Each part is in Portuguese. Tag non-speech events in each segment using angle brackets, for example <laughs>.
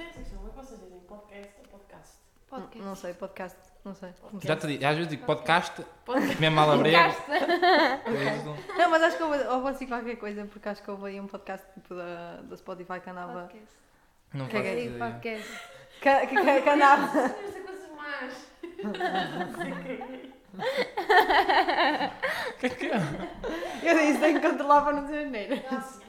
tenho a secção, como é que vocês dizem? Podcast ou podcast? Podcast. Não sei, podcast. Não sei. Já te digo, às vezes digo podcast, Podcast. mesmo mal abrego. Podcast. Não, mas acho que houve, ou vou dizer qualquer coisa, porque acho que houve aí um podcast tipo da, da Spotify que andava. Podcast. Não faço Caguei. ideia. Podcast. Que, que, que, que andava. Coisas más. Eu disse, tenho que controlar para não dizer neira.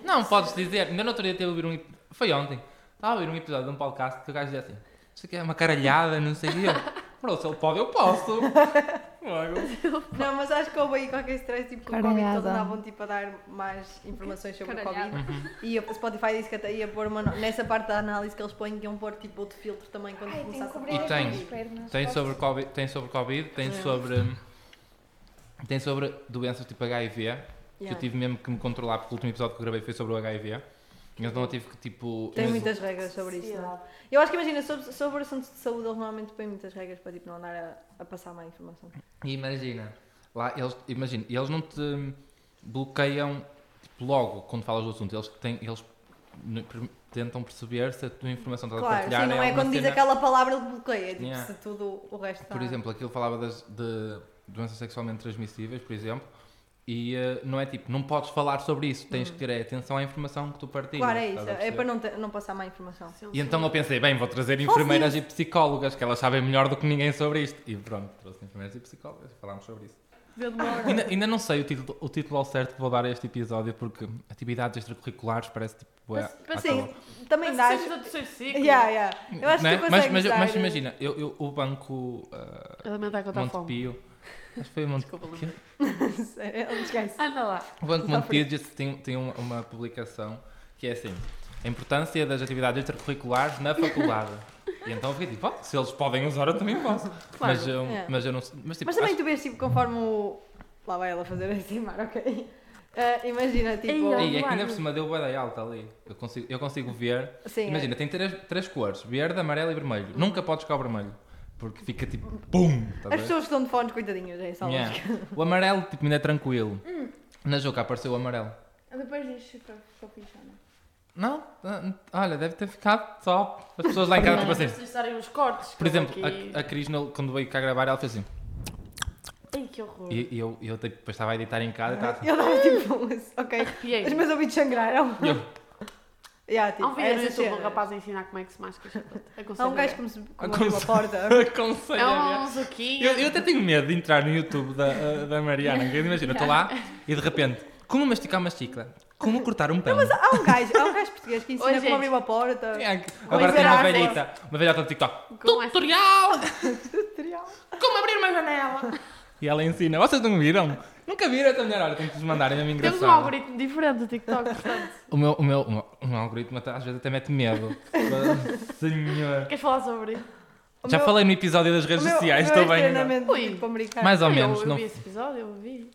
Não, podes dizer. Ainda no outro dia teve a ouvir um. ep- Foi ontem. Estava a ouvir um episódio de um podcast que o gajo dizia assim: Isso aqui é uma caralhada, não sei o quê. Bro, se ele pode, eu posso. <laughs> Não, mas acho que houve aí qualquer stress, tipo, com o Covid, Caralhada. andavam tipo, a dar mais informações sobre Caralhada. o Covid. E o Spotify disse que até ia pôr uma. no- Nessa parte da análise que eles põem, que iam pôr tipo outro filtro também quando Ai, tenho que começasse a cobrir E tem. as pernas. Tem sobre Covid, tem sobre, COVID, tem É. sobre. Tem sobre doenças tipo HIV. Que eu tive mesmo que me controlar, porque o último episódio que eu gravei foi sobre o HIV. Então eu tive que tipo. Tem muitas regras sobre isso, não é? Eu acho que imagina, sobre, sobre assuntos de saúde, eles normalmente põem muitas regras para tipo, não andar a, a passar má informação. E imagina, lá eles, imagina, eles não te bloqueiam tipo, logo quando falas do assunto, eles, têm, eles tentam perceber se a tua informação está a Claro, partilhar sim, não é alguma quando diz cena- aquela palavra ele bloqueia, tipo, Yeah. se tudo o resto está... Por exemplo, aquilo falava das, de doenças sexualmente transmissíveis, por exemplo, e eh, não é tipo, não podes falar sobre isso, tens que ter atenção à informação que tu partilhas. Claro, é isso, a é para não, ter- não passar má informação. E então eu pensei, bem, vou trazer enfermeiras e psicólogas, que elas sabem melhor do que ninguém sobre isto. E pronto, trouxe enfermeiras e psicólogas, falámos sobre isso. Ainda, ainda não sei o título, o título ao certo que vou dar a este episódio, porque atividades extracurriculares parece tipo. Mas, à sim, toa. também dá. Mas do terceiro ciclo. Yeah, yeah. Eu acho Não é? que tu mas, mas, dar- mas imagina, eu, eu- o banco uh, Alimentar contra a Monte fome. Acho que foi o Monte Desculpa, Pio. Sério, <laughs> esquece. Anda lá. O Banco que tem, tem uma, uma publicação que é assim: a importância das atividades extracurriculares na faculdade. <laughs> E então eu fiquei tipo, "Oh, se eles podem usar, eu também posso. mas, eu, é. mas eu não sei. Mas, tipo, Mas também acho- tu vês, tipo, conforme o... Lá vai ela fazer assim, <laughs> mar, ok? Eh, imagina, tipo... Ei, Ei, é que ainda por cima deu da alta ali. Eu consigo, eu consigo ver. Sim, Imagina, tem três, três cores: verde, amarelo e vermelho. Nunca podes ficar o vermelho. Porque fica tipo! Estás a As pessoas que estão de fones, coitadinhas, é essa a Yeah. lógica. O amarelo, tipo, ainda é tranquilo. Hum. Na Juca apareceu o amarelo. Depois diz fixe ou não. Ah, olha, deve ter ficado top. As pessoas lá em casa, tipo assim. Se estarem uns cortes. Por que eu exemplo, aqui- a, a Cris, no- quando veio cá gravar, ela fez assim. Ai, que horror. E, e eu, e eu tipo, depois estava a editar em casa e estava assim. Eu dava tipo, <laughs> ok. Arrepiei. Os meus ouvidos sangraram. E eu, Yeah, Há tipo, um vídeo no essas YouTube um rapaz a ensinar como é que se masca chapéu. <laughs> Há um gajo que me, que me abriu Aconselho. a porta. aconselho É a um zuquinho. Eu, eu até tenho medo de entrar no YouTube da, ah, da Mariana. Imagina, eu estou lá e de repente, como masticar uma chicla? Como cortar um pão? Há um gajo, há um gajo português que ensina Oi, como abrir uma porta. É, Agora tem uma velhita, uma velhota no TikTok. Com essa- Tutorial! <laughs> Tutorial. Como abrir uma janela? E ela ensina. Vocês não viram? Nunca viram esta mulher? Olha, tenho que vos mandar, é mesmo Temos engraçado. um algoritmo diferente do TikTok, portanto. O meu, o meu, o meu, o meu algoritmo até- às vezes até mete medo. <laughs> Senhor. Queres falar sobre isso? O Já meu- falei no episódio das o redes meu- sociais, o meu estou bem. não? Ui. tipo, americano. Mais ou Eu- menos. Eu, não, vi esse episódio, eu vi.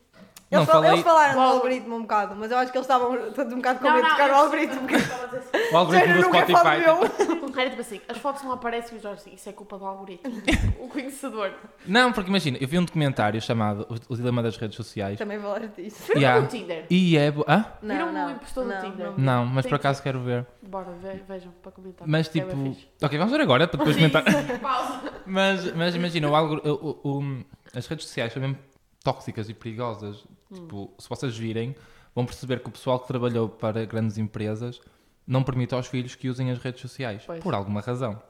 Não Eles, fal- falei. eles falaram do algoritmo um bocado, mas eu acho que eles estavam <laughs> todos um bocado com Não, medo de não, tocar o algoritmo. Porque o que algoritmo do Spotify. Era tipo assim, as fotos não aparecem e os olhos assim, isso é culpa do algoritmo. <laughs> o conhecedor. Não, porque imagina, eu vi um documentário chamado O, Dilema das Redes Sociais. Também falaste disso. Viram Yeah. no Tinder? E é. bo- Hã? Viram o impostor do Tinder? não. Não, mas Tem por que- acaso quero ver. Bora, ve- vejam, para comentar. Mas É tipo. fixe. Ok, vamos ver agora para depois comentar. <laughs> Mas, mas imagina, o- o- o- as redes sociais são mesmo tóxicas e perigosas. Tipo, se vocês virem, vão perceber que o pessoal que trabalhou para grandes empresas não permite aos filhos que usem as redes sociais. Pois. Por alguma razão.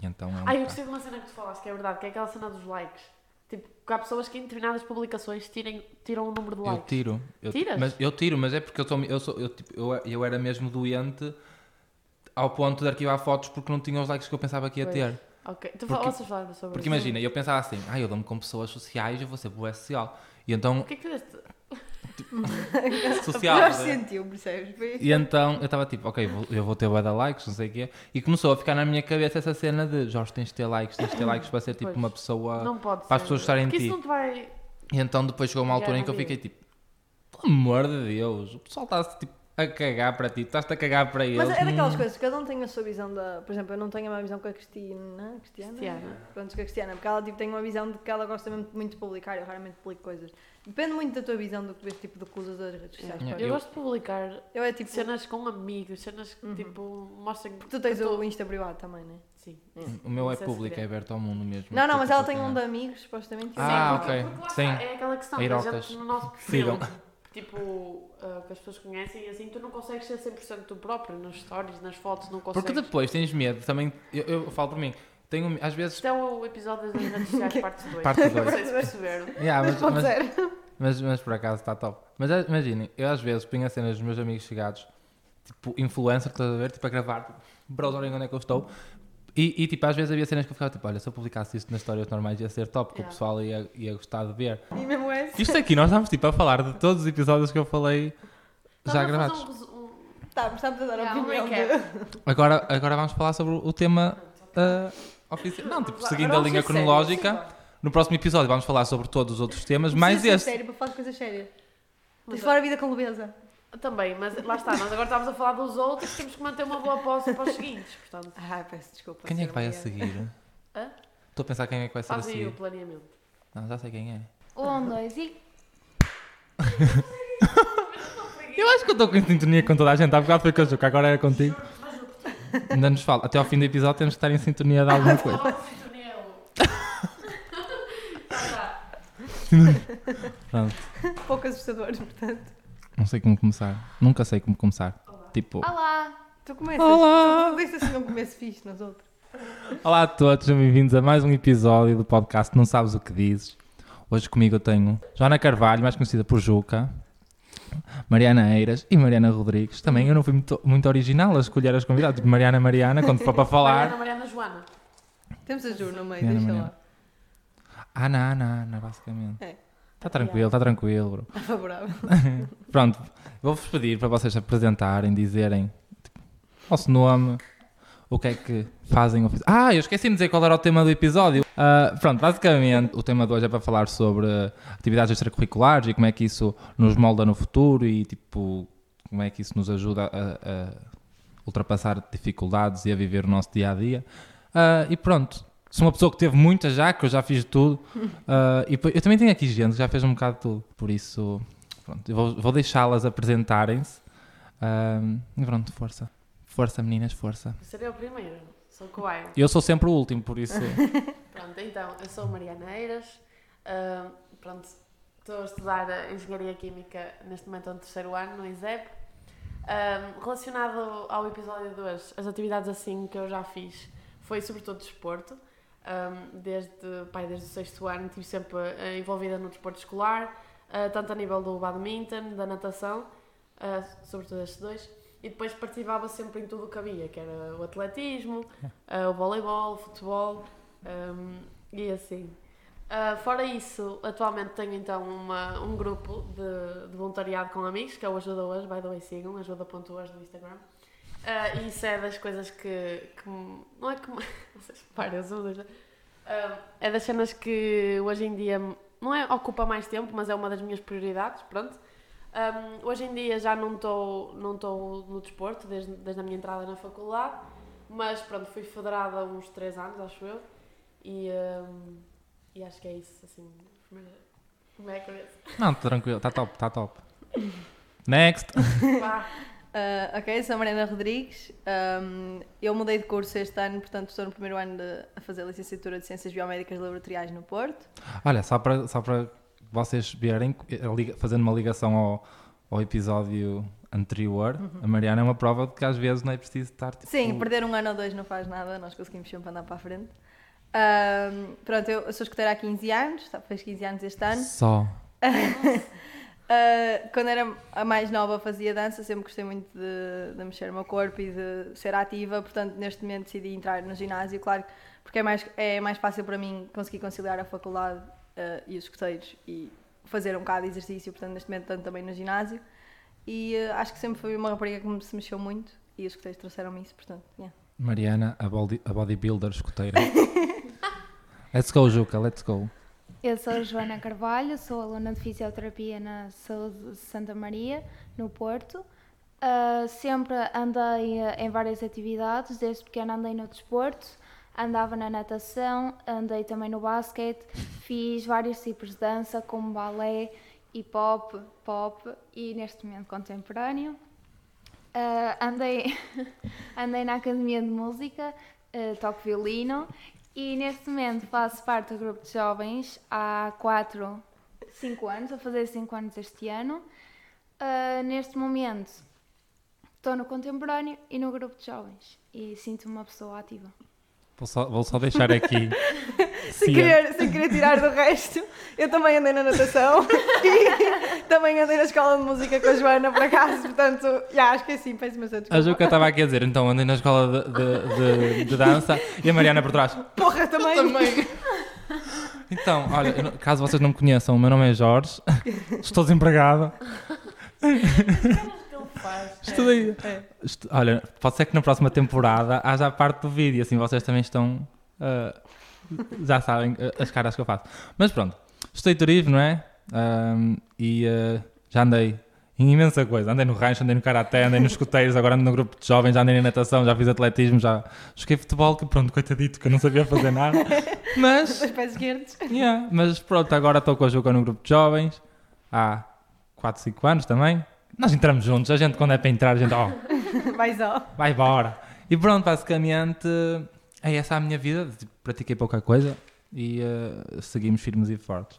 E então é um Ah, eu gostei de uma cena que tu falaste, que é verdade, que é aquela cena dos likes. Tipo, que há pessoas que em determinadas publicações tirem, tiram o número de Eu likes. tiro. Eu, Tiras? Mas eu tiro, mas é porque eu, sou, eu, sou, eu, tipo, eu, eu era mesmo doente ao ponto de arquivar fotos porque não tinha os likes que eu pensava que ia Pois. ter. Ok, tu Porque- vocês falaram sobre Porque isso. imagina, eu pensava assim, ah, eu dou-me com pessoas sociais, eu vou ser boa social. E então, O que é que fizeste? social. Já né? sentiu, percebes? E então eu estava tipo, ok, vou- eu vou ter bué de likes, não sei o quê. E começou a ficar na minha cabeça essa cena de Jorge, tens de ter likes, tens de ter likes para ser tipo uma pessoa. Não pode para as pessoas de Porque ti. isso não te vai... E então depois chegou uma altura em que eu fiquei tipo, pelo amor de Deus, o pessoal está tipo, a cagar para ti, estás-te a cagar para eles. Mas é daquelas Hum. coisas, cada um tem a sua visão da. Por exemplo, eu não tenho a mesma visão que a Cristina. Cristiana? Cristiana. Pronto, que a Cristiana, porque ela tipo, tem uma visão de que ela gosta mesmo muito de publicar, eu raramente publico coisas. Depende muito da tua visão do que vês tipo de que usas das redes sociais. Yeah. pronto. Eu Eu- gosto de publicar Eu é tipo. cenas com amigos, cenas que Uhum. tipo mostrem que Tu tens tô- o Insta privado também, né? Sim. O meu é é público, é aberto ao mundo mesmo. Não, não, mas ela tem Tipo, um de amigos, supostamente. Ah, um- porque, ok. porque Sim. é aquela questão Eirocas. gente no nosso perfil. Sigam. Tipo, ah, que as pessoas conhecem e assim tu não consegues ser 100% tu próprio nas stories, nas fotos, não consegues. Porque depois tens medo também. Eu, eu falo por mim, tenho, às vezes. Isto é o episódio das redes sociais, parte 2. Parte Não dois. sei se perceberam. Yeah, mas, Pode mas, ser. mas, mas por acaso está top. Mas ah, imaginem, eu às vezes ponho as cenas dos meus amigos chegados, tipo influencer, estás a ver? Tipo a gravar, tipo, browser onde é que eu estou. E, e, tipo, às vezes havia cenas que eu ficava tipo, olha, se eu publicasse isto nas histórias normais ia ser top, que o Yeah. pessoal ia, ia gostar de ver. E mesmo esse. Isto aqui, nós estamos tipo a falar de todos os episódios que eu falei já gravados. um um- Tá, mas estamos a dar Yeah, um opinião. de- <laughs> Agora, agora vamos falar sobre o tema ah, oficial. Não, tipo, seguindo a linha cronológica. No próximo episódio vamos falar sobre todos os outros temas, mais Precisa ser este. sério para falar de coisas sérias. Mas de falar a vida com leveza. Também, mas lá está, nós agora estamos a falar dos outros, temos que manter uma boa posse para os seguintes, portanto, Ah, peço desculpa. Quem é que vai a seguir? Hã? Estou a pensar quem é que vai ser a faz aí o seguir. planeamento. Não, já sei quem é. Um, dois e. Eu acho que eu estou com sintonia com toda a gente. Há bocado foi com a Juca, agora é contigo. Ainda nos fala. Até ao fim do episódio temos que estar em sintonia de alguma coisa. <laughs> Pronto. Pouco assustador, portanto. Não sei como começar. Nunca sei como começar. Tipo, Olá! Tu começas. Olá. Tu disse assim um começo fixe nas outras. Olá a todos, bem-vindos a mais um episódio do podcast Não Sabes o que Dizes. Hoje comigo eu tenho Joana Carvalho, mais conhecida por Juca, Mariana Eiras e Mariana Rodrigues. Também eu não fui muito, muito original a escolher as convidadas, tipo Mariana Mariana, quando for para Mariana, falar. Mariana, Joana. Temos a Ju no meio, Mariana, deixa Mariana. lá. Ana, Ana, Ana, basicamente. É. Está tranquilo, está tranquilo, bro. Está favorável. <laughs> Pronto, vou-vos pedir para vocês se apresentarem, dizerem tipo, o vosso nome, o que é que fazem. Ah, eu esqueci de dizer qual era o tema do episódio. Ah, pronto, basicamente o tema de hoje é para falar sobre atividades extracurriculares e como é que isso nos molda no futuro e tipo como é que isso nos ajuda a, a ultrapassar dificuldades e a viver o nosso dia a dia. Ah, e pronto, sou uma pessoa que teve muitas já, que eu já fiz de tudo. <laughs> Ah, e depois- eu também tenho aqui gente que já fez um bocado de tudo, por isso pronto, eu vou, vou deixá-las apresentarem-se. E pronto, força. Força, meninas, força. Seria o primeiro, sou cobaia. Eu sou sempre o último, por isso. <laughs> Pronto, então, eu sou Mariana Eiras, ah, pronto, estou a estudar Engenharia Química neste momento no terceiro ano, no ISEP. Relacionado ao episódio 2, as atividades assim que eu já fiz foi sobretudo desporto. Ah, desde, pai, desde o sexto ano estive sempre ah, envolvida no desporto escolar, ah, tanto a nível do badminton, da natação, ah, sobretudo estes dois. E depois participava sempre em tudo o que havia, que era o atletismo, <laughs> o voleibol, o futebol um, e assim. Fora isso, atualmente tenho então uma, um grupo de, de voluntariado com amigos, que é o Ajuda Hoje, by the way, sigam, ajuda.hoje no Instagram. Ah, e isso é das coisas que, que não é que <laughs> não sei se parem, são das- Ah, é das cenas que hoje em dia não é ocupa mais tempo, mas é uma das minhas prioridades, pronto. Um, hoje em dia já não estou não estou no desporto desde, desde a minha entrada na faculdade, mas pronto, fui federada há uns 3 anos, acho eu, e, um, e acho que é isso, assim, primeira, primeira cabeça. Não, tá tranquilo, está top, está top. Next! <laughs> Ah, ok, sou a Mariana Rodrigues. Ahm, eu mudei de curso este ano, portanto estou no primeiro ano de, a fazer a licenciatura de Ciências Biomédicas Laboratoriais no Porto. Olha, só para, só para vocês verem, fazendo uma ligação ao, ao episódio anterior, a Mariana é uma prova de que às vezes não é preciso estar tipo, Sim, perder um ano ou dois não faz nada, nós conseguimos sempre andar para a frente. Ahm, pronto, eu, eu sou escoteira há 15 anos, tá, fez 15 anos este ano. só. <laughs> Ah, quando era a mais nova fazia dança, sempre gostei muito de, de mexer o meu corpo e de ser ativa, portanto neste momento decidi entrar no ginásio, claro, porque é mais, é mais fácil para mim conseguir conciliar a faculdade ah, e os escoteiros e fazer um bocado de exercício, portanto neste momento estou também no ginásio e ah, acho que sempre foi uma rapariga que se mexeu muito e os escoteiros trouxeram-me isso, portanto, yeah. Mariana, a, body, a bodybuilder escoteira. <laughs> let's go, Juca, let's go. Eu sou Joana Carvalho, sou aluna de fisioterapia na Saúde de Santa Maria, no Porto. Uh, sempre andei uh, em várias atividades, desde pequena andei no desporto, andava na natação, andei também no basquete, fiz vários tipos de dança, como balé, hip hop, pop e neste momento contemporâneo. Uh, andei, <laughs> andei na academia de música, toco violino e neste momento faço parte do grupo de jovens há 4, 5 anos, a fazer 5 anos este ano. neste momento estou no contemporâneo e no grupo de jovens e sinto-me uma pessoa ativa. Vou só, vou só deixar aqui. <laughs> sem, querer, sem querer tirar do resto, eu também andei na natação <laughs> e também andei na escola de música com a Joana, por acaso, portanto, já acho que é assim, peço imensa desculpa. A Juca estava aqui a dizer, então andei na escola de, de, de, de dança e a Mariana por trás. Porra, também! também. Então, olha, caso vocês não me conheçam, o meu nome é Jorge, estou desempregado <laughs> faz. Estudei. É. Estu... Olha, pode ser que na próxima temporada haja a parte do vídeo, assim vocês também estão. Uh, já sabem uh, as caras que eu faço. Mas pronto, estudei turismo, não é? Um, e uh, já andei em imensa coisa. Andei no rancho, andei no karaté, andei nos escuteiros, agora ando no grupo de jovens, já andei na natação, já fiz atletismo, já joguei futebol, que pronto, coitadito, que eu não sabia fazer nada. <laughs> Mas. Os pés esquerdos. Yeah, mas pronto, agora estou com a Juca no grupo de jovens há 4, 5 anos também. Nós entramos juntos, a gente quando é para entrar, a gente, ó, oh, <laughs> vai só. Vai embora. E pronto, basicamente é essa a minha vida. Tipo, pratiquei pouca coisa e uh, seguimos firmes e fortes.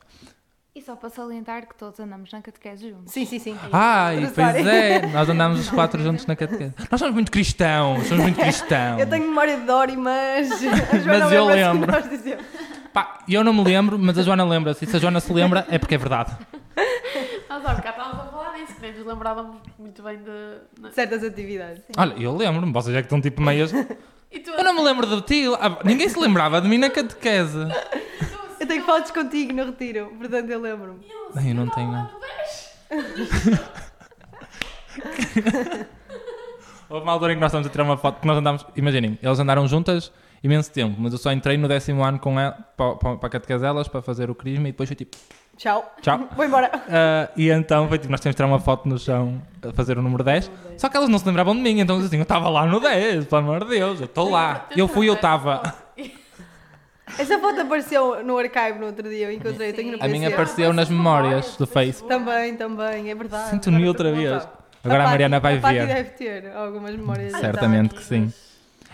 E só para salientar que todos andamos na catequese juntos. Sim, sim, sim. Ah, e pois é, nós andamos os quatro juntos na catequese. Nós somos muito cristãos, somos muito cristãos. Eu tenho memória de Dori, mas. mas eu lembro. Pá, eu não me lembro, mas a Joana lembra-se. E se a Joana se lembra, é porque é verdade. Nós há bocado estávamos a falar disso, que nem nos lembrávamos muito bem de. Certas atividades. Sim. Olha, eu lembro-me, vocês é que estão tipo meias. <laughs> eu não me lembro de ti. Ah, ninguém se lembrava de mim na catequese. Eu tenho fotos contigo no retiro, portanto eu lembro-me. Bem, eu não tenho. <laughs> Houve uma altura em que nós estamos a tirar uma foto, que nós andámos, imaginem, eles andaram juntas imenso tempo, mas eu só entrei no décimo ano com ela, para, para, para a catequese delas, para fazer o crisma e depois foi tipo, Tchau. Tchau. <laughs> Vou embora. Uh, e então foi tipo, nós tínhamos que tirar uma foto no chão a fazer o número 10. Só que elas não se lembravam de mim, então assim, eu estava lá no 10, pelo amor de Deus, eu estou lá. Eu fui, eu estava. Essa foto apareceu no archive no outro dia, eu encontrei, tenho no PC. A minha apareceu nas memórias do Face. Também, também, é verdade. Sinto-me outra vez. Agora a, a Mariana vai a ver. deve ter algumas memórias. Certamente que sim.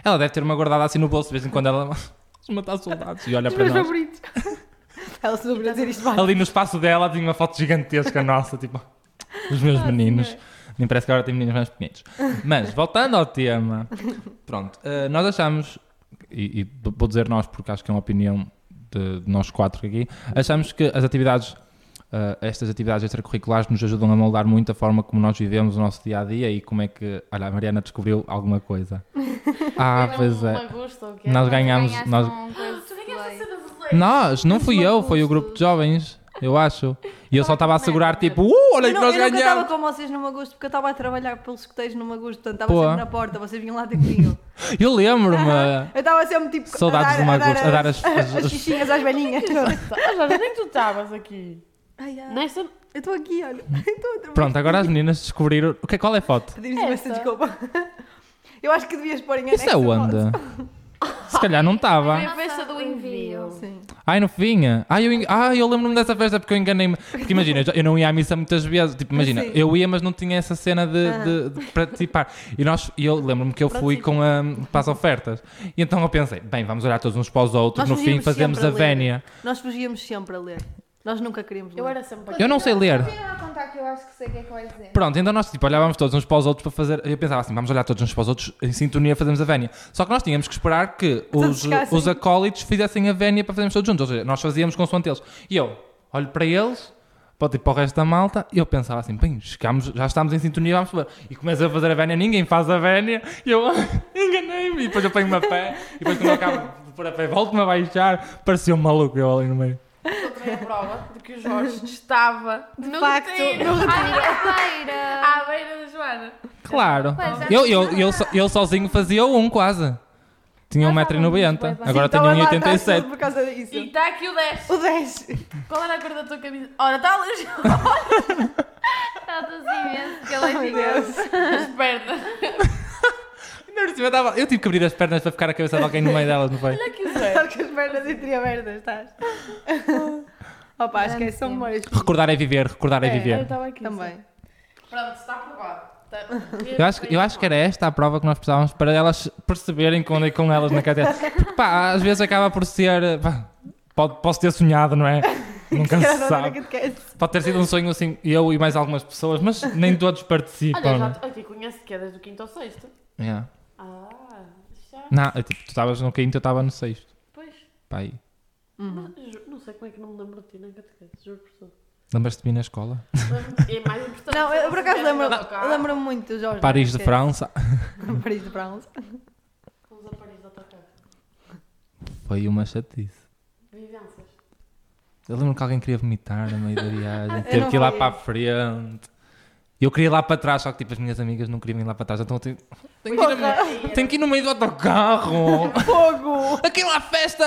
Ela deve ter uma guardada assim no bolso, de vez em quando ela <laughs> matar soldados e olha para nós. favoritos. <laughs> Ela soube dizer isto mais. Ali no espaço dela tinha uma foto gigantesca nossa, tipo, os meus ah, meninos. Nem parece que agora tem meninos mais pequenos. Mas, voltando ao tema, pronto, uh, nós achamos, e, e, vou dizer nós porque acho que é uma opinião de, de nós quatro aqui, achamos que as atividades, uh, estas atividades extracurriculares nos ajudam a moldar muito a forma como nós vivemos o nosso dia a dia e como é que. Olha, a Mariana descobriu alguma coisa. <laughs> Ah, pois é. Nós ganhamos. Nós, nós, não fui eu, foi o grupo de jovens, eu acho. E eu só estava a segurar tipo, uh, olha que nós ganhamos. Eu estava com vocês no Magusto porque eu estava a trabalhar pelos escuteiros no Magusto, portanto estava sempre na porta, vocês vinham lá ter comigo. <laughs> Eu lembro-me. <laughs> eu estava sempre tipo Saudades do Magusto, a dar as, as, as, xixinhas às velhinhas. <laughs> Mas nem tu estavas aqui. Ai, ai. Nesta... Eu estou aqui, olha. Pronto, agora as meninas descobriram. O que, qual é a foto? Pedimos imensa desculpa. Eu acho que devias pôr em Isso é onde? Se calhar não estava. Foi a festa do envio. Sim. Ai, não vinha. Ai, eu, ai, eu lembro-me dessa festa porque eu enganei-me. Porque imagina, eu não ia à missa muitas vezes. Tipo, imagina, Sim. eu ia, mas não tinha essa cena de, ah. de, de participar. E nós, eu lembro-me que eu fui com a, para as ofertas. E então eu pensei, bem, vamos olhar todos uns para os outros. Nós no fim fazemos a vénia. Nós fugíamos sempre a ler. Nós nunca queríamos ler. Eu era sempre Eu não sei ler. que eu acho que sei o que é que vai dizer. Pronto, então nós tipo, olhávamos todos uns para os outros para fazer. Eu pensava assim, vamos olhar todos uns para os outros em sintonia fazemos a vénia. Só que nós tínhamos que esperar que os, os acólitos fizessem a vénia para fazermos todos juntos. Ou seja, nós fazíamos consoante eles. E eu olho para eles, para, tipo, para o resto da malta, e eu pensava assim, bem, chegamos, já estamos em sintonia, vamos fazer. E começo a fazer a vénia, ninguém faz a vénia, e eu <laughs> enganei-me, e depois eu ponho-me a pé, e depois quando eu acabo de pôr a pé, volto-me a baixar, parecia um maluco eu ali no meio encontrei a prova de que o Jorge <laughs> estava de no facto retiro. no retiro. À beira. À beira da Joana. Claro. É. Eu, eu, eu, eu sozinho fazia um quase. Tinha 1,90m. Agora tenho 1,87m. Por causa disso. E está aqui o 10. O 10. Qual era a cor da tua camisa? Ora, está ali. Nota-se <laughs> imenso que ela é gigante. As pernas. Eu, tava, eu tive que abrir as pernas para ficar a cabeça de alguém no meio delas, não foi? Olha que. <laughs> Só que as pernas entreabertas, estás? <laughs> Opa, acho que é são memórias. Recordar é viver, recordar é É, Eu viver. estava aqui. Também. Pronto, está aprovado. Tá- Eu acho, eu acho que era esta a prova que nós precisávamos para elas perceberem quando é com elas na cadeira. Porque pá, às vezes acaba por ser. pá, pode, posso ter sonhado, não é? <laughs> Nunca se sabe. Pode ter sido um sonho assim, eu e mais algumas pessoas, mas nem todos participam. Olha, não é? já aqui conheço que é desde o quinto ao sexto. Yeah. Ah, já. Não, eu, tipo, tu estavas no quinto, eu estava no sexto. Pois. Pá, aí. Uhum. Mas ju- não sei como é que não me lembro de ti na catequese, juro por tudo. Lembras-te de mim na escola? É mais importante. Não, eu por acaso lembro- eu lembro-me muito dos Jorge. <laughs> Paris de. França. Paris de França. Fomos a Paris de autocarro. Foi uma chatice. Vivências. Eu lembro que alguém queria vomitar no meio da viagem, <laughs> teve não que ir lá para a frente. Eu queria ir lá para trás, só que tipo as minhas amigas não queriam ir lá para trás, então eu tenho, tenho, que, ir no- tenho que ir no meio do autocarro. Fogo! Aquilo à festa!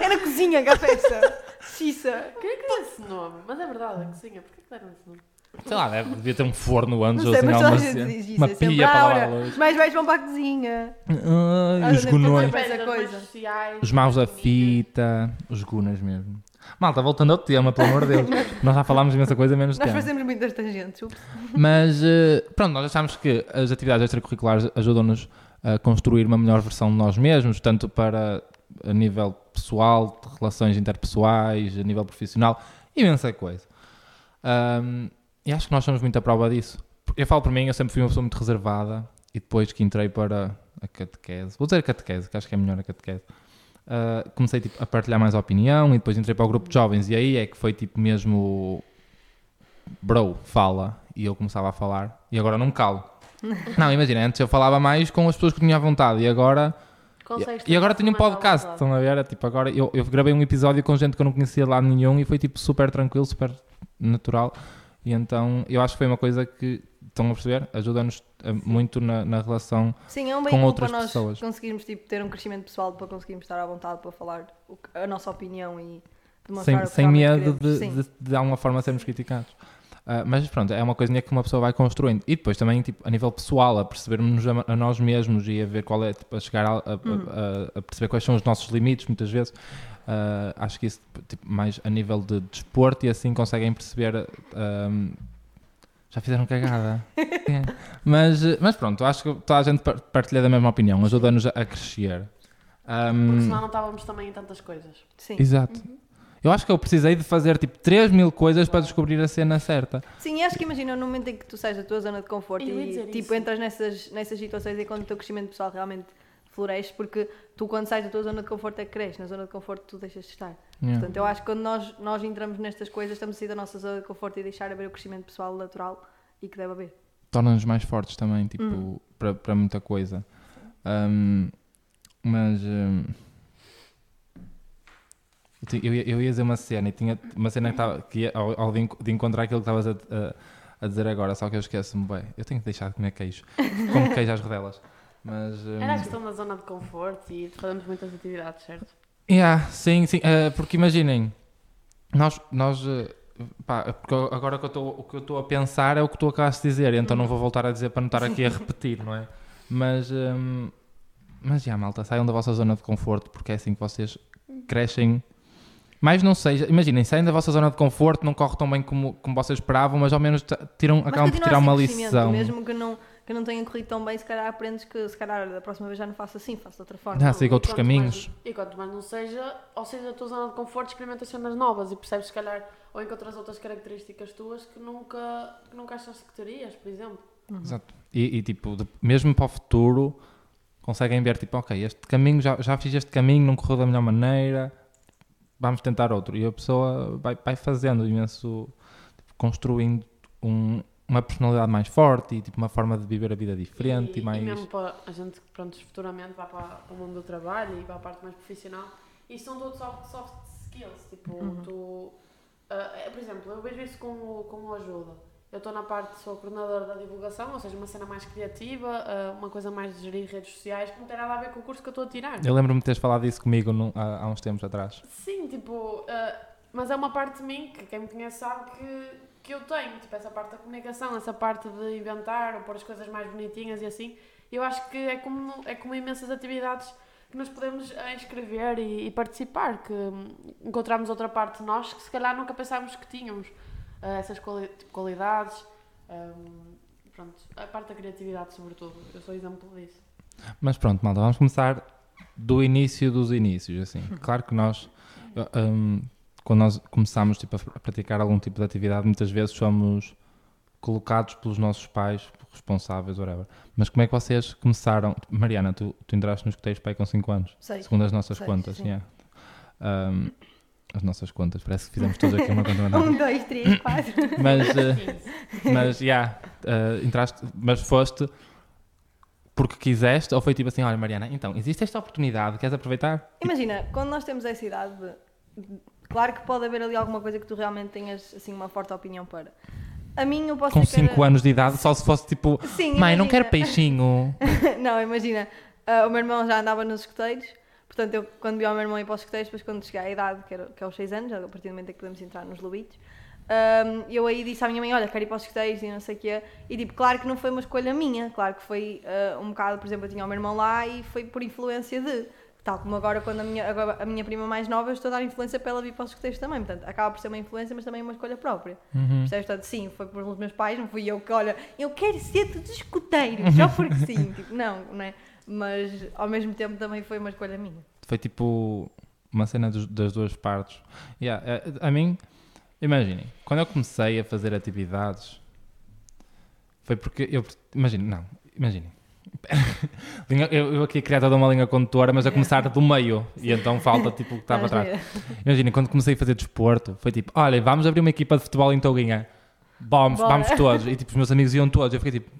É na cozinha que a festa. Xissa. Quem é que deu esse nome? Mas é verdade, a cozinha. Porquê que deram esse nome? Sei lá, deve, devia ter um forno antes ou sei, assim, mas toda a alguma gente <laughs> cena. diz isso. Uma é sempre, pia para "Laura, lavar a luz. Os mais velhos vão para a cozinha. Ai, Ah, os gunões. mais coisa. sociais, Os maus da família. fita, os gunas mesmo. Malta, voltando ao tema, pelo amor de Deus. <laughs> Nós já falámos imensa coisa, menos Nós tema. fazemos muitas tangentes. ups. Mas eh, pronto, nós achamos que as atividades extracurriculares ajudam-nos a construir uma melhor versão de nós mesmos, tanto para a nível pessoal, de relações interpessoais, a nível profissional, imensa coisa. Ahm, e acho que nós somos muito a prova disso. Eu falo por mim, eu sempre fui uma pessoa muito reservada e depois que entrei para a catequese, vou dizer catequese, que acho que é melhor a catequese, ah, comecei tipo, a partilhar mais opinião e depois entrei para o grupo de jovens e aí é que foi tipo mesmo bro, fala e eu começava a falar e agora não me calo. <laughs> não, imagina, antes eu falava mais com as pessoas que tinha à vontade e agora Consegues e agora tenho um podcast, estão a ver? É, Tipo, agora eu, eu gravei um episódio com gente que eu não conhecia lado nenhum e foi tipo super tranquilo, super natural. E então eu acho que foi uma coisa que estão a perceber, ajuda-nos muito na, na relação. Sim, é um Com veículo outras para nós pessoas. conseguirmos tipo, ter um crescimento pessoal, para conseguirmos estar à vontade para falar a nossa opinião e demonstrar sem, o que sem medo de, Sim. de, de alguma forma sermos criticados. Ah, mas pronto, é uma coisinha que uma pessoa vai construindo. E depois também, tipo, a nível pessoal, a percebermos a, a nós mesmos e a ver qual é, tipo, a chegar a, a- Uhum. a- perceber quais são os nossos limites, muitas vezes. Ah, acho que isso, tipo, mais a nível de desporto e assim conseguem perceber. ahm, já fizeram cagada. <laughs> É. mas, mas pronto, acho que toda a gente par- partilha da mesma opinião, ajuda-nos a, crescer. Ahm, Porque senão não estávamos também em tantas coisas. Sim. Exato. Eu acho que eu precisei de fazer tipo 3 mil coisas para descobrir a cena certa. Sim, e acho que imagina no momento em que tu sais da tua zona de conforto Eu e tipo isso. entras nessas, nessas situações e quando o teu crescimento pessoal realmente floresce, porque tu quando sais da tua zona de conforto é que cresces, na zona de conforto tu deixas de estar. Yeah. Portanto, eu acho que quando nós, nós entramos nestas coisas, estamos a sair da nossa zona de conforto e deixar haver o crescimento pessoal natural e que deve haver. Torna-nos mais fortes também, tipo, Hum. para, muita coisa. Ahm, mas ahm, eu ia, eu ia dizer uma cena e tinha uma cena que, tava, que ia ao, ao de, de encontrar aquilo que estavas a, a, a dizer agora, só que eu esqueço-me bem. Eu tenho que deixar de comer queijo. Como queijo às rodelas. Mas, ahm, Era a questão da zona de conforto e de fazermos muitas atividades, certo? Yeah, sim, sim, eh, porque imaginem, nós, nós eh, pá, porque eu- agora o que eu estou- o que eu estou a pensar é o que tu acabaste de dizer, então não vou voltar a dizer para não estar aqui a <laughs> repetir, não é? Mas, hum, mas já, malta, saiam da vossa zona de conforto, porque é assim que vocês crescem. Mais não seja, imaginem, saem da vossa zona de conforto, não corre tão bem como, como vocês esperavam, mas ao menos tiram, Mas acabam por tirar a ser uma lição. Mesmo que não, que não tenha corrido tão bem, se calhar aprendes que se calhar da próxima vez já não faço assim, faço de outra forma. Já siga e outros quanto caminhos. mais- e quanto mais não seja, ou seja, a tua zona de conforto, experimenta cenas novas e percebes, se calhar, ou encontras outras características tuas que nunca, que nunca achaste que terias, por exemplo. Exato. E, e, tipo, de- mesmo para o futuro, conseguem ver, tipo, ok, este caminho, já, já fiz este caminho, não correu da melhor maneira, vamos tentar outro. E a pessoa vai, vai fazendo imenso, tipo, construindo um- uma personalidade mais forte e tipo, uma forma de viver a vida diferente e, mais. mesmo para a gente que pronto, futuramente vai para, o mundo do trabalho e para a parte mais profissional, isso são todos soft, soft skills. Tipo, Uhum. tu. é, por exemplo, eu vejo isso como, como ajuda. Eu estou na parte, sou coordenadora da divulgação, ou seja, uma cena mais criativa, ah, uma coisa mais de gerir redes sociais, que não tem nada a ver com o curso que eu estou a tirar. Eu lembro-me de teres falado isso comigo num- há, há uns tempos atrás. Sim, tipo, ah, mas é uma parte de mim que quem me conhece sabe que, que eu tenho, tipo essa parte da comunicação, essa parte de inventar ou pôr as coisas mais bonitinhas e assim. Eu acho que é como, é como imensas atividades que nos podemos eh, inscrever e, e participar, que hum, encontramos outra parte de nós que se calhar nunca pensávamos que tínhamos uh, essas quali qualidades. Um, pronto, a parte da criatividade, sobretudo. Eu sou exemplo disso. Mas pronto, malta, vamos começar do início dos inícios, assim. <laughs> Claro que nós, um, quando nós começamos tipo, a praticar algum tipo de atividade, muitas vezes somos colocados pelos nossos pais, responsáveis, whatever. Mas como é que vocês começaram? Mariana, tu, tu entraste nos escuteiros pai com 5 anos, Sei. segundo as nossas Sei, contas. sim. Yeah. Um, as nossas contas, parece que fizemos todos aqui uma conta <laughs> mental. Um, dois, três, quatro. Mas, uh, <laughs> mas, yeah, uh, entraste, mas foste porque quiseste ou foi tipo assim, olha Mariana, então, existe esta oportunidade, queres aproveitar? Imagina, quando nós temos essa idade, claro que pode haver ali alguma coisa que tu realmente tenhas assim uma forte opinião para. A mim eu posso Com dizer que 5 era- anos de idade, só se fosse tipo, Sim, mãe, não imagina. quero peixinho. <laughs> não, imagina, ah, o meu irmão já andava nos escuteiros, portanto eu quando vi o meu irmão ir para os escuteiros, depois quando cheguei à idade, que, era, que é aos 6 anos, a partir do momento em que podemos entrar nos lobitos, ahm, eu aí disse à minha mãe, olha, quero ir para os escuteiros e não sei o quê, e tipo, claro que não foi uma escolha minha, claro que foi ah, um bocado, por exemplo, eu tinha o meu irmão lá e foi por influência de... Tal como agora, quando a minha, agora a minha prima mais nova, eu estou a dar influência para ela vir para os escuteiros também. Portanto, acaba por ser uma influência, mas também uma escolha própria. Uhum. Percebes? Portanto, sim, foi pelos meus pais, não fui eu que, olha, eu quero ser dos escuteiros, só porque sim. <laughs> Tipo, não, não é? Mas ao mesmo tempo também foi uma escolha minha. Foi tipo uma cena dos- das duas partes. Yeah, eh, a mim, imaginem, quando eu comecei a fazer atividades, foi porque eu. Imaginem, não, imaginem. Eu, eu aqui queria toda uma linha condutora, mas a começar do meio, e então falta tipo o que estava atrás. ver? Imaginem, quando comecei a fazer desporto, foi tipo: olha, vamos abrir uma equipa de futebol em Touguinha. Vamos, Bora. vamos todos. E tipo, os meus amigos iam todos. Eu fiquei tipo: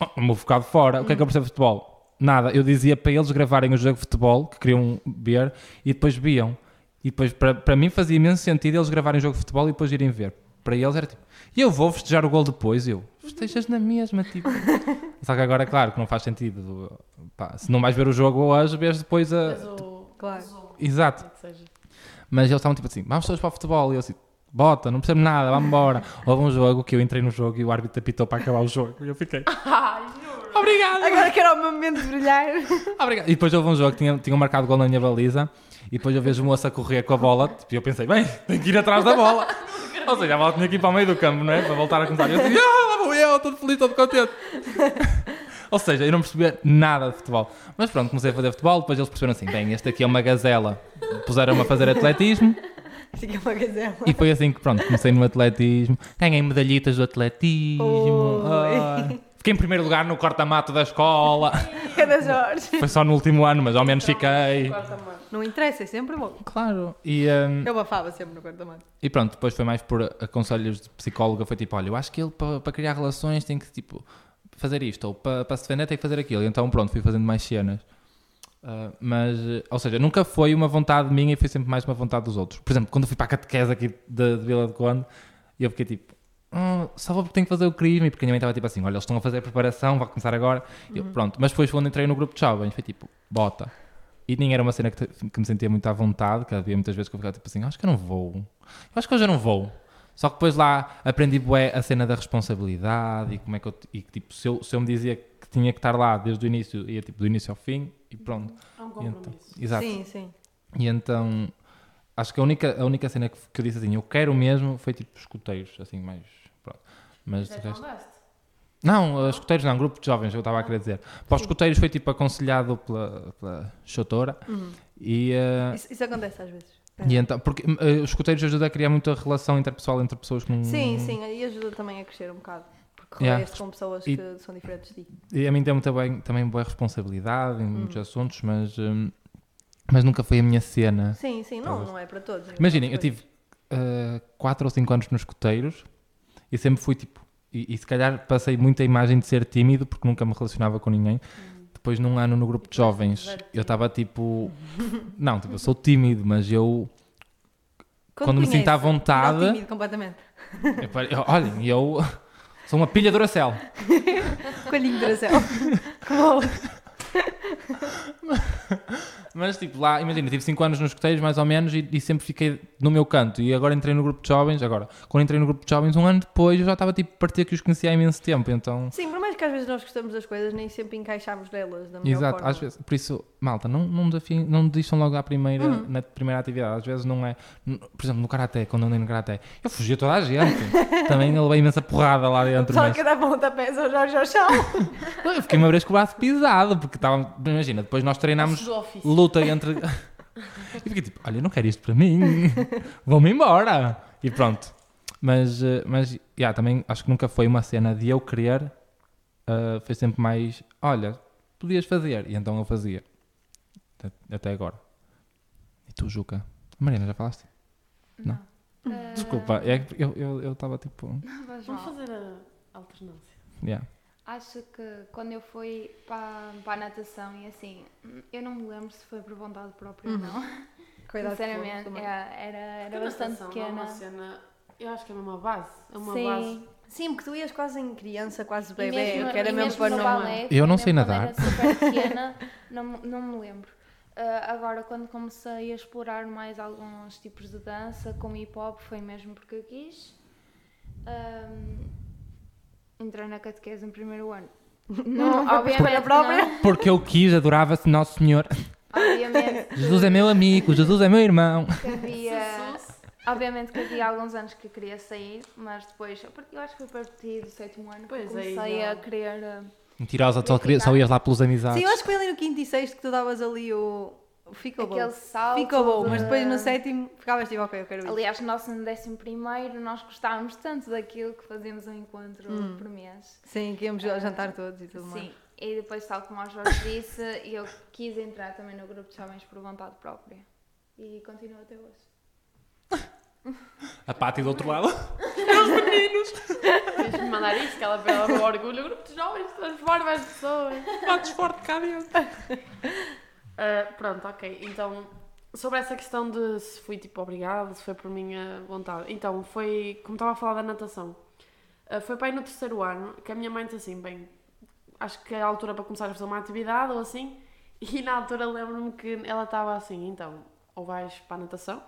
oh, o meu focado fora, o que é que eu percebo de futebol? Nada. Eu dizia para eles gravarem o jogo de futebol, que queriam ver, e depois viam. E depois, para, para mim, fazia imenso sentido eles gravarem o jogo de futebol e depois irem ver. Para eles era tipo: e eu vou festejar o gol depois. E eu, festejas na mesma, tipo. <laughs> Só que agora, claro, que não faz sentido. Pá, se não vais ver o jogo hoje, vês depois a. Mas o. Claro. mas o- Exato. Mas eles estavam tipo assim, vamos todos para o futebol. E eu assim, bota, não percebo nada, vamos embora. Houve um jogo que eu entrei no jogo e o árbitro apitou para acabar o jogo. E eu fiquei, <laughs> Ai, juro. obrigado, Agora que era o meu momento de brilhar. <laughs> obrigado. E depois houve um jogo que tinha, tinham marcado gol na minha baliza. E depois eu vejo o moço a correr com a bola. Tipo, e eu pensei, bem, tenho que ir atrás da bola. Ou seja, a bola tinha que ir para o meio do campo, não é? Para voltar a começar. E eu assim, ah, lá vou eu, todo feliz, todo contente. <laughs> Ou seja, eu não percebia nada de futebol. Mas pronto, comecei a fazer futebol. Depois eles perceberam assim, bem, este aqui é uma gazela. Puseram-me a fazer atletismo. Fica uma gazela. E foi assim que, pronto, comecei no atletismo, ganhei medalhitas do atletismo, Oi. ai. fiquei em primeiro lugar no corta-mato da escola. <laughs> Cada Jorge. Foi só no último ano, mas ao menos fiquei. Quarta-mano. Não interessa, é sempre bom. Claro. E, hum, Eu bafava sempre no quarto-mano. e pronto, depois foi mais por aconselhos de psicóloga, foi tipo, olha, eu acho que ele para, para criar relações tem que, tipo, fazer isto, ou para, para se defender tem que fazer aquilo. E então pronto, fui fazendo mais cenas. Ah, mas, ou seja, nunca foi uma vontade minha e foi sempre mais uma vontade dos outros. Por exemplo, quando fui para a catequese aqui de, de Vila de Conde, eu fiquei tipo, "Ah, só vou porque tenho que fazer o crime, porque a minha mãe estava tipo assim, olha, eles estão a fazer a preparação, vai começar agora. E eu, pronto, mas depois quando entrei no grupo de jovens, foi tipo, bota. E nem era uma cena que, te- que me sentia muito à vontade, que havia muitas vezes que eu ficava tipo assim, acho que eu não vou. Eu acho que hoje eu não vou. Só que depois lá aprendi bué a cena da responsabilidade e como é que eu, e tipo, se eu, se eu me dizia que tinha que estar lá desde o início, ia tipo do início ao fim e pronto. É um então, compromisso. exato. Sim, sim. E então, acho que a única, a única cena que, que eu disse assim, eu quero mesmo, foi tipo escuteiros, assim, mais. Pronto. Mas de Já te resto. mandaste? Não, eh, escuteiros não, grupo de jovens, eu estava a querer dizer. Para os escuteiros foi tipo aconselhado pela, pela chotora Uhum. e. eh, Isso, isso acontece às vezes. e então, porque eh, os escuteiros ajudam a criar muita relação interpessoal entre pessoas que não. Sim, sim, e ajuda também a crescer um bocado. Porque Yeah. com pessoas E- que são diferentes de ti. E a mim tem bem, também boa responsabilidade em muitos assuntos, mas, hum, mas nunca foi a minha cena. Sim, sim, não, Talvez. não é para todos. Imaginem, eu tive 4 ou 5 anos nos escuteiros e sempre fui tipo. E, e se calhar passei muita imagem de ser tímido porque nunca me relacionava com ninguém. Depois, num ano no grupo de jovens, eu estava tipo. Não, tipo, eu sou tímido, mas eu. quando me conhece, sinto à vontade- Não tímido completamente. eu eu- Olhem, eu sou uma pilha Duracell. <laughs> Coelhinho céu. <laughs> Como Mas tipo, lá, imagina, tive 5 anos nos escuteiros mais ou menos e, e, sempre fiquei no meu canto. E agora entrei no grupo de jovens. Agora, quando entrei no grupo de jovens, um ano depois eu já estava tipo, partir que os conhecia há imenso tempo. Então... Sim, por mais que às vezes nós gostamos das coisas, nem sempre encaixamos delas da melhor Exato, forma. às vezes. Por isso, malta, não, não, desafiem, não desistam logo à primeira, uhum. na primeira atividade. Às vezes não é. Por exemplo, no karaté, quando andei no karaté, eu fugia toda a gente. <laughs> Também ele veio imensa porrada lá dentro. Só mas... que dá pontapés ao Jorge ao <laughs> chão. eu fiquei uma vez com o braço pisado, porque estava. Imagina, depois nós treinámos luta entre. <laughs> e fiquei tipo, olha, eu não quero isto para mim, vou-me embora. E pronto. Mas, eh, mas yeah, também acho que nunca foi uma cena de eu querer, uh, foi sempre mais, olha, podias fazer. E então eu fazia. Até agora. E tu, Juca? Marina, já falaste? Não. não? Desculpa, é que eu estava eu, tipo. Vamos fazer a alternância. Yeah. Acho que quando eu fui para, para a natação e assim, eu não me lembro se foi por vontade própria ou uhum. não. Cuidado Sinceramente, é, era, era bastante pequena. É uma cena, eu acho que é uma base. É uma Sim. base. Sim, porque tu ias quase em criança, quase bebê, mesmo, que era mesmo, mesmo para não. Balé, eu não sei nadar. Era super pequena, não, não me lembro. Uh, agora, quando comecei a explorar mais alguns tipos de dança, como hip hop, foi mesmo porque eu quis. Um, entrei na catequese em primeiro ano. <laughs> Não, não obviamente própria. Não. Porque eu quis, adorava-se Nosso Senhor. Obviamente. <laughs> Jesus é meu amigo, Jesus é meu irmão. havia, obviamente que havia alguns anos que eu queria sair, mas depois, eu acho que foi a partir do sétimo ano que pois é, comecei é, a querer. Uh, Mentirosa, só, só ias lá pelos amizades. Sim, eu acho que foi ali no quinto e sexto que tu davas ali o, Ficou Aquele bom. salto. Ficou bom, mas depois no sétimo ficavas tipo, ok, eu quero ir. Aliás, nós no décimo primeiro nós gostávamos tanto daquilo que fazíamos um encontro hum. por mês. Sim, que íamos uh, jantar todos e tudo sim. mais. Sim, e depois, tal como o Jorge disse, <laughs> eu quis entrar também no grupo de jovens por vontade própria. E continuo até hoje. A Pati do outro lado. <laughs> Os meninos. Tens-me mandar isso, que ela pela orgulho. O grupo de jovens transforma as pessoas. Bates forte cá dentro. <laughs> Uh, pronto, ok. Então, sobre essa questão de se fui tipo obrigado, se foi por minha vontade. Então, foi, como estava a falar da natação, uh, foi para aí no terceiro ano que a minha mãe disse assim: bem, acho que é a altura para começar a fazer uma atividade ou assim. <laughs> E na altura lembro-me que ela estava assim: então, ou vais para a natação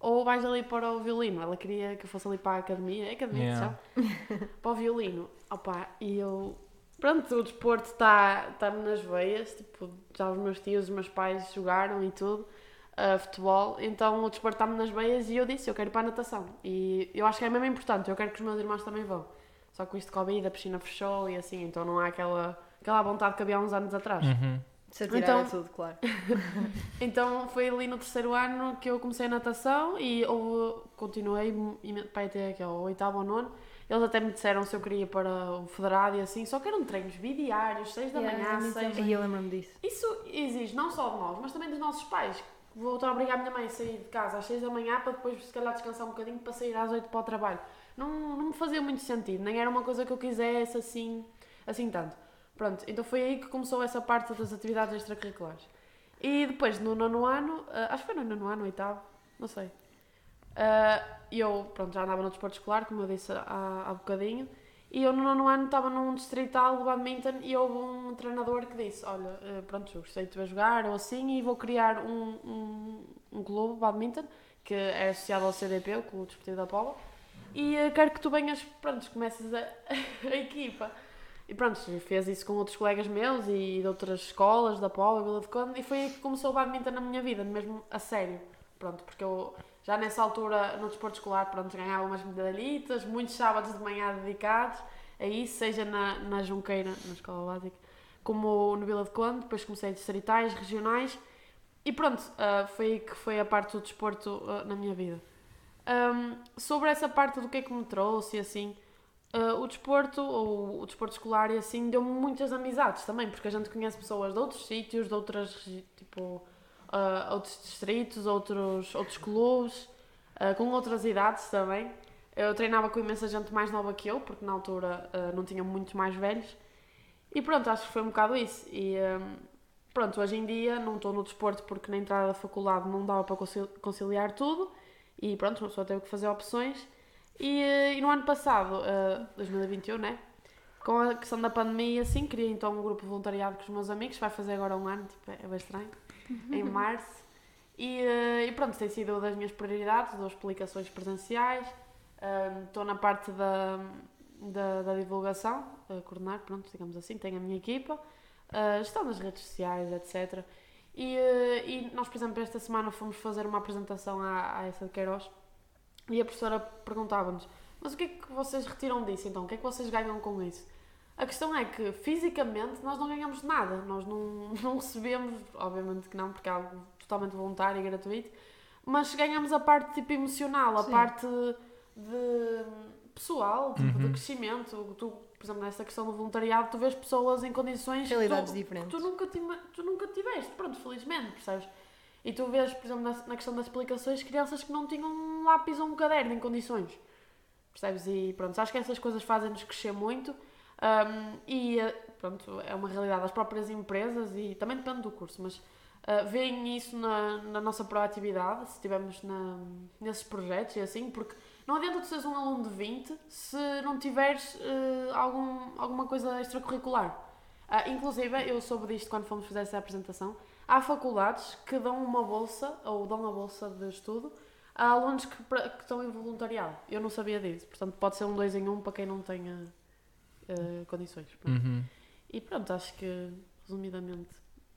ou vais ali para o violino. Ela queria que eu fosse ali para a academia, é academia yeah. <laughs> para o violino. Opa, e eu Pronto, o desporto está-me tá nas veias, tipo, já os meus tios, os meus pais jogaram e tudo, uh, futebol, então o desporto está-me nas veias e eu disse, eu quero ir para a natação. E eu acho que é mesmo importante, eu quero que os meus irmãos também vão. Só que com isto de Covid, a piscina fechou e assim, então não há aquela, aquela vontade que havia há uns anos atrás. Uhum. Se então, tudo, claro. <laughs> então foi ali no terceiro ano que eu comecei a natação e eu continuei para até aqui ao oitavo ou nono eles até me disseram se eu queria ir para o federado e assim, só que eram treinos bidiários, 6 da yeah, manhã, 6 E eu lembro-me disso. Isso exige não só de nós, mas também dos nossos pais. Vou estar a obrigar a minha mãe a sair de casa às 6 da manhã para depois, se calhar, descansar um bocadinho para sair às 8 para o trabalho. Não, não me fazia muito sentido, nem era uma coisa que eu quisesse assim, assim tanto. Pronto, então foi aí que começou essa parte das atividades extracurriculares. E depois, no nono ano, uh, acho que foi no nono ano, oitavo, não sei. Uh, eu, pronto, já andava no desporto escolar, como eu disse há, há bocadinho, e eu no nono ano estava num distrital de badminton e houve um treinador que disse, olha, eh, pronto, gostei de te ver jogar ou assim, e vou criar um, um, um clube badminton, que é associado ao CDP, o Clube Desportivo da Póvoa, e uh, quero que tu venhas, pronto, comeces a, <laughs> a equipa. E pronto, fez isso com outros colegas meus e de outras escolas da Póvoa, Vila de Conde, e foi aí que começou o badminton na minha vida, mesmo a sério. Pronto, porque eu já nessa altura, no desporto escolar, pronto, ganhava umas medalhitas, muitos sábados de manhã dedicados a isso, seja na, na Junqueira, na escola básica, como no Vila de Conde, depois comecei distritais, regionais, e pronto, uh, foi aí que foi a parte do desporto uh, na minha vida. Um, sobre essa parte do que é que me trouxe assim, uh, o desporto, ou o desporto escolar e assim, deu-me muitas amizades também, porque a gente conhece pessoas de outros sítios, de outras, tipo, uh, outros distritos, outros, outros clubes, uh, com outras idades também. Eu treinava com imensa gente mais nova que eu, porque na altura uh, não tinha muitos mais velhos. E pronto, acho que foi um bocado isso. E um, pronto, hoje em dia não estou no desporto porque na entrada da faculdade não dava para conciliar tudo. E pronto, pessoa teve que fazer opções. E, e no ano passado, 2021, né? Com a questão da pandemia, assim, criei então um grupo de voluntariado com os meus amigos. Vai fazer agora um ano, tipo, é bem estranho. Uhum. em março. E, uh, e, pronto, tem sido uma das minhas prioridades, dou explicações presenciais, estou uh, na parte da, da, da divulgação, a coordenar, pronto, digamos assim, tenho a minha equipa, uh, estou nas redes sociais, etc. E, e nós, por exemplo, esta semana fomos fazer uma apresentação à, à essa de Queiroz e a professora perguntava-nos mas o que é que vocês retiram disso então? O que é que vocês ganham com isso? A questão é que fisicamente nós não ganhamos nada, nós não, <laughs> não recebemos, obviamente que não, porque é algo totalmente voluntário e gratuito, mas ganhamos a parte tipo emocional, a Sim. parte de pessoal, tipo, uhum. de crescimento. Tu, por exemplo, nessa questão do voluntariado, tu vês pessoas em condições realidades tu, diferentes. Que tu nunca, tu nunca tiveste, pronto, felizmente, percebes? E tu vês, por exemplo, na, na questão das explicações, crianças que não tinham um lápis ou um caderno em condições. Percebes? E pronto, acho que essas coisas fazem-nos crescer muito. Um, e pronto, é uma realidade das próprias empresas e também depende do curso, mas uh, veem isso na, na nossa proatividade, se estivermos nesses projetos e assim, porque não adianta tu seres um aluno de 20 se não tiveres uh, algum, alguma coisa extracurricular. Uh, inclusive, eu soube disto quando fomos fazer essa apresentação. Há faculdades que dão uma bolsa, ou dão uma bolsa de estudo, há alunos que, que estão em voluntariado. Eu não sabia disso. Portanto, pode ser um dois em um para quem não tenha uh, condições. Uhum. E pronto, acho que, resumidamente,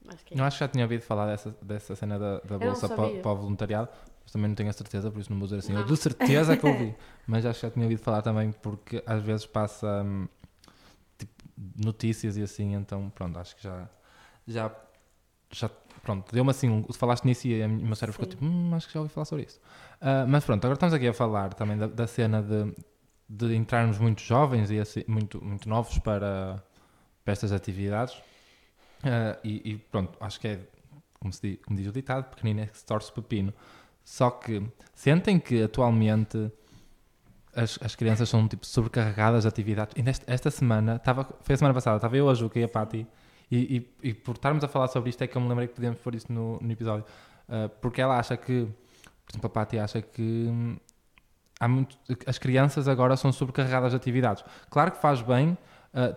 acho que é Não acho que já tinha ouvido falar dessa, dessa cena da, da bolsa para, para, o voluntariado, mas também não tenho a certeza, por isso não vou dizer assim. Não. Eu de certeza que ouvi, <laughs> mas acho que já tinha ouvido falar também, porque às vezes passa hum, tipo, notícias e assim, então pronto, acho que já. já já, pronto, deu-me assim, um, falaste nisso e o meu cérebro ficou tipo, hum, acho que já ouvi falar sobre isso. Uh, mas pronto, agora estamos aqui a falar também da, da cena de, de entrarmos muito jovens e assim, muito, muito novos para, para estas atividades. Uh, e, e, pronto, acho que é, como, diz, como diz o ditado, pequenino é que se torce pepino. Só que sentem que atualmente as, as crianças são tipo sobrecarregadas de atividades. E nesta, esta semana, tava, foi a semana passada, estava eu, a Juca e a Patti, e, e, e, por estarmos a falar sobre isto é que eu me lembrei que podíamos pôr isso no, no episódio. Uh, porque ela acha que por exemplo, a Patti acha que hum, muito, as crianças agora são sobrecarregadas de atividades. Claro que faz bem uh,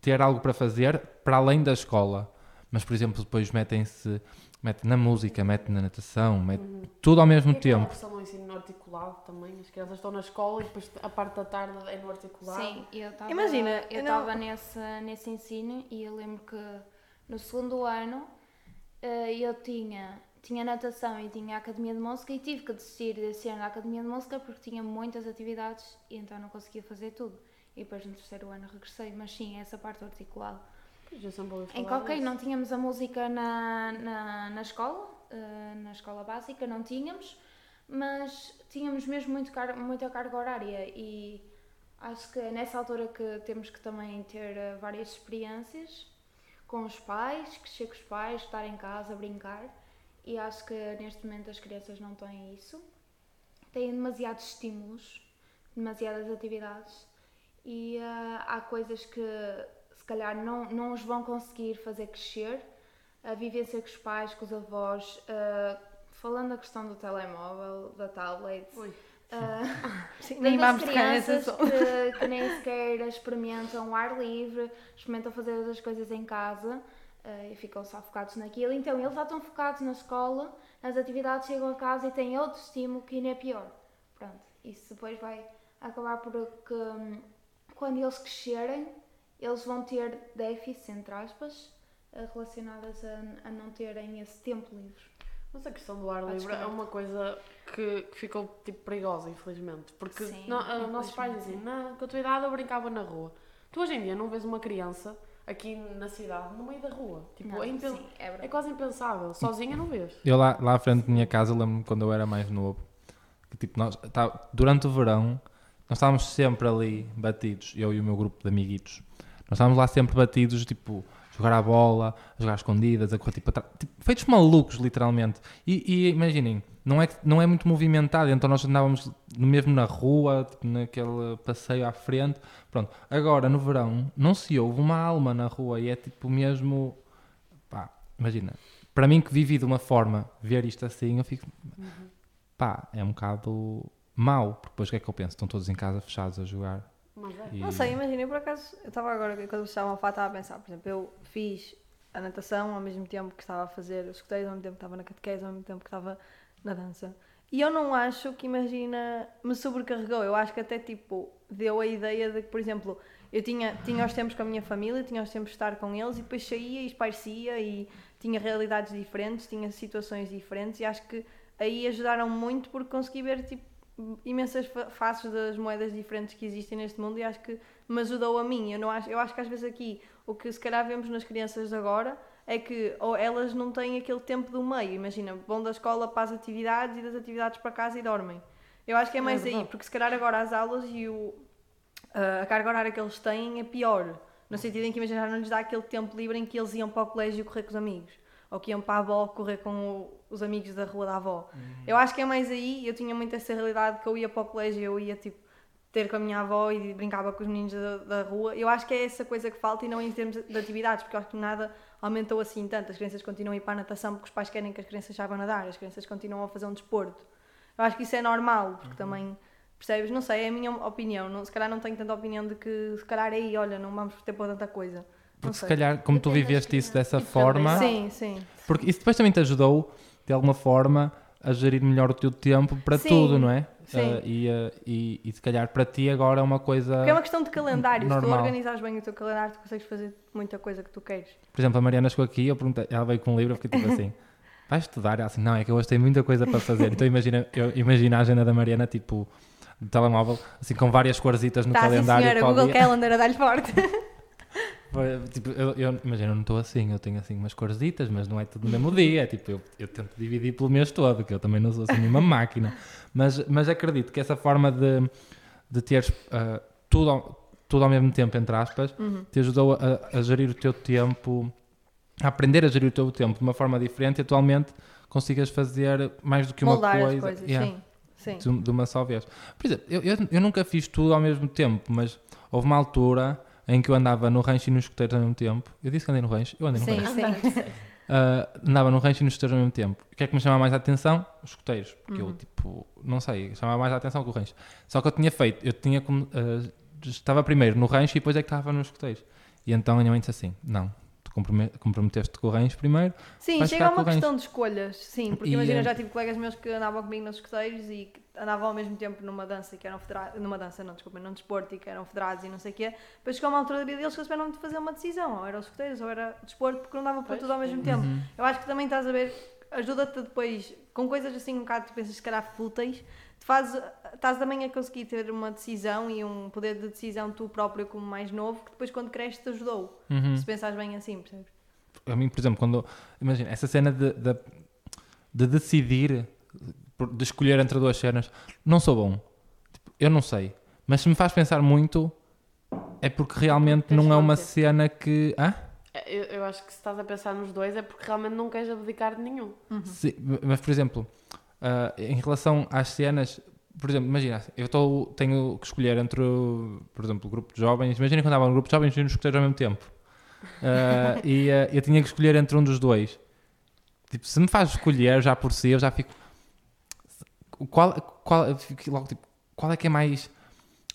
ter algo para fazer para além da escola, mas, por exemplo, depois metem-se mete na música, mete na natação, mete uhum. tudo ao mesmo e tempo. É no ensino articulado também, as crianças estão na escola e depois a parte da tarde é no articulado. Sim, eu estava Imagina, eu estava não... nesse, nesse ensino e eu lembro que no segundo ano uh, eu tinha tinha natação e tinha academia de música e tive que desistir desse ano da academia de música porque tinha muitas atividades e então não conseguia fazer tudo. E depois no terceiro ano regressei, mas sim, essa parte articulada. Em qualquer não tínhamos a música na, na, na escola, uh, na escola básica, não tínhamos, mas tínhamos mesmo muito car muita carga horária e acho que é nessa altura que temos que também ter uh, várias experiências com os pais, crescer com os pais, estar em casa, brincar e acho que neste momento as crianças não têm isso. Têm demasiados estímulos, demasiadas atividades e uh, há coisas que se calhar não, não os vão conseguir fazer crescer. A vivência com os pais, com os avós, uh, falando da questão do telemóvel, da tablet. Ui. Uh, <laughs> Sim, nem vamos crianças que, que nem sequer experimentam o ar livre, experimentam fazer outras coisas em casa e ficam só focados naquilo. Então eles já estão focados na escola, nas atividades, chegam a casa e têm outro estímulo que ainda é pior. Pronto, isso depois vai acabar por que um, quando eles crescerem, eles vão ter déficits, entre aspas, uh, relacionadas a, a, não terem esse tempo livre. Mas a questão do ar livre é uma coisa que, que, ficou tipo perigosa, infelizmente. Porque Sim, não, uh, nossos pais diziam, na, tua idade eu brincava na rua. Tu hoje em dia não vês uma criança aqui na cidade, no meio da rua. Tipo, não, é, impens... sim, é, é, quase impensável. Sozinha não vês. Eu lá, lá à frente da minha casa, lembro-me quando eu era mais novo, que tipo, nós, tá, durante o verão, nós estávamos sempre ali batidos, eu e o meu grupo de amiguitos. Nós estávamos lá sempre batidos, tipo, jogar a bola, a jogar escondidas, a correr tipo, tipo feitos malucos, literalmente. E, e imaginem, não é, não é muito movimentado, então nós andávamos mesmo na rua, tipo, naquele passeio à frente. Pronto, agora no verão não se ouve uma alma na rua e é tipo mesmo. Pá, imagina, para mim que vivi de uma forma ver isto assim, eu fico. Uhum. pá, é um bocado mau, porque depois o que é que eu penso? Estão todos em casa fechados a jogar. É. E... Não sei, imagina, por acaso, eu estava agora, quando estava a falar, estava a pensar, por exemplo, eu fiz a natação, ao mesmo tempo que estava a fazer os escuteiros, ao mesmo tempo que estava na catequese, ao mesmo tempo que estava na dança. E eu não acho que, imagina, me sobrecarregou. Eu acho que até, tipo, deu a ideia de que, por exemplo, eu tinha, tinha os tempos com a minha família, tinha os tempos de estar com eles e depois saía e esparecia e tinha realidades diferentes, tinha situações diferentes e acho que aí ajudaram muito porque consegui ver, tipo, imensas faces das moedas diferentes que existem neste mundo e acho que me ajudou a mim. Eu, não acho, eu acho que às vezes aqui o que se calhar vemos nas crianças agora é que ou elas não têm aquele tempo do meio. Imagina, vão da escola para as atividades e das atividades para casa e dormem. Eu acho que é, é mais é aí, porque se calhar agora as aulas e o, a carga horária que eles têm é pior. No sentido em que, imagina, não lhes dá aquele tempo livre em que eles iam para o colégio correr com os amigos. Ou que iam para a avó correr com os amigos da rua da avó. Uhum. Eu acho que é mais aí. Eu tinha muito essa realidade que eu ia para o colégio, eu ia tipo ter com a minha avó e brincava com os meninos da, da, rua. Eu acho que é essa coisa que falta e não em termos de atividades, porque eu acho que nada aumentou assim tanto. As crianças continuam a ir para a natação porque os pais querem que as crianças saibam nadar, as crianças continuam a fazer um desporto. Eu acho que isso é normal, porque uhum. também, percebes? Não sei, é a minha opinião. Não, se calhar não tenho tanta opinião de que, se calhar aí, olha, não vamos ter por tanta coisa. Porque se calhar, como tu viveste isso dessa forma. Sim, sim. Porque isso depois também te ajudou, de alguma forma, a gerir melhor o teu tempo para sim. tudo, não é? Uh, e, uh, e, e, se calhar para ti agora é uma coisa. Porque é uma questão de calendário. Normal. Se tu organizares bem o teu calendário, tu consegues fazer muita coisa que tu queres. Por exemplo, a Mariana chegou aqui, eu perguntei, ela veio com um livro, eu fiquei tipo assim: <laughs> vais estudar? Ela assim, não, é que eu hoje tenho muita coisa para fazer. então imagina, eu imagino a agenda da Mariana tipo de telemóvel, assim com várias corzitas no tá, calendário. Sim, senhora, Google Calendar a dar-lhe forte. <laughs> Tipo, eu, eu imagino, eu não estou assim, eu tenho assim umas corzitas, mas não é tudo no mesmo dia. É tipo, eu, eu tento dividir pelo mês todo, que eu também não sou assim uma <laughs> máquina. Mas, mas acredito que essa forma de, de teres uh, tudo, ao, tudo ao mesmo tempo, entre aspas, uhum. te ajudou a, a, gerir o teu tempo, a aprender a gerir o teu tempo de uma forma diferente e atualmente consigas fazer mais do que uma Moldar coisa. As coisas, yeah, sim. sim. De, de, uma só vez. Por exemplo, eu, eu, eu nunca fiz tudo ao mesmo tempo, mas houve uma altura em que eu andava no rancho e nos escuteiros ao mesmo tempo. Eu disse que andei no rancho, eu andei no sim, rancho. Sim. Uh, <laughs> andava no rancho e nos escuteiros ao mesmo tempo. O que é que me chamava mais a atenção? Os escuteiros. Porque uhum. eu, tipo, não sei, chamava mais a atenção que o rancho. Só que eu tinha feito, eu tinha como. Uh, estava primeiro no rancho e depois é que estava nos escuteiros. E então a minha mãe disse assim: não, comprometeste com o Reins primeiro. Sim, chega a uma questão de escolhas, sim, porque e, imagina, eh, já tive colegas meus que andavam comigo nos escuteiros e andavam ao mesmo tempo numa dança que eram federados, numa dança, não, desculpa, num desporto e que eram federados e não sei o quê. Depois chegou uma altura da vida deles que eles tiveram de fazer uma decisão, ou era os escuteiros ou era desporto, porque não dava para tudo ao mesmo tempo. Uhum. Eu acho que também estás a ver, ajuda-te depois, com coisas assim um bocado, tu pensas se calhar fúteis, faz, estás também a conseguir ter uma decisão e um poder de decisão tu próprio como mais novo, que depois quando cresces te ajudou. Uhum. Se pensares bem assim, percebes? A mim, por exemplo, quando. Imagina, essa cena de, de, de decidir, de escolher entre duas cenas, não sou bom. Tipo, eu não sei. Mas se me faz pensar muito, é porque realmente não é uma cena que. Hã? Eu, eu, acho que se estás a pensar nos dois é porque realmente não queres abdicar de nenhum. Uhum. Sim, mas, por exemplo, uh, em relação às cenas, por exemplo, imagina, eu tô, tenho que escolher entre, por exemplo, o grupo de jovens. Imagina quando andava no grupo de jovens e nos escuteiros ao mesmo tempo. Uh, e uh, eu tinha que escolher entre um dos dois. Tipo, se me faz escolher já por si, eu já fico. Qual, qual, fico logo, tipo, qual é que é mais.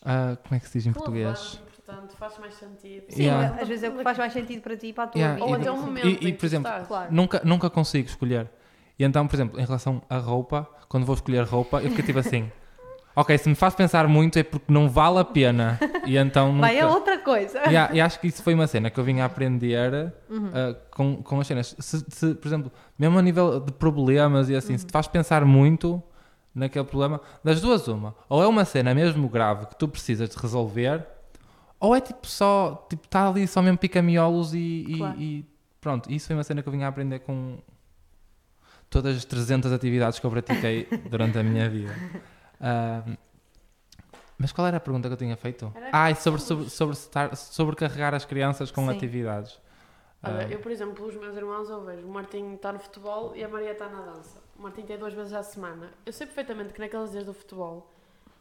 Uh, como é que se diz em português? Portanto, faz mais sentido. Sim, yeah. às vezes é o que faz mais sentido para ti e para a tua yeah. vida. Ou até o momento. E, e por exemplo, claro. nunca, nunca consigo escolher. E então, por exemplo, em relação à roupa, quando vou escolher roupa, eu fico tipo assim. Ok, se me faz pensar muito é porque não vale a pena. <laughs> E então nunca... Vai a outra coisa. Yeah, e acho que isso foi uma cena que eu vim a aprender uhum. uh, com, com as cenas. Se, se, por exemplo, mesmo a nível de problemas e assim, uhum. se te faz pensar muito naquele problema, das duas uma. Ou é uma cena mesmo grave que tu precisas de resolver, ou é tipo só, tipo, está ali só mesmo pica-miolos e, claro. e, e, pronto. Isso foi uma cena que eu vim a aprender com todas as 300 atividades que eu pratiquei durante a minha vida. <laughs> Uh, mas qual era a pergunta que eu tinha feito? Ah, e sobre, sobre, sobre estar, sobrecarregar as crianças com Sim. atividades. Olha, uh, eu, por exemplo, os meus irmãos, eu vejo, o Martim está no futebol e a Maria está na dança. O Martim tem duas vezes à semana. Eu sei perfeitamente que naqueles dias do futebol,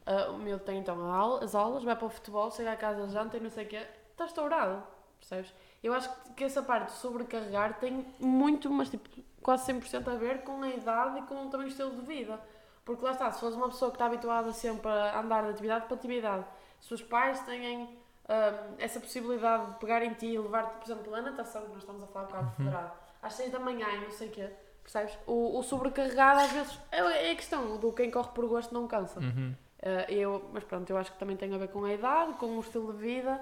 uh, o meu tem então aula, as aulas, vai para o futebol, chega a casa, janta e não sei o quê, está estourado, percebes? Eu acho que essa parte de sobrecarregar tem muito, mas tipo, quase 100% a ver com a idade e com também o estilo de vida. Porque lá está, se fores uma pessoa que está habituada sempre a andar de atividade para atividade, se os pais têm uh, um, essa possibilidade de pegar em ti e levar-te, por exemplo, a natação, que nós estamos a falar com a Uhum. federado, às 6 da manhã e não sei o quê, percebes? O, o sobrecarregado às vezes é, é a questão do quem corre por gosto não cansa. Uhum. Uh, eu, mas pronto, eu acho que também tem a ver com a idade, com o estilo de vida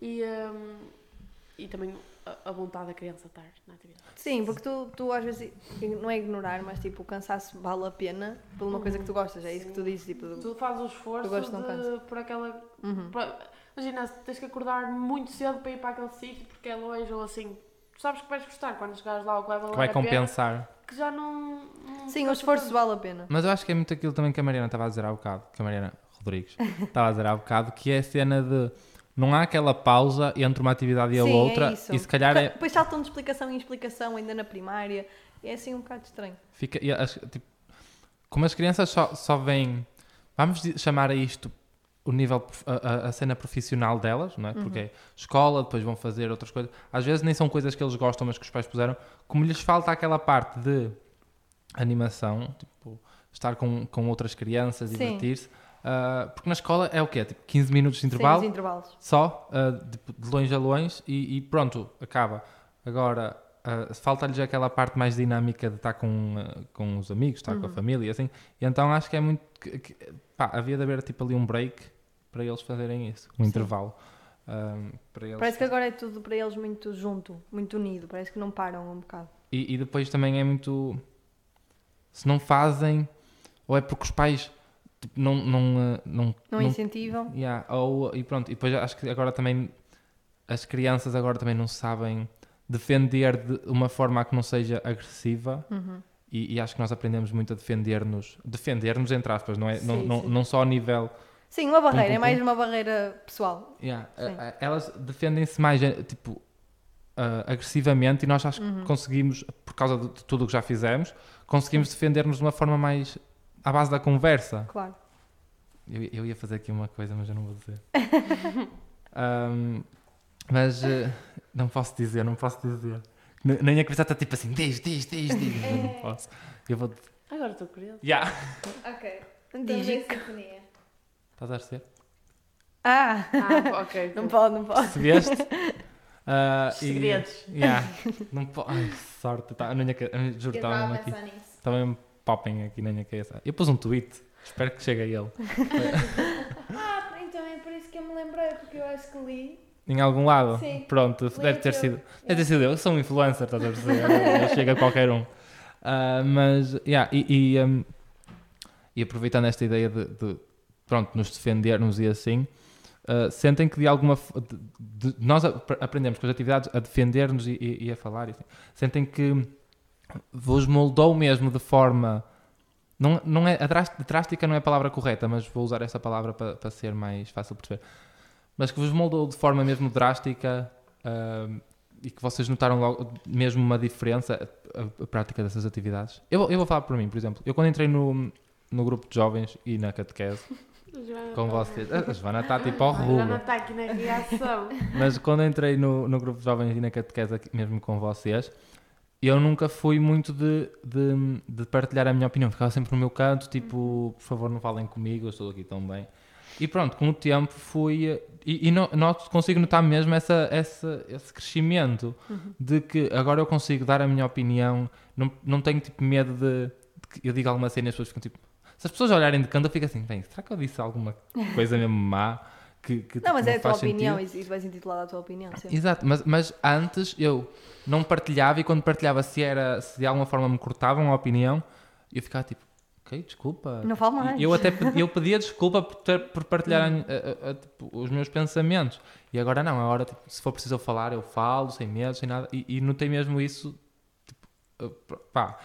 e, um, e também a, vontade da criança estar na atividade. Sim, porque tu, tu às vezes, não é ignorar, mas tipo, o cansaço vale a pena por uma coisa que tu gostas, é isso que tu dizes, tipo, Tu fazes o esforço gosto, de, por aquela. Uhum. por- imagina, tens que acordar muito cedo para ir para aquele sítio porque é longe ou assim. Tu sabes que vais gostar quando chegares lá o que vai valer Que vai a pena, compensar. que já não. não sim, o esforço tanto. vale a pena. Mas eu acho que é muito aquilo também que a Mariana estava a dizer há bocado, que a Mariana Rodrigues <laughs> estava a dizer há bocado, que é a cena de não há aquela pausa entre uma atividade e a Sim, outra é isso. e se calhar é, Depois saltam de explicação em explicação ainda na primária, é assim um bocado estranho. fica, as- tipo, como as crianças só, só veem, vamos chamar a isto o nível, a, a- cena profissional delas, não é? Porque é escola, depois vão fazer outras coisas. Às vezes nem são coisas que eles gostam, mas que os pais puseram. Como lhes falta aquela parte de animação, tipo, estar com, com outras crianças, divertir-se. Ah, porque na escola é o quê? Tipo, 15 minutos de Sim, intervalo? os intervalos. só, ah, de, de longe a longe, e, e pronto, acaba. Agora, ah, falta-lhes aquela parte mais dinâmica de estar com, com os amigos, estar com Uhum. a família, e assim. E então acho que é muito. que- que- pá, havia de haver tipo ali um break para eles fazerem isso, um Sim. intervalo. eles Parece que agora é tudo para eles muito junto, muito unido, parece que não param um bocado. E, e depois também é muito. Se não fazem, ou é porque os pais tipo, não. Não, ah, não, Não, incentivam. Yeah, ou, e pronto, e depois acho que agora também as crianças agora também não sabem defender de uma forma que não seja agressiva Uhum. e, e acho que nós aprendemos muito a defender-nos, defender-nos entre aspas, não, é? não, Sim, não, sim. não só a nível. Sim, uma barreira, é mais uma barreira pessoal. Yeah, elas defendem-se mais eh, tipo ah, agressivamente e nós acho Uhum. que conseguimos, por causa de, de tudo o que já fizemos, conseguimos defender-nos de uma forma mais à base da conversa. Claro. Eu, eu ia fazer aqui uma coisa, mas eu não vou dizer. <laughs> Ahm, mas eh, não posso dizer, não posso dizer. N- Nem a cabeça está tipo assim, diz, diz, diz, diz. É. Não posso. Eu vou. Agora estou curioso. Yeah. Ok. Digi. sintonia. Estás a perceber? Ah, Ah, ok. <laughs> não pode, não pode. Percebeste? <laughs> E- Segredos. Yeah. Não po- Ai, sorte. Tá, na minha eu juro, Eu estava mesmo a aqui. Estava mesmo popping aqui na minha cabeça. Eu pus um tweet. Espero que chegue a ele. <laughs> Ah, então é por isso que eu me lembrei, porque eu acho que li. Em algum lado? Sim. Pronto, deve ter aquele. sido. Deve ter sido eu. Eu sou um influencer, estás a perceber? Eu <laughs> chego a qualquer um. Ah, mas, yeah, e, e, um, e aproveitando esta ideia de, de, pronto, nos defendermos e assim, ah, sentem que de alguma de- de- nós ap- aprendemos com as atividades a defender-nos e, e- e a falar, e assim. sentem que vos moldou mesmo de forma. Não, não é, a drás- drástica não é a palavra correta, mas vou usar essa palavra para, para ser mais fácil de perceber. Mas que vos moldou de forma mesmo drástica ahm, e que vocês notaram logo mesmo uma diferença a, a prática dessas atividades. Eu, vou- eu vou falar por mim, por exemplo. Eu quando entrei no, no grupo de jovens e na catequese <laughs> com tá- vocês, a Joana está tipo ao A Joana rumo. está aqui na reação. <laughs> Mas quando entrei no, no grupo de jovens e na catequese mesmo com vocês, eu nunca fui muito de, de, de partilhar a minha opinião. Ficava sempre no meu canto, tipo, por favor não falem comigo, eu estou aqui tão bem. E pronto, com o tempo fui... E, e no, noto- consigo notar mesmo essa, essa, esse crescimento de que agora eu consigo dar a minha opinião, não, não tenho tipo medo de, de que eu diga alguma cena e as pessoas ficam tipo... Se as pessoas olharem de canto, eu fico assim, bem, será que eu disse alguma coisa mesmo má? Que, que, Não, mas é a tua sentido? opinião e e tu vais intitulada a tua opinião. sempre. Exato, mas, mas antes eu não partilhava e quando partilhava se era se de alguma forma me cortavam a opinião, eu ficava tipo, ok, desculpa. Não falo mais. Eu até pedi- eu pedia desculpa por, ter, por partilhar a- a- a- tipo, os meus pensamentos. E agora não, agora tipo, se for preciso eu falar, eu falo, sem medo, sem nada. E, e notei mesmo isso, tipo, pá,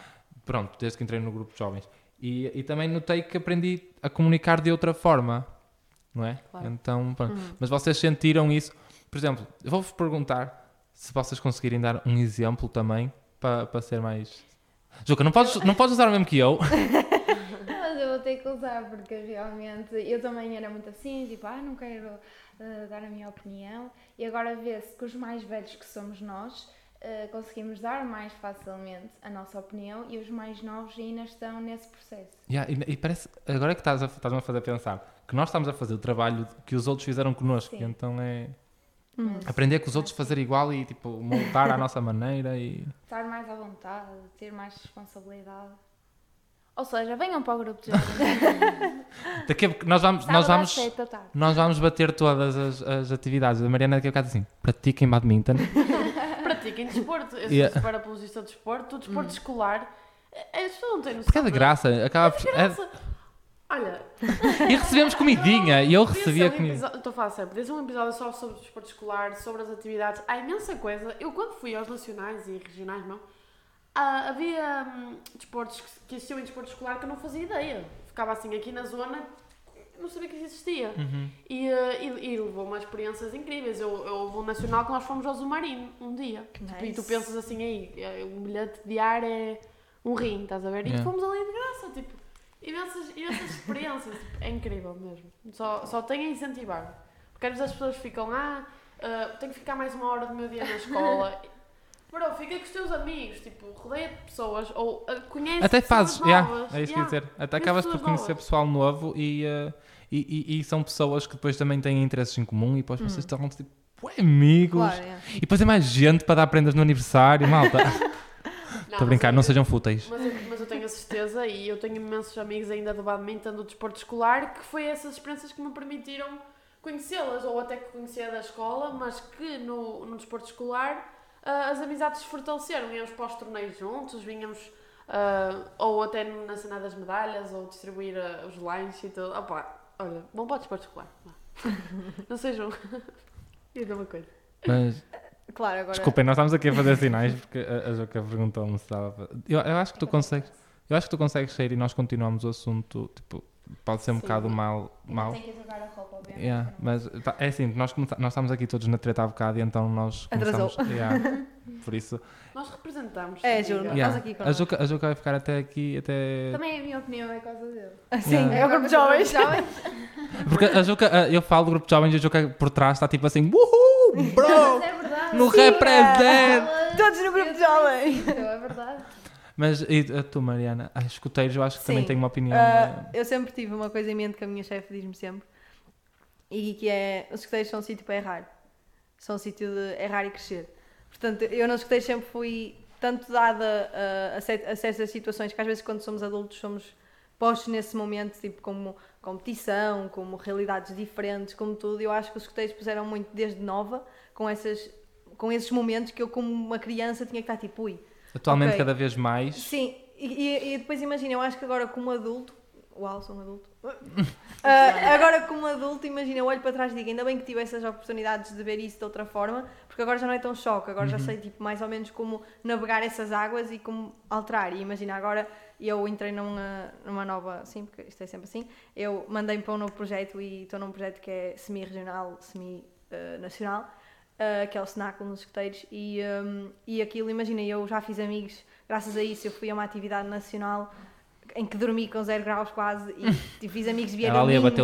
pronto, desde que entrei no grupo de jovens. E, e também notei que aprendi a comunicar de outra forma, não é? Claro. Então, pronto. Uhum. Mas vocês sentiram isso? Por exemplo, eu vou-vos perguntar se vocês conseguirem dar um exemplo também para, para ser mais. Juca, não podes, não podes usar o mesmo que eu. <laughs> Mas eu vou ter que usar porque realmente eu também era muito assim, tipo, ah, não quero eh, dar a minha opinião. E agora vê-se que os mais velhos que somos nós uh, conseguimos dar mais facilmente a nossa opinião e os mais novos ainda estão nesse processo. Yeah, e, e, parece, agora é que estás a, estás a fazer pensar, que nós estamos a fazer o trabalho que os outros fizeram connosco, Sim. então é... Hum. Aprender com os outros, fazer igual e tipo, montar à nossa maneira e. Estar mais à vontade, ter mais responsabilidade. Ou seja, venham para o grupo de jovens. <laughs> Daqui a, nós vamos, nós vamos, nós vamos bater todas as, as atividades. A Mariana daqui a bocado assim, pratiquem badminton. <laughs> pratiquem desporto. Eu yeah. sou parapologista de desporto, o desporto hum. escolar. As pessoas não têm noção. Porque é de graça. Acaba é de graça. É... Olha. e recebemos comidinha e eu recebia comida. Estou a falar sério, podia ser um episódio só sobre o desporto escolar, sobre as atividades. Há imensa coisa. Eu, quando fui aos nacionais e regionais, não, ah, havia hum, desportos que, que existiam em desporto escolar que eu não fazia ideia. Ficava assim aqui na zona, não sabia que isso existia. Uhum. E, uh, e, e levou-me a experiências incríveis. Eu, eu houve um nacional que nós fomos ao Zumarino um dia. Nice. e tu pensas assim aí, é, um bilhete de ar é um rim, estás a ver? E yeah. fomos ali de graça, tipo imensas, imensas experiências. É incrível mesmo. Só, só tenho a incentivar. Porque às vezes as pessoas ficam, ah, uh, tenho que ficar mais uma hora do meu dia na escola. <laughs> Bro, fica com os teus amigos, tipo, rodeia de pessoas, ou uh, conhece Até fazes, yeah, é isso yeah. que eu dizer. Até acabas por conhecer novas. pessoal novo e, uh, e, e, e, são pessoas que depois também têm interesses em comum e depois hum. vocês estão tipo, amigos. Claro, yeah. E depois é mais gente para dar prendas no aniversário, malta. <laughs> Estou a brincar, não sejam fúteis. Mas a certeza e eu tenho imensos amigos ainda do badminton, do desporto escolar, que foi essas experiências que me permitiram conhecê-las, ou até que conhecia da escola, mas que no, no desporto escolar uh, as amizades se fortaleceram. Íamos para os torneios juntos, vinhamos, uh, ou até na cena das medalhas, ou distribuir uh, os lanches e tudo. Opa, olha, bom para o desporto escolar. Não <laughs> sejam. <laughs> e uma coisa. Mas Claro, agora... Desculpem, nós estamos aqui a fazer sinais porque a, a Joca perguntou-me se estava. Eu, eu acho que tu consegues. Eu acho que tu consegues sair e nós continuamos o assunto, tipo, pode ser um Sim. bocado mal. mal. Tem que jogar a roupa, obviamente. Yeah, mas tá, é assim, nós, nós estamos aqui todos na treta há bocado e então nós começamos. Yeah, <laughs> por isso. Nós representamos. É, juro, yeah. nós aqui a Juca, a Juca vai ficar até aqui. Até... Também a minha opinião é causa dele. Sim, yeah. é o grupo de jovens. <laughs> Porque a Juca, eu falo do grupo de jovens e a Juca por trás está tipo assim, uhul, bro! é verdade. No represent! Todos no grupo de jovens. É verdade. Mas e a tu, Mariana? Ai, escuteiros, eu acho que Sim. também tenho uma opinião. Uh, eu sempre tive uma coisa em mente que a minha chefe diz-me sempre. E que é, os escuteiros são um sítio para errar. São um sítio de errar e crescer. Portanto, eu nos escuteiros sempre fui tanto dada uh, a, certas situações que às vezes quando somos adultos somos postos nesse momento, tipo como competição, como realidades diferentes, como tudo. Eu acho que os escuteiros puseram muito desde nova com, essas, com esses momentos que eu como uma criança tinha que estar tipo, ui, Atualmente okay. cada vez mais. Sim, e, e depois imagina, eu acho que agora como adulto, uau, sou um adulto. Uh, <laughs> agora como adulto, imagina, eu olho para trás e digo, ainda bem que tive essas oportunidades de ver isso de outra forma, porque agora já não é tão choque, agora uhum. já sei tipo, mais ou menos como navegar essas águas e como alterar. E imagina, agora eu entrei numa, numa nova, sim, porque isto é sempre assim, eu mandei-me para um novo projeto e estou num projeto que é semi-regional, semi-nacional. Uh, que é o Cenáculo nos escuteiros, e, um, e aquilo, imagina, eu já fiz amigos, graças a isso eu fui a uma atividade nacional em que dormi com zero graus quase e, e <laughs> fiz amigos de Vieira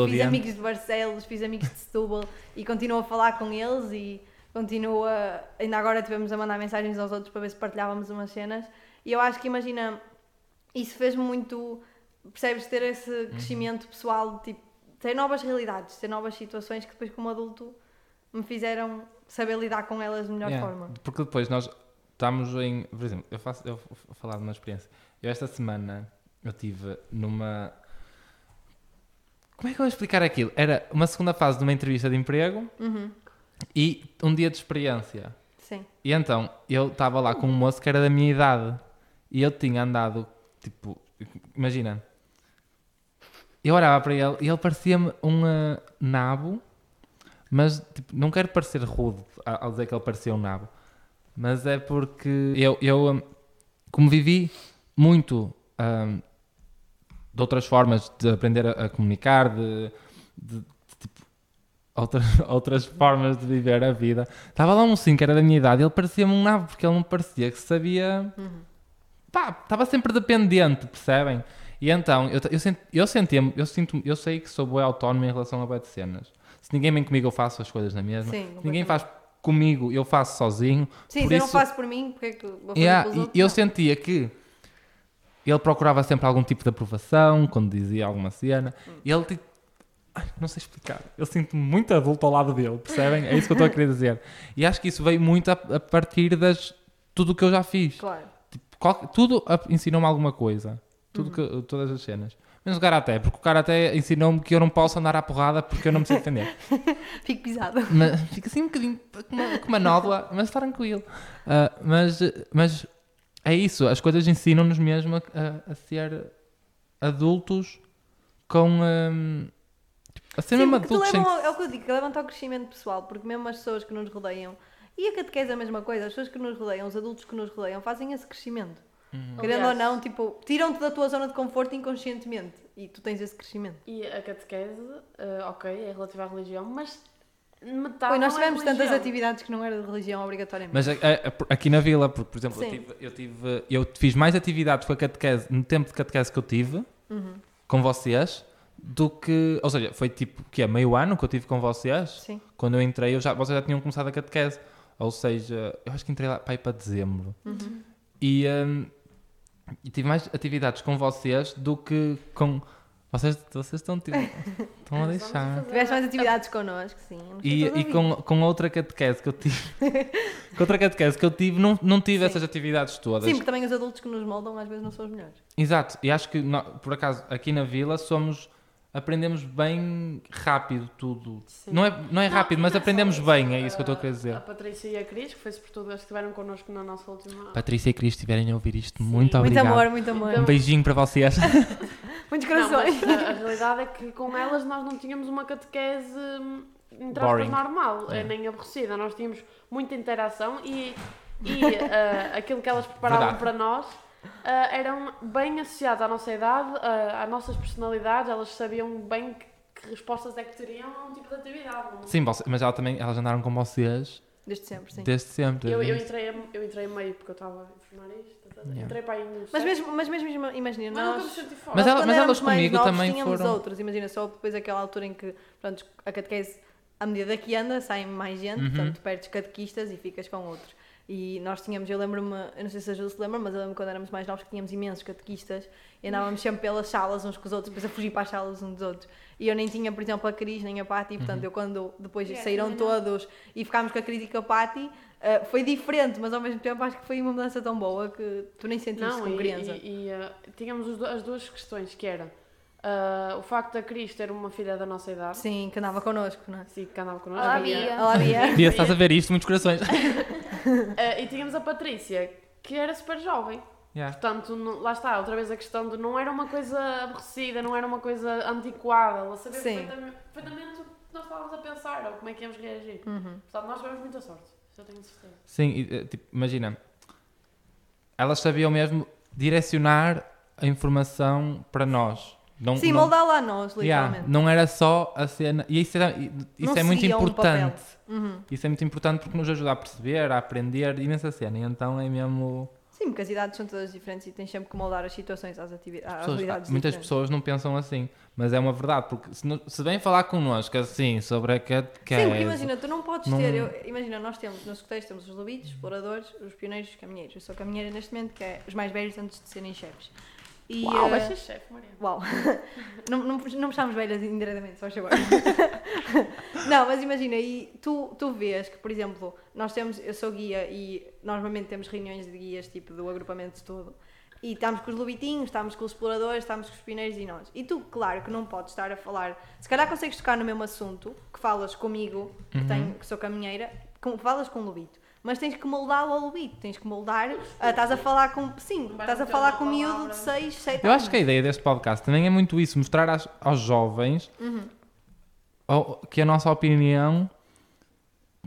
fiz amigos de Barcelos, fiz amigos de Setúbal e continuo a falar com eles e continuo a, ainda agora tivemos a mandar mensagens aos outros para ver se partilhávamos umas cenas e eu acho que imagina isso fez-me muito percebes ter esse uhum. crescimento pessoal tipo ter novas realidades, ter novas situações que depois como adulto me fizeram saber lidar com elas de melhor yeah. forma. Porque depois nós estamos em. Por exemplo, eu, faço, eu vou falar de uma experiência. Eu esta semana eu tive numa. Como é que eu vou explicar aquilo? Era uma segunda fase de uma entrevista de emprego uhum. e um dia de experiência. Sim. E então eu estava lá com um moço que era da minha idade e eu tinha andado, tipo, imagina, eu olhava para ele e ele parecia-me um uh, nabo mas tipo, não quero parecer rude ao dizer que ele parecia um nabo, mas é porque eu, eu hum, como vivi muito um, de outras formas de aprender a, a comunicar, de, de, de tipo, outras, <laughs> outras formas de viver a vida. Estava lá um sim que era da minha idade, ele parecia-me um nabo porque ele não parecia que sabia. Uhum. Pá, estava sempre dependente, percebem? E então, eu, eu, senti, eu sentia eu sinto eu sei que sou boa autónomo em relação a boa de cenas. Se ninguém vem comigo, eu faço as coisas na mesma. Sim, ninguém faz comigo, eu faço sozinho. Sim, por se eu isso, não faço por mim, porque é que vou fazer Yeah, pelos outros? eu Não. sentia que ele procurava sempre algum tipo de aprovação quando dizia alguma cena. Hum. E ele tipo, ai, não sei explicar. Eu sinto-me muito adulto ao lado dele, percebem? É isso que eu estou a querer dizer. <laughs> E acho que isso veio muito a, a partir das tudo o que eu já fiz. Claro. Tipo, qual- tudo a- ensinou-me alguma coisa. Tudo Uhum. que, todas as cenas. Menos o Karaté, porque o Karaté ensinou-me que eu não posso andar à porrada porque eu não me sei defender. <laughs> Fico pisado. Mas fica assim um bocadinho com uma, com uma nódoa, mas tranquilo. Ah, mas, mas é isso, as coisas ensinam-nos mesmo a, a- a ser adultos com. hum, a ser Sim, mesmo adultos. sem- levam, ao- é o que eu digo, que levam ao crescimento pessoal, porque mesmo as pessoas que nos rodeiam, e a catequese é a mesma coisa, as pessoas que nos rodeiam, os adultos que nos rodeiam, fazem esse crescimento. Uhum. Querendo ou Aliás, não, tipo, tiram-te da tua zona de conforto inconscientemente e tu tens esse crescimento. E a catequese, eh, ok, é relativa à religião, mas metade Pois nós é tivemos tantas religião. atividades que não era de religião obrigatoriamente. Mas a- a- aqui na vila, porque, por exemplo, eu tive, eu tive- eu fiz mais atividades com a catequese no tempo de catequese que eu tive Uhum. com vocês do que. Ou seja, foi tipo que é meio ano que eu tive com vocês. Sim. Quando eu entrei, eu já, vocês já tinham começado a catequese. Ou seja, eu acho que entrei lá para ir para dezembro. Uhum. E, hum, e tive mais atividades com vocês do que com. Vocês, vocês estão, tipo, <laughs> estão a deixar. Tiveste mais atividades connosco, sim. E, e com, com outra catequese que eu tive, <laughs> com outra catequese que eu tive, não, não tive Sim. essas atividades todas. Sim, porque também os adultos que nos moldam às vezes não são os melhores. Exato, e acho que por acaso aqui na vila somos aprendemos bem rápido tudo. Sim. Não é, não é rápido, mas não é só aprendemos isso. bem, é isso que eu estou a querer A dizer. Patrícia e a Cris, que foi sobretudo as que estiveram connosco na nossa última. Patrícia e Cris, se estiverem a ouvir isto, Sim. muito Muito obrigado. amor, muito amor. Um beijinho para vocês. <laughs> Muitos corações. mas a, a realidade é que com elas nós não tínhamos uma catequese hum, entre aspas, normal, É. eh, nem aborrecida. Nós tínhamos muita interação e, e eh, aquilo que elas preparavam Verdade. para nós eram bem associados à nossa idade, eh, às nossas personalidades. Elas sabiam bem que, que respostas é que teriam a um tipo de atividade. não é? Sim, você- mas ela também, elas andaram com vocês Desde sempre, sim. desde sempre. Eu, eu, desde- entrei, eu entrei meio porque eu estava a informar isto. tá, tá, Yeah. Entrei para aí no Mas mesmo, mas mesmo imagina, mas nunca me nós, fora. Mas ela- mas elas comigo novos, também tínhamos foram- outros, imagina, só depois aquela altura em que pronto, a catequese, à medida que anda, saem mais gente, Uhum. portanto, perdes catequistas e ficas com outros. E nós tínhamos, eu lembro-me, eu não sei se a Ju se lembra, mas eu lembro quando éramos mais novos que tínhamos imensos catequistas e andávamos sempre pelas salas uns com os outros, depois a fugir para as salas uns dos outros. E eu nem tinha, por exemplo, a Cris nem a Pati, Uhum. portanto, eu quando depois Yeah, saíram também não. todos e ficámos com a Cris e com a Pati, eh, foi diferente, mas ao mesmo tempo acho que foi uma mudança tão boa que tu nem sentiste Não, como e, criança. e, e, uh, tínhamos as duas questões, que era uh, o facto da Cris ter uma filha da nossa idade, Sim, que andava connosco, não é? sim, que andava connosco, Olá, Bia. Olá, Bia. Bia, se estás a ver isto, muitos corações. Uh, <laughs> e tínhamos a Patrícia, que era super jovem. Yeah. Portanto, não- lá está, outra vez a questão de não era uma coisa aborrecida, não era uma coisa antiquada, ela sabia perfeitamente, perfeitamente o que nós estávamos a pensar ou como é que íamos reagir. Uhum. Portanto, nós tivemos muita sorte, isso eu tenho certeza. Sim, e, eh, tipo, imagina, elas sabiam mesmo direcionar a informação para nós. Não, Sim, não, moldá-la a nós, Yeah, literalmente. não era só a cena. E isso, era- isso é muito importante. Uhum. Isso é muito importante porque nos ajuda a perceber, a aprender imensa cena. E então é mesmo. Sim, porque as idades são todas diferentes e tens sempre que moldar as situações às, ativi- às pessoas- realidades muitas diferentes. pessoas não pensam assim, mas é uma verdade. Porque se, se vem falar connosco assim sobre a catequese. Sim, porque imagina, tu não podes Não- ter. eu- imagina, nós temos nos escuteiros temos os lobitos, os exploradores, os pioneiros os caminheiros. Eu sou caminheira neste momento, que é os mais velhos antes de serem chefes. E, Uau, vais ser chefe, Maria. Uau! <laughs> não, não, não puxámos velhas indiretamente, só favor. <laughs> não, mas imagina, e tu, tu vês que, por exemplo, nós temos, eu sou guia e normalmente temos reuniões de guias, tipo, do agrupamento todo. E estamos com os lobitinhos, estamos com os exploradores, estamos com os pioneiros e nós. E tu, claro, que não podes estar a falar. Se calhar consegues tocar no mesmo assunto, que falas comigo, que, Uhum. tenho, que sou caminheira, com, falas com o lobito. Mas tens que moldá-lo ao lobito, tens que moldar. ah, estás a falar com. Sim, estás a falar com um miúdo de 6, 7 Eu acho que a ideia deste podcast também é muito isso, mostrar às- aos jovens Uhum. ao- que a nossa opinião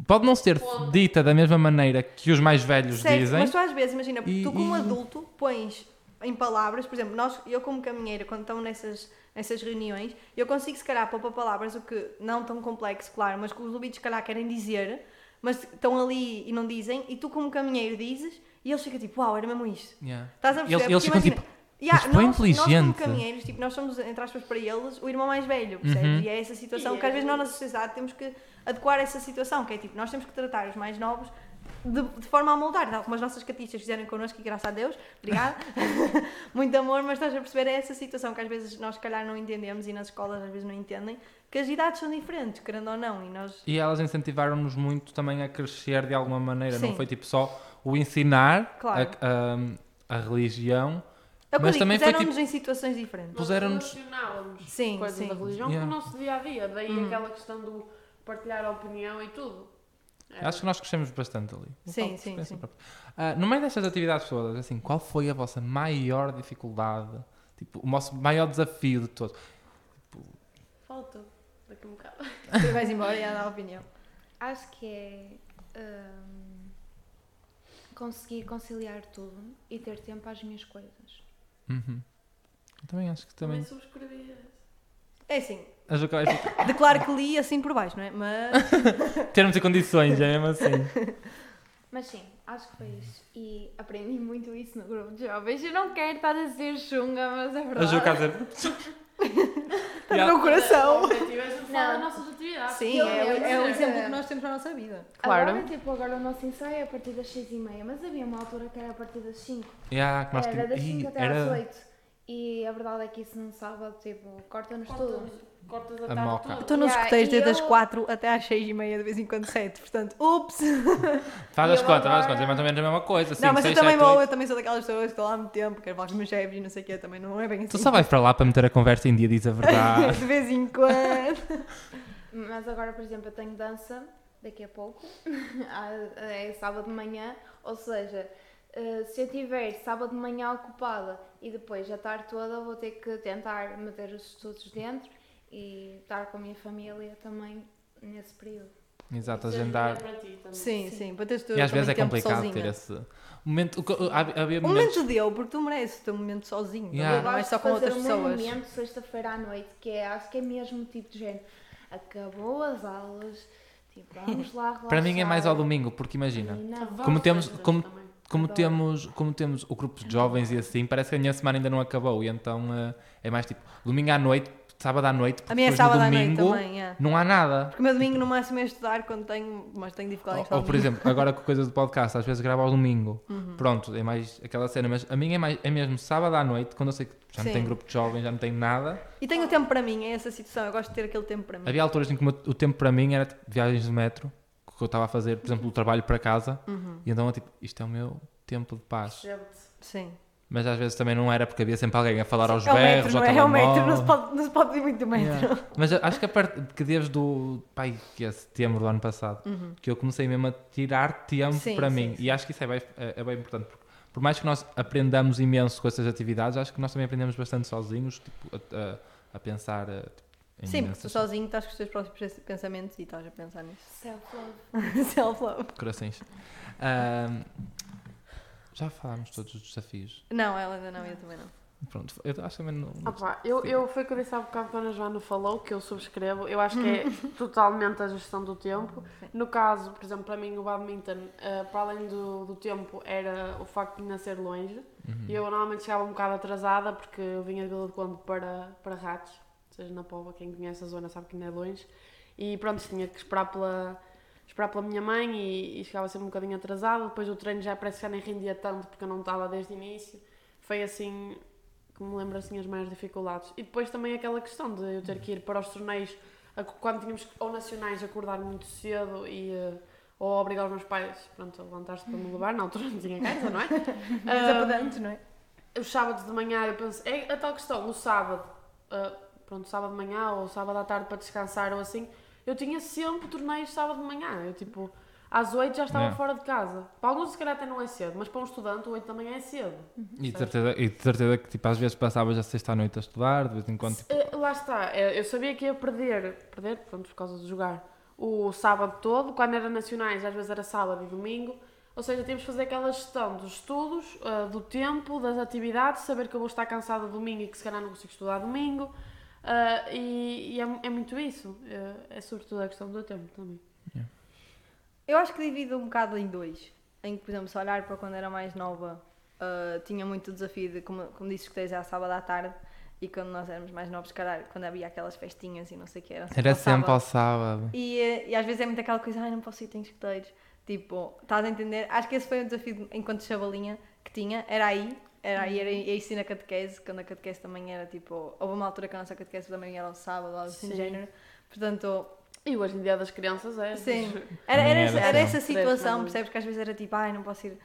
pode não ser Ponto. dita da mesma maneira que os mais velhos Certo, dizem. mas tu às vezes, imagina, E- tu como e- adulto pões em palavras, por exemplo, nós, eu como caminheira, quando estamos nessas, nessas reuniões, eu consigo se calhar pôr para palavras o que não tão complexo, claro, mas que os lobitos se calhar querem dizer, mas estão ali e não dizem, e tu como caminheiro dizes, e eles ficam tipo, uau, era mesmo isto. Yeah. Estás a perceber? Eles, ficam tipo. Yeah, nós, Nós inteligente. como caminheiros, tipo, nós somos, entre aspas, para eles, o irmão mais velho, percebes? Uhum. E é essa situação E que às é- vezes nós na sociedade temos que adequar essa situação, que é tipo, nós temos que tratar os mais novos de, de forma a moldar, tal como as nossas catistas fizeram connosco e graças a Deus, obrigada, <laughs> <laughs> muito amor, mas estás a perceber é essa situação que às vezes nós se calhar não entendemos e nas escolas às vezes não entendem, que as idades são diferentes, querendo ou não, e nós... E elas incentivaram-nos muito também a crescer de alguma maneira. Não Sim. foi tipo só o ensinar Claro. a, a- a religião, É que Mas eu digo, também foi, puseram-nos em situações diferentes. Puseram-nos- Sim, coisas sim. da religião Yeah. com o nosso dia a dia. Daí Uhum. aquela questão do partilhar a opinião e tudo. Era- Acho que nós crescemos bastante ali. Sim, por sim, sim. Ah, no meio destas atividades todas, assim, qual foi a vossa maior dificuldade? Tipo, o nosso maior desafio de todos? Falta daqui a um bocado. <laughs> Tu vais embora e a dar a opinião. Acho que é hum, conseguir conciliar tudo e ter tempo às minhas coisas. Uhum. Eu também acho que também. Também subscrevi. É assim, declaro que li assim por baixo, não é? Mas <laughs> Termos e condições, é mesmo assim. <laughs> Mas sim, acho que foi isso. E aprendi muito isso no grupo de jovens. Eu não quero estar a ser chunga, mas é A verdade. Juca a dizer. Está <laughs> no meu coração. É Não. nossas atividades. Sim, Eu- é, eu- é o exemplo que nós temos para a nossa vida. Claro. Agora, tipo, agora o nosso ensaio é a partir das 6 e meia, mas havia uma altura que era a partir das 5. Yeah, que nós Era tínhamos- das 5 Ih, até às era 8. E a verdade é que isso no sábado, tipo, corta-nos tudo. Cortas, a A tarde moca. toda. Estou nos Yeah, escuteiros desde as eu- 4 até às 6 e meia, de vez em quando 7. Portanto, ups! <laughs> Faz as contas, faz as contas, é mais ou menos a mesma coisa. não, cinco, mas eu também sete, vou, eu também sou daquelas pessoas que estão lá há muito tempo, quero falar com os meus chefes e não sei o quê, também não é bem assim. Tu só vais para lá para meter a conversa em dia, diz a verdade. <laughs> de vez em quando. <laughs> Mas agora, por exemplo, eu tenho dança daqui a pouco, Ah, é sábado de manhã, ou seja, eh, se eu tiver sábado de manhã ocupada e depois a tarde toda, vou ter que tentar meter os estudos dentro e estar com a minha família também nesse período. Exato, Isso agendar. ajuda para ti também. Sim, sim, para teres tu E às vezes é complicado sozinha. ter esse momento. o que- há- Havia Um momentos. momento deu, porque tu mereces o teu momento sozinho, Yeah. Eu não é só com outras fazer o meu pessoas. momento sexta-feira à noite, que é, acho que é mesmo tipo de género. Acabou as aulas, tipo, vamos lá relaxar. <laughs> Para mim é mais ao domingo, porque imagina, E não. Vamos Como temos- como- como Adoro. temos, como temos o grupo de jovens e assim, parece que a minha semana ainda não acabou. E então eh, é mais tipo, domingo à noite, sábado à noite, porque A minha é sábado à noite domingo também, yeah. não há nada. Porque o meu domingo no máximo é estudar quando tenho, mas tenho dificuldade em Ou, estudar ou, por domingo. exemplo, agora com coisas do podcast, às vezes gravo ao domingo. Uhum. Pronto, é mais aquela cena, mas a minha é, mais, é mesmo sábado à noite, quando eu sei que já não Sim. tenho grupo de jovens, já não tenho nada. E tenho tempo para mim, é essa situação, eu gosto de ter aquele tempo para mim. Havia alturas em que o, o tempo para mim era tipo, viagens de metro, que eu estava a fazer, por exemplo, o trabalho para casa, Uhum. e então eu, tipo, isto é o meu tempo de paz. Sim. Mas às vezes também não era porque havia sempre alguém a falar aos É berros, metro, ao não é? É o metro, não telemóvel. se pode, não se pode ir muito do metro. Yeah. Mas acho que a parte que desde o pai, que é setembro do ano passado, Uhum. que eu comecei mesmo a tirar tempo Sim, para sim, mim. sim. E acho que isso é bem, é, é bem importante. Porque por mais que nós aprendamos imenso com essas atividades, acho que nós também aprendemos bastante sozinhos, tipo, a, a- a pensar eh, tipo, em Sim, porque tu sozinho estás com os teus próprios pensamentos e estás a pensar nisso. Self-love. <laughs> Self-love. corações. Já falámos todos os desafios. Não, ela ainda não, eu também não. Pronto, eu acho que também não. Ah pá, eu, eu foi o que eu disse há bocado quando a Joana falou, que eu subscrevo. Eu acho que é <laughs> totalmente a gestão do tempo. No caso, por exemplo, para mim o badminton, eh, para além do, do tempo, era o facto de nascer longe. Uhum. E eu normalmente chegava um bocado atrasada porque eu vinha de Vila de Conde para, para Ratos, ou seja, na Póvoa, quem conhece a zona sabe que ainda é longe. E pronto, tinha que esperar pela, esperar pela minha mãe e, e chegava sempre um bocadinho atrasada. Depois o treino já parece que já nem rendia tanto porque eu não estava desde o início. Foi assim que me lembro assim as maiores dificuldades. E depois também aquela questão de eu ter que ir para os torneios quando tínhamos ou nacionais acordar muito cedo e eh, ou obrigar os meus pais pronto, a levantar-se para me levar, na altura não tinha casa, não é? <laughs> Mas Ah, pedante, não é? os sábados de manhã eu penso, é a tal questão, o sábado, ah, pronto, sábado de manhã ou sábado à tarde para descansar ou assim, eu tinha sempre torneios sábado de manhã, eu tipo, às 8 já estava fora de casa. Para alguns se calhar até não é cedo, mas para um estudante 8 da manhã é cedo. E de certeza, e de certeza que tipo, às vezes passavas a sexta à noite a estudar, de vez em quando. Tipo, Eh, Lá está, eu sabia que ia perder, perder, pronto, por causa de jogar, o sábado todo, quando era nacionais às vezes era sábado e domingo, ou seja, tínhamos que fazer aquela gestão dos estudos, eh, do tempo, das atividades, saber que eu vou estar cansada domingo e que se calhar não consigo estudar domingo, eh, e, e é, é muito isso, eh, é sobretudo a questão do tempo também. Eu acho que divido um bocado em dois. Em que, por exemplo, se olhar para quando era mais nova, uh, tinha muito o desafio de, como, como disse, que tens à sábado à tarde. E quando nós éramos mais novos, caralho, quando havia aquelas festinhas e não sei o que era. Era sempre ao sábado. E, eh, e às vezes é muito aquela coisa, ai, não posso ir, tenho escuteiros. Tipo, estás a entender? Acho que esse foi um desafio enquanto chavalinha que tinha, era aí, era aí, era isso na catequese, quando a catequese também era tipo, houve uma altura que a nossa catequese também era ao sábado, algo assim género. Portanto, e hoje em dia das crianças é. Sim, era, era, era, era essa situação, percebes que às vezes era tipo, ai, não posso ir,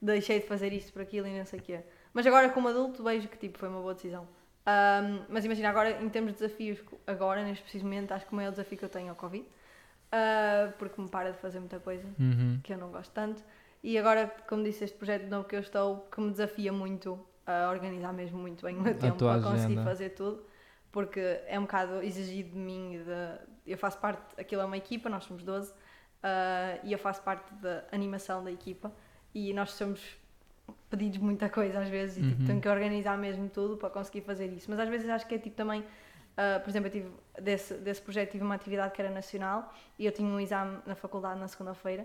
deixei de fazer isto por aquilo e não sei o quê. Mas agora, como adulto, vejo que tipo, foi uma boa decisão. Um, mas imagina, agora em termos de desafios, agora, neste preciso momento, acho que o maior desafio que eu tenho é o Covid, uh, porque me para de fazer muita coisa uhum. que eu não gosto tanto. E agora, como disse, este projeto novo que eu estou, que me desafia muito a organizar mesmo muito bem o meu tempo para agenda. conseguir fazer tudo, porque é um bocado exigido de mim. De, eu faço parte, aquilo é uma equipa, nós somos 12, uh, ah, e eu faço parte da animação da equipa, e nós somos pedidos muita coisa às vezes, e tipo, uhum. tenho que organizar mesmo tudo para conseguir fazer isso. Mas às vezes acho que é tipo também. Uh, por exemplo, eu tive, desse, desse projeto tive uma atividade que era nacional e eu tinha um exame na faculdade na segunda-feira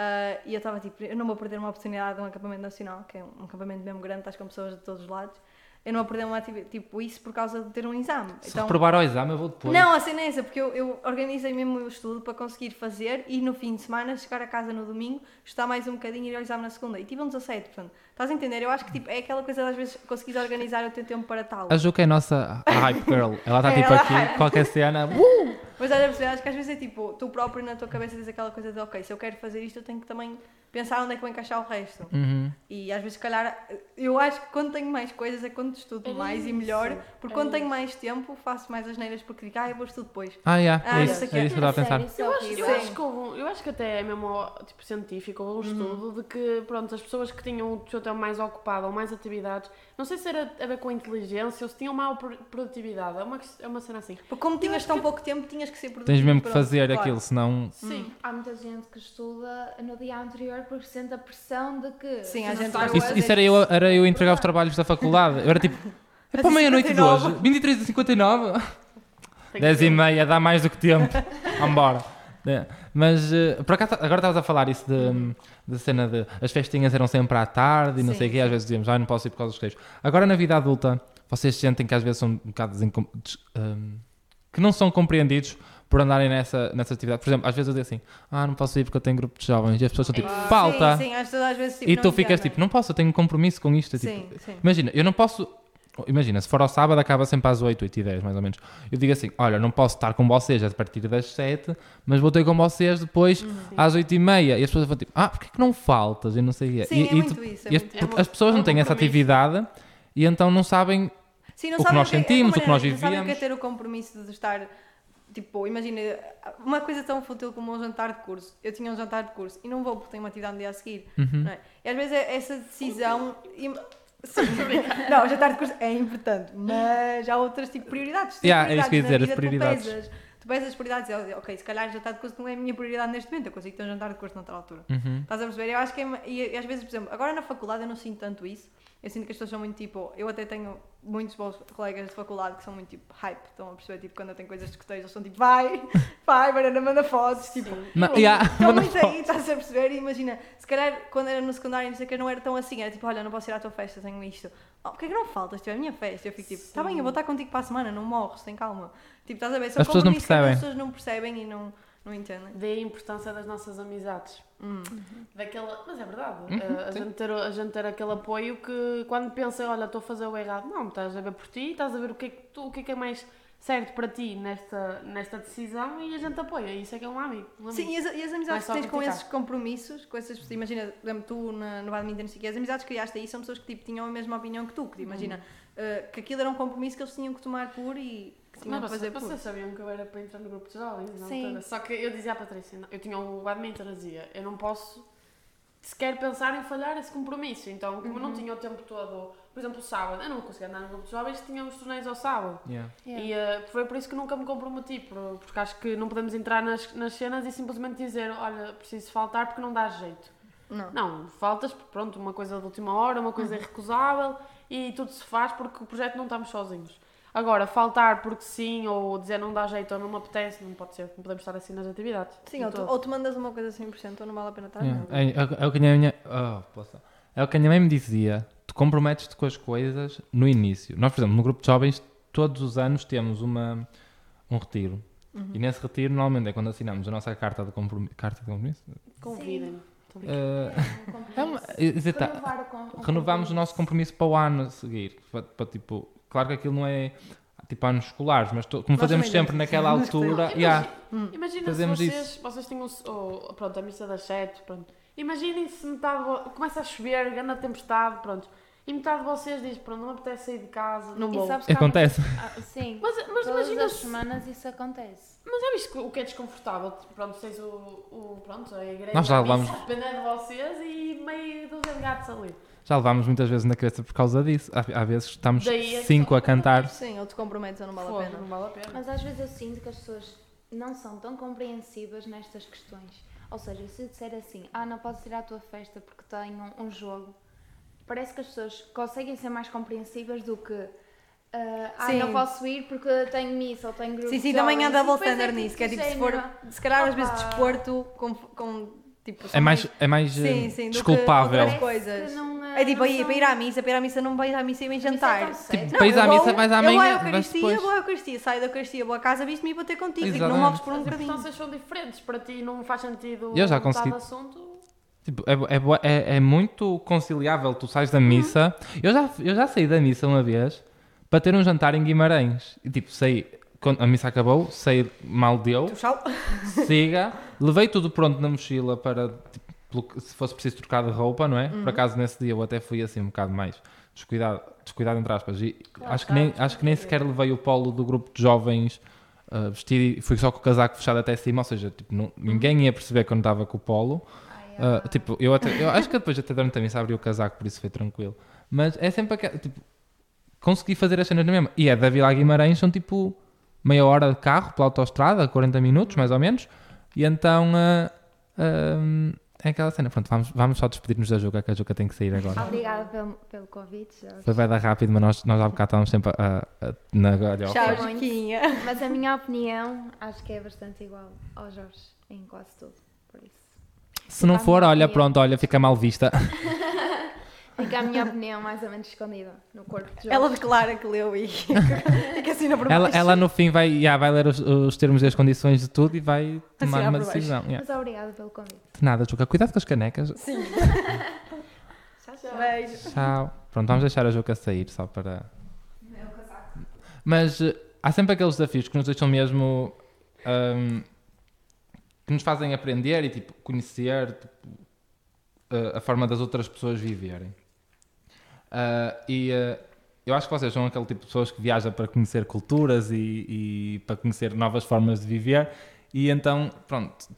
uh, e eu estava tipo, eu não vou perder uma oportunidade de um acampamento nacional, que é um, acampamento mesmo grande, estás com pessoas de todos os lados eu não perder uma tipo isso por causa de ter um exame. Se então, reprovar ao exame, eu vou depois. Não, assim não é essa, porque eu, eu organizei mesmo o estudo para conseguir fazer e no fim de semana chegar a casa no domingo, estar mais um bocadinho e ir ao exame na segunda. E tive um 17, portanto, estás a entender? Eu acho que tipo, é aquela coisa de às vezes conseguir organizar o teu tempo para tal. A Ju que é a nossa hype girl, ela está <laughs> é, tipo ela... aqui, qualquer cena. <laughs> Uh! Mas olha, acho que às vezes é tipo, tu próprio na tua cabeça diz aquela coisa de ok, se eu quero fazer isto, eu tenho que também pensar onde é que vou encaixar o resto. Uhum. E às vezes, se calhar, eu acho que quando tenho mais coisas é quando estudo é mais isso. e melhor, porque é quando isso. tenho mais tempo faço mais as neiras porque digo, ah, eu vou estudar depois. Ah, yeah. ah, é isso, é isso que eu estava a pensar. Eu acho, eu, acho que houve, eu acho que até é mesmo tipo, científico, houve um uhum. estudo de que pronto, as pessoas que tinham o seu tempo mais ocupado ou mais atividades, não sei se era a ver com inteligência ou se tinham maior produtividade, é uma, é uma cena assim. Porque como tinhas tão que... pouco tempo, tinhas que ser produtivo. Tens mesmo que fazer claro. aquilo, senão. Sim, hum. há muita gente que estuda no dia anterior porque sente a pressão de que. Sim, a gente Isso, isso era, eu, era eu entregar os trabalhos da faculdade. Eu era tipo. É para meia-noite de hoje, 23 e 59 10 e meia, dá mais do que tempo. <laughs> Vambora. É. Mas uh, por acaso, agora estavas a falar isso de, de cena de as festinhas eram sempre à tarde e não sim, sei o quê, às vezes dizíamos, ah, não posso ir por causa dos queijos. Agora na vida adulta, vocês sentem que às vezes são um bocado um, que não são compreendidos por andarem nessa, nessa atividade. Por exemplo, às vezes eu digo assim, ah, não posso ir porque eu tenho grupo de jovens e as pessoas são tipo, falta. Sim, sim, às vezes, tipo, e tu ficas tipo, não posso, eu tenho um compromisso com isto. Sim, tipo, sim. Imagina, eu não posso Imagina, se for ao sábado, acaba sempre às 8, 8 e 10, mais ou menos. Eu digo assim: olha, não posso estar com vocês a partir das 7, mas vou ter com vocês depois uhum. às 8 e meia. E as pessoas vão tipo: ah, porquê que não faltas? E não sei. Sim, e, é e tu, isso, é as, muito, as pessoas não têm essa atividade e então não sabem Sim, não o que nós sentimos, o que nós vivemos. Não sabem o que é ter o compromisso de estar. Tipo, imagina, uma coisa tão fútil como um jantar de curso. Eu tinha um jantar de curso e não vou porque tenho uma atividade no dia a seguir. Uhum. É? E às vezes é essa decisão. Sim, não, jantar de curso é importante, mas há outras tipo prioridades. Yeah, prioridades é isso que ia dizer, as prioridades. Tu pesas, tu pesas as prioridades e ok, se calhar jantar de curso não é a minha prioridade neste momento, eu consigo ter um jantar de curso noutra altura. Uhum. Estás a perceber? Eu acho que é, e, e às vezes, por exemplo, agora na faculdade eu não sinto tanto isso, eu sinto que as pessoas são muito tipo. Eu até tenho muitos bons colegas de faculdade que são muito tipo hype, estão a perceber? Tipo, quando eu tenho coisas de escuteiros, eles são tipo, vai, <laughs> vai, Mariana, manda fotos. Tipo, Ma yeah, estão muito aí, estás a perceber? E imagina, se calhar quando era no secundário, não sei o que, não era tão assim, era tipo, olha, não posso ir à tua festa, tenho isto. Oh, porquê que não faltas? Tipo, é a minha festa. Eu fico tipo, está bem, eu vou estar contigo para a semana, não morres, tem calma. Tipo, estás a ver? Só as pessoas não percebem. As pessoas não percebem e não não entendem. Vê a importância das nossas amizades. Uhum. Daquela... Mas é verdade. Uhum, a, gente ter, a gente ter aquele apoio que quando pensa, olha, estou a fazer o errado, não, estás a ver por ti, estás a ver o que é que, tu, o que, é, que é mais certo para ti nesta, nesta decisão e a gente apoia. Isso é que é um amigo. Um amigo. Sim, e as, e as amizades que tens com esses compromissos, com essas pessoas, imagina, tu na, no badminton, não as amizades que criaste aí são pessoas que tipo, tinham a mesma opinião que tu, que imagina uhum. uh, que aquilo era um compromisso que eles tinham que tomar por e tinham mas fazer vocês sabiam que eu era para entrar no grupo de jovens, não Sim. Só que eu dizia à Patrícia, eu tinha um badminton, dizia, eu não posso sequer pensar em falhar esse compromisso. Então, como uhum. eu não tinha o tempo todo, por exemplo, o sábado, eu não conseguia andar no grupo de jovens, tinha os torneios ao sábado. Yeah. Yeah. E uh, foi por isso que nunca me comprometi, porque acho que não podemos entrar nas, nas cenas e simplesmente dizer, olha, preciso faltar porque não dá jeito. Não. Não, faltas, pronto, uma coisa de última hora, uma coisa uhum. irrecusável e tudo se faz porque o projeto não estamos sozinhos. Agora, faltar porque sim, ou dizer não dá jeito ou não me apetece, não pode ser, não podemos estar assim nas atividades. Sim, ou tu, ou tu, mandas uma coisa 100% ou não vale a pena estar. Yeah. É, é, é, o que a minha. Oh, posso. É o que a minha mãe me dizia. Tu comprometes-te com as coisas no início. Nós, por exemplo, no grupo de jovens, todos os anos temos uma, um retiro. Uhum. E nesse retiro, normalmente, é quando assinamos a nossa carta de compromisso. Carta de compromisso? Convidem-me. Uh, <laughs> é uma, Renovar o renovamos o nosso compromisso para o ano a seguir. Para, para, tipo, claro que aquilo não é tipo anos escolares, mas to, como Nós fazemos sempre naquela <laughs> altura, yeah, imagina fazemos se vocês, isso. vocês tinham oh, pronto, a missa das sete, pronto. Imaginem se metade começa a chover, grande tempestade, pronto. E metade de vocês diz, pronto, não apetece sair de casa, não vou. Acontece. Ah, sim, mas, mas todas imagina as semanas isso acontece. Mas já viste o que é desconfortável? Pronto, tens o, o pronto, a igreja, Nós já levamos... dependendo de vocês e meio dos gatos ali. Já levámos muitas vezes na cabeça por causa disso. Há, vezes estamos Daí cinco a cantar. Sim, ou te comprometes ou não vale, a pena. não vale a pena. Mas às vezes eu sinto que as pessoas não são tão compreensivas nestas questões. Ou seja, se disser assim, ah, não posso ir à tua festa porque tenho um jogo, parece que as pessoas conseguem ser mais compreensivas do que Uh, ah, não posso ir porque tenho missa ou tenho grupo Sim, sim, também há double standard nisso, que é tipo, se for, se calhar às vezes desporto com, com tipo... É mais, é mais sim, eh, sim, desculpável. Do coisas. Não, é tipo, aí, para ir à missa, para ir à missa não vais à missa e vem jantar. Tipo, para ir à missa vais à manhã, Eu vou à Eucaristia, vou à Eucaristia, saio da Eucaristia, vou à casa, visto-me e vou ter contigo, tipo, não morres por um bocadinho. As são diferentes, para ti não faz sentido eu já consegui. assunto... Tipo, é, é, é, é, muito conciliável, tu sais da missa. Uhum. Eu, já, eu já saí da missa uma vez para ter um jantar em Guimarães. E tipo, saí, quando a missa acabou, saí mal deu, siga, levei tudo pronto na mochila para, tipo, se fosse preciso trocar de roupa, não é? Uhum. Por acaso nesse dia eu até fui assim um bocado mais descuidado, descuidado entre aspas. E claro, acho, que nem, acho que nem sequer levei o polo do grupo de jovens uh, vestido e fui só com o casaco fechado até cima, ou seja, tipo, não, ninguém ia perceber que eu não estava com o polo. Uh, tipo, eu, até, eu acho que depois até durante a missa abri o casaco, por isso foi tranquilo. Mas é sempre aquela, tipo, consegui fazer as cenas na mesma. E é da Vila Guimarães, são tipo meia hora de carro pela autostrada, 40 minutos mais ou menos. E então uh, uh, é aquela cena. Pronto, vamos, vamos só despedir-nos da Juca, que a Juca tem que sair agora. Obrigada pelo, pelo convite, Jorge. Foi vai dar rápido, mas nós, nós há bocado estávamos sempre a, a, na galhofa. Tchau, Juquinha. Mas a minha opinião acho que é bastante igual ao Jorge em quase tudo. Por isso. Se não for, olha, pronto, olha, fica mal vista. <laughs> Fica a minha opinião mais ou menos escondida no corpo de Jorge. Ela declara que leu e <laughs> que assina por ela, ela no fim vai, yeah, vai ler os, os, termos e as condições de tudo e vai tomar uma decisão. Yeah. Mas obrigada pelo convite. De nada, Juca. Cuidado com as canecas. Sim. <laughs> tchau, tchau. Beijo. Tchau. Pronto, vamos deixar a Juca sair só para... Mas uh, há sempre aqueles desafios que nos deixam mesmo... Um, que nos fazem aprender e tipo, conhecer tipo, uh, a forma das outras pessoas viverem. Uh, e uh, eu acho que vocês são aquele tipo de pessoas que viaja para conhecer culturas e, e para conhecer novas formas de viver. E então, pronto,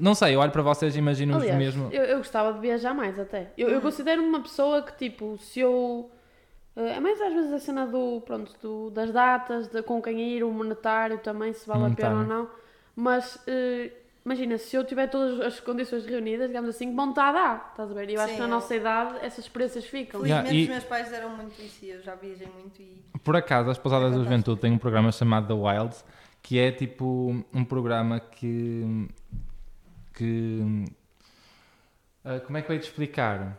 não, sei, eu olho para vocês e imagino-vos mesmo. Eu, eu gostava de viajar mais até. Eu, eu considero-me uma pessoa que, tipo, se eu. Uh, é mais às vezes a cena do, pronto, do, das datas, de com quem ir, o monetário também, se vale a pena ou não. Mas imagina, se eu tiver todas as condições reunidas, digamos assim, vontade há, estás a ver? E eu Sim, acho que na nossa idade essas experiências ficam. Felizmente yeah, e... os meus pais eram muito isso e eu já viajei muito e... Por acaso, as Pousadas é da Juventude têm um programa chamado The Wilds, que é tipo um programa que... que uh, como é que eu ia te explicar?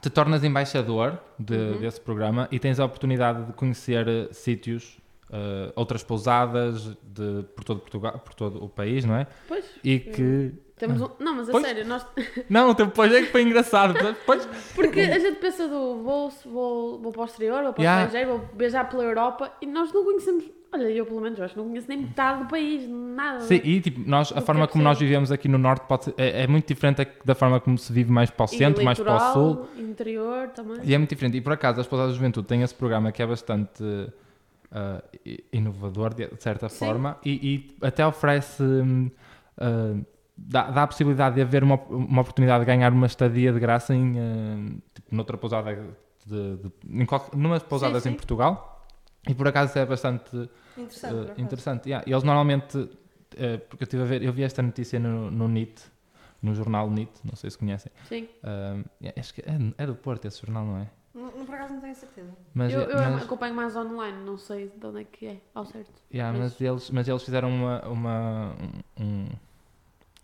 Te tornas embaixador de, uhum. desse programa e tens a oportunidade de conhecer uh, sítios uh, outras pousadas de, por, todo Portugal, por todo o país, não é? Pois. E que. Temos um... Não, mas a pois? sério, nós. <laughs> Não, depois é que foi engraçado. Depois... Porque a gente pensa do vou, vou, vou para o exterior, vou para o yeah. estrangeiro, vou viajar pela Europa e nós não conhecemos. Olha, eu pelo menos acho, não conheço nem metade do país, nada. Sim, e tipo, nós, a forma como nós vivemos aqui no Norte ser, é, é, muito diferente da forma como se vive mais para o centro, mais para o sul. interior também. E é muito diferente. E por acaso, as Pousadas da Juventude têm esse programa que é bastante uh, inovador, de certa Sim. forma, e, e, até oferece. Uh, dá, dá, a possibilidade de haver uma, uma oportunidade de ganhar uma estadia de graça em, uh, tipo, noutra pousada, de, de, em qualquer, numas pousadas sim, sim. em Portugal. E por acaso é bastante interessante. Uh, interessante. Yeah. Eles normalmente, uh, porque eu estive a ver, eu vi esta notícia no, no NIT, no jornal NIT, não sei se conhecem. Sim. Uh, acho que é, é, do Porto esse jornal, não é? Não, por acaso não tenho certeza. Mas, eu, eu mas... acompanho mais online, não sei de onde é que é, ao certo. Yeah, mas... mas, eles, mas eles fizeram uma. uma um,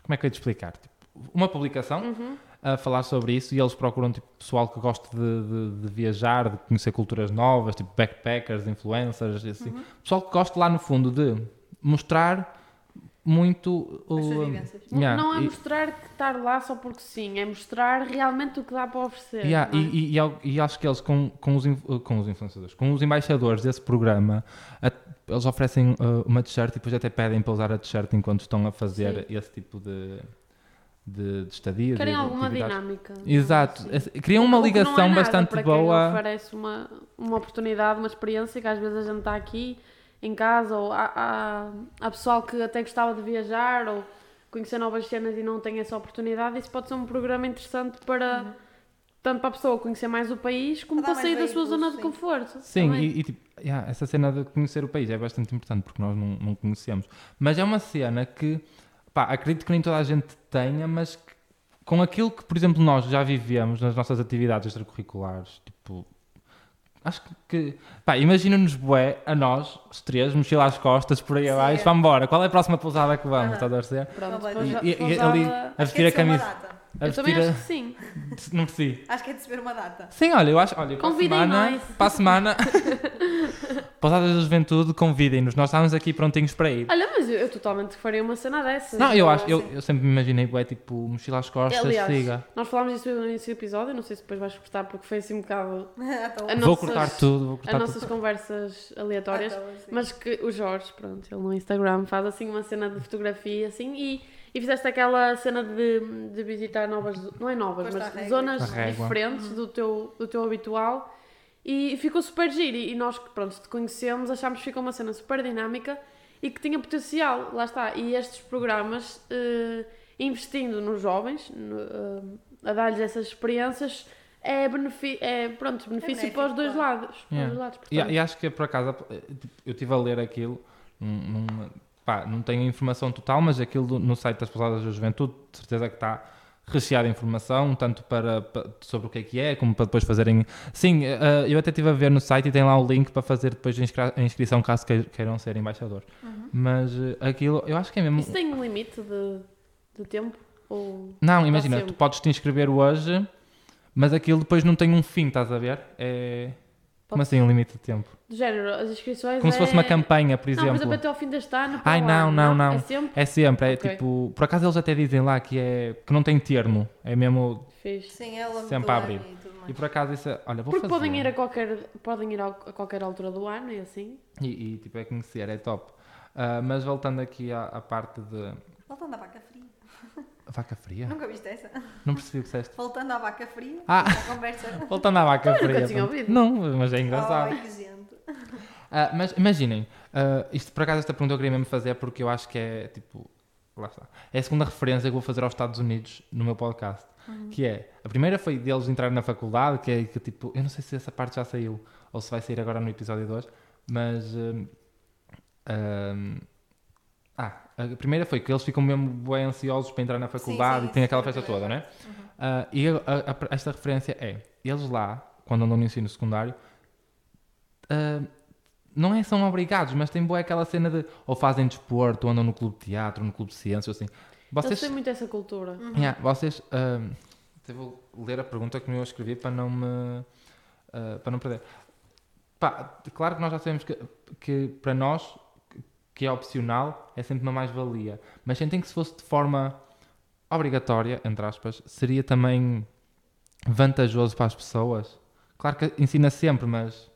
como é que eu ia te explicar? Tipo, uma publicação uhum. a falar sobre isso e eles procuram tipo, pessoal que gosta de, de, de viajar, de conhecer culturas novas, tipo backpackers, influencers, assim. Uhum. Pessoal que gosta lá no fundo de mostrar muito o. Yeah, não, não, é mostrar que estar lá só porque sim, é mostrar realmente o que dá para oferecer. Yeah, é? e, e, e, acho que eles, com, com, os, com os influenciadores, com os embaixadores desse programa, a, eles oferecem uh, uma t-shirt e depois até pedem para usar a t-shirt enquanto estão a fazer sim. esse tipo de. De, de estadia. Querem de, alguma dinâmica. Exato. Criam uma ligação é bastante para boa. Oferece uma, uma oportunidade, uma experiência que às vezes a gente está aqui em casa, ou há, há, há pessoal que até gostava de viajar ou conhecer novas cenas e não tem essa oportunidade, isso pode ser um programa interessante para. Uhum. Tanto para a pessoa conhecer mais o país, como para, para sair da sua zona sim. de conforto. Sim, e, e, tipo, yeah, essa cena de conhecer o país é bastante importante porque nós não, não conhecemos. Mas é uma cena que, pá, acredito que nem toda a gente tenha, mas que, com aquilo que, por exemplo, nós já vivemos nas nossas atividades extracurriculares, tipo, Acho que. Pá, imagina-nos bué, a nós, os três, mochila às costas, por aí abaixo, vamos embora. Qual é a próxima pousada que vamos? Estás a ver? Pronto, e, e, e ali a vestir a camisa. Eu também acho que sim. <laughs> Não preciso. Acho que é de se ver uma data. Sim, olha, eu acho. Olha, para a semana. Para a semana. <laughs> <laughs> Pousadas da Juventude, convidem-nos. Nós estamos aqui prontinhos para ir. Olha, mas eu, eu totalmente faria uma cena dessa. Não, eu acho. Eu, eu sempre me imaginei, é tipo, mochila às costas, Aliás, siga. Nós falámos disso no início do episódio. Não sei se depois vais cortar, porque foi assim um bocado. <laughs> vou cortar tudo. Vou cortar as nossas tudo. conversas aleatórias. Tá mas que o Jorge, pronto, ele no Instagram faz assim uma cena de fotografia assim e e fizeste aquela cena de, de visitar novas, não é novas, mas zonas diferentes do teu, do teu habitual e ficou super giro. E nós que pronto, te conhecemos, achámos que ficou uma cena super dinâmica e que tinha potencial, lá está. E estes programas, uh, investindo nos jovens, no, uh, a dar-lhes essas experiências, é, é pronto, benefício é para os dois lados. Yeah. Os lados e, e, acho que por acaso eu estive a ler aquilo num, pá, não tenho informação total, mas aquilo no site das Pousadas da Juventude, de certeza que está recheado de informação, tanto para, para, sobre o que é que é, como para depois fazerem. Sim, uh, eu até estive a ver no site e tem lá o link para fazer depois a inscrição caso queiram ser embaixador. Uhum. Mas uh, aquilo, eu acho que é mesmo. Isso tem um limite de, de tempo? Ou não, imagina, tu podes te inscrever hoje, mas aquilo depois não tem um fim, estás a ver? É. Como assim um limite de tempo? Do género, as inscrições Como é... se fosse uma campanha, por exemplo. Não, por exemplo, até ao fim deste ano. Ai, não, não, não, É sempre? É sempre. É okay. tipo. Por acaso eles até dizem lá que, é, que não tem termo. É mesmo. Fiz. Sim, é sempre a abrir. E, e, por acaso isso. É, olha, vou Porque fazer. podem ir a qualquer, podem ir a, qualquer altura do ano e assim. E, e tipo, é conhecer, é top. Uh, mas voltando aqui à, à parte de. Voltando à vaca fria. Vaca fria? Nunca viste essa? Não percebi o que disseste. Voltando à vaca fria. Ah! conversa. Voltando à vaca fria. Nunca tinha ouvido. Não, mas é engraçado. Gente. Uh, mas imaginem, uh, isto por acaso esta pergunta eu queria mesmo fazer porque eu acho que é tipo. Lá está. É a segunda referência que vou fazer aos Estados Unidos no meu podcast. Uhum. Que é. A primeira foi deles entrarem na faculdade, que é que tipo. Eu não sei se essa parte já saiu ou se vai sair agora no episódio 2, mas. Uh, ah, a primeira foi que eles ficam mesmo bem ansiosos para entrar na faculdade sim, sim, e tem aquela festa toda, né? Uhum. Uh, e a, a, esta referência é, eles lá, quando andam no ensino secundário, uh, não é são obrigados, mas tem boa aquela cena de ou fazem desporto, ou andam no clube de teatro, no clube de ciências, assim. Vocês eles têm muito essa cultura. Uhum. Yeah, vocês, uh, vou ler a pergunta que eu escrevi para não me, para não perder. Pá, claro que nós já sabemos que, que para nós que é opcional, é sempre uma mais-valia. Mas sentem que se fosse de forma obrigatória, entre aspas, seria também vantajoso para as pessoas. Claro que ensina sempre, mas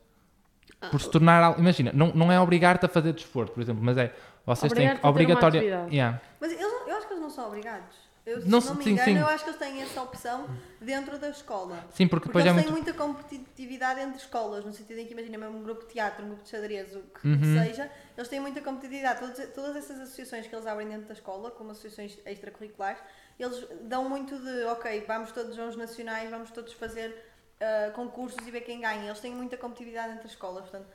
por se tornar. Imagina, não, não é obrigar-te a fazer desporto, por exemplo, mas é. Vocês têm obrigatória. Yeah. Mas eles, eu acho que eles não são obrigados. Eu, se não, não me sim, engano, sim. eu acho que eles têm essa opção dentro da escola. Sim, porque, porque eles têm muito... muita competitividade entre escolas, no sentido em que, imagina, mesmo um grupo de teatro, um grupo de xadrez, o que uhum. seja, eles têm muita competitividade. Todas, todas essas associações que eles abrem dentro da escola, como associações extracurriculares, eles dão muito de, ok, vamos todos aos nacionais, vamos todos fazer uh, concursos e ver quem ganha. Eles têm muita competitividade entre escolas, portanto,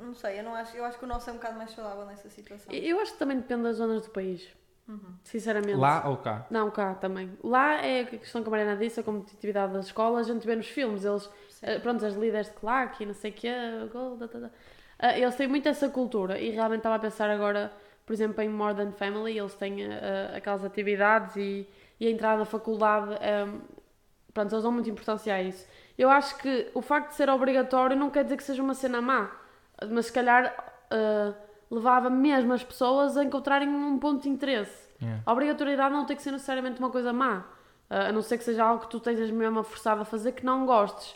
não sei, eu, não acho, eu acho que o nosso é um bocado mais saudável nessa situação. Eu acho que também depende das zonas do país. Uhum. Sinceramente. Lá ou cá? Não, cá também. Lá é a questão que a Mariana disse, a competitividade das escolas, a gente vê nos filmes, eles, uh, pronto, as líderes de claque e não sei o quê, gol, da, da, da. Uh, eles têm muito essa cultura e realmente estava a pensar agora, por por exemplo, em Modern Family, eles têm uh, aquelas atividades e, e, a entrada na faculdade, um, pronto, eles dão muita importância a isso. Eu acho que o facto de ser obrigatório não quer dizer que seja uma cena má, mas se calhar uh, levava mesmo as pessoas a encontrarem um ponto de interesse. Yeah. A obrigatoriedade não tem que ser necessariamente uma coisa má, uh, a não ser que seja algo que tu estejas mesmo forçado a fazer que não gostes.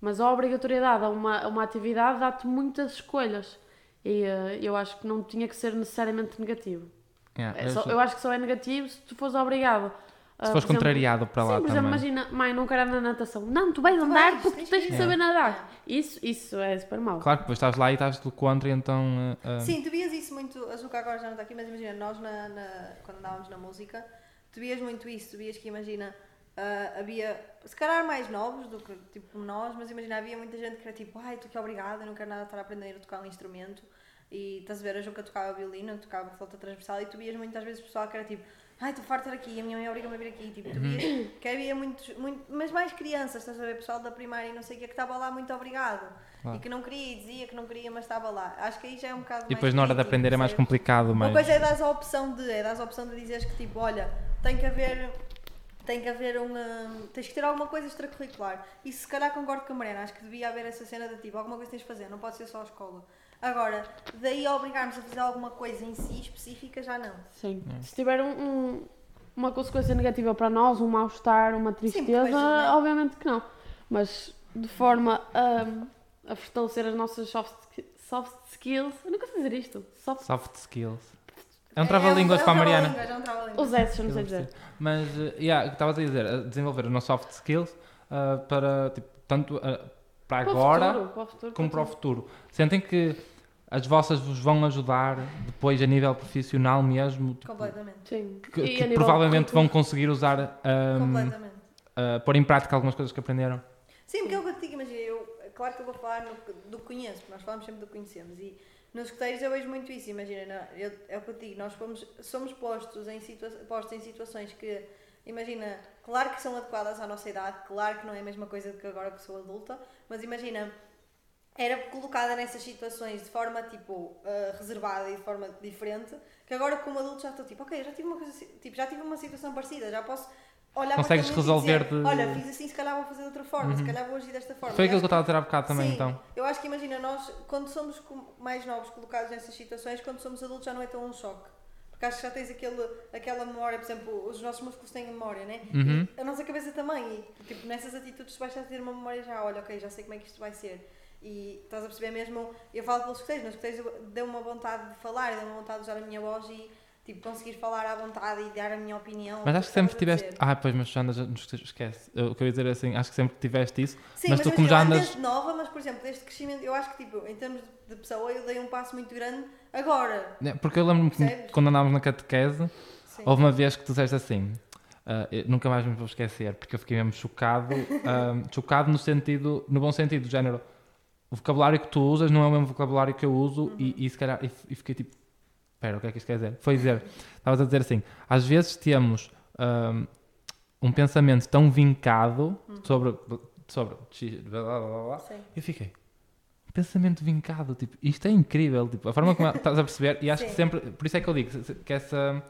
Mas a obrigatoriedade a uma, a uma atividade dá-te muitas escolhas. E uh, eu acho que não tinha que ser necessariamente negativo. Yeah, é só, eu acho que só é negativo se tu fores obrigado. Uh, se fores contrariado para lá sim, por também. exemplo, imagina, mãe, não quero andar na natação. Não, tu vais andar vais, porque tu tens que saber nadar. Isso, isso é super mau. Claro que depois estás lá e estás do contra e então... Uh, sim, tu vias isso muito, a Zuka agora já não está aqui, mas imagina, nós na, na, quando andávamos na música, tu vias muito isso, tu vias que imagina Uh, havia, se calhar mais novos do que tipo nós, mas imagina, havia muita gente que era tipo, ai, tu que obrigada, eu não quero nada estar a aprender a tocar um instrumento. E estás a ver, a Juca tocava violino, tocava flauta transversal e tu vias muitas vezes o pessoal que era tipo, ai, estou farto de estar aqui, a minha mãe obriga-me a vir aqui. Tipo, tu uhum. vias que havia muitos, muito, mas mais crianças, estás a ver, pessoal da primária e não sei o que, que estava lá muito obrigado. E que não queria, dizia que não queria, mas estava lá. Acho que aí já é um bocado E depois na hora de aprender é mais complicado, mas... Uma coisa é dar a opção de, é dar a opção de dizeres que tipo, olha, tem que haver tem que haver uma. tens que ter alguma coisa extracurricular. E se calhar concordo com a Mariana, acho que devia haver essa cena de tipo, alguma coisa tens de fazer, não pode ser só a escola. Agora, daí a obrigarmos a fazer alguma coisa em si específica, já não. Sim. É. Se tiver um, um, uma consequência negativa para nós, um mal-estar, uma tristeza, Sim, obviamente que não. Mas de forma a, a fortalecer as nossas soft, soft skills. Eu nunca sei dizer isto. Soft, soft skills. É um trava-línguas é, é um, para a Mariana. É um Os S, não sei dizer. Mas, uh, yeah, estavas a dizer, desenvolver os nossos soft skills uh, para, tipo, tanto uh, para, para agora futuro, para futuro, como para o futuro. Sentem que as vossas vos vão ajudar depois a nível profissional mesmo? Tipo, Completamente. Sim. Que, que provavelmente vão conseguir usar, um, Completamente. Uh, pôr em prática algumas coisas que aprenderam? Sim, porque é o que eu te digo, imagina, eu, claro que eu vou falar no, do que conheço, porque nós falamos sempre do que conhecemos e nos escuteiros eu vejo muito isso, imagina, eu, é o que eu digo, nós fomos, somos postos em, situa postos em situações que, imagina, claro que são adequadas à nossa idade, claro que não é a mesma coisa do que agora que sou adulta, mas imagina, era colocada nessas situações de forma tipo uh, reservada e de forma diferente, que agora como adulto já estou tipo, ok, já tive uma coisa, tipo, já tive uma situação parecida, já posso olhar Consegues resolver dizer, de... Olha, fiz assim, se calhar vou fazer de outra forma, uhum. se calhar vou agir desta forma. Foi aquilo que eu estava a dizer há bocado também, sim, então. Eu acho que imagina, nós, quando somos mais novos colocados nessas situações, quando somos adultos já não é tão um choque. Porque acho que já tens aquele, aquela memória, por exemplo, os nossos músculos têm memória, né? Uhum. a nossa cabeça também. E tipo, nessas atitudes tu vais ter uma memória já, olha, ok, já sei como é que isto vai ser. E estás a perceber mesmo, eu falo pelos escuteiros, nos escuteiros deu uma vontade de falar, deu uma vontade de usar a minha voz e tipo, conseguir falar à vontade e dar a minha opinião. Mas acho que sempre tiveste. Ah, pois, mas já andas. Esquece. O que eu ia dizer é assim, acho que sempre tiveste isso. Sim, mas, mas tu, como já andas. Desde nova, mas por exemplo, desde crescimento, eu acho que, tipo, em termos de pessoa, eu dei um passo muito grande agora. É, porque eu lembro-me que quando andávamos na catequese, Sim. houve uma vez que tu disseste assim. Uh, nunca mais me vou esquecer, porque eu fiquei mesmo chocado. Uh, <laughs> chocado no sentido, no bom sentido, do género. O vocabulário que tu usas não é o mesmo vocabulário que eu uso, uhum. e, e se calhar. E, e fiquei tipo Espera, o que é que isto quer dizer? Foi dizer, estavas a dizer assim, às vezes temos um, um pensamento tão vincado hum. sobre, sobre blá, blá, blá, blá, eu fiquei, pensamento vincado, tipo, isto é incrível, tipo, a forma como estás a perceber, e acho Sim. que sempre, por isso é que eu digo, que essa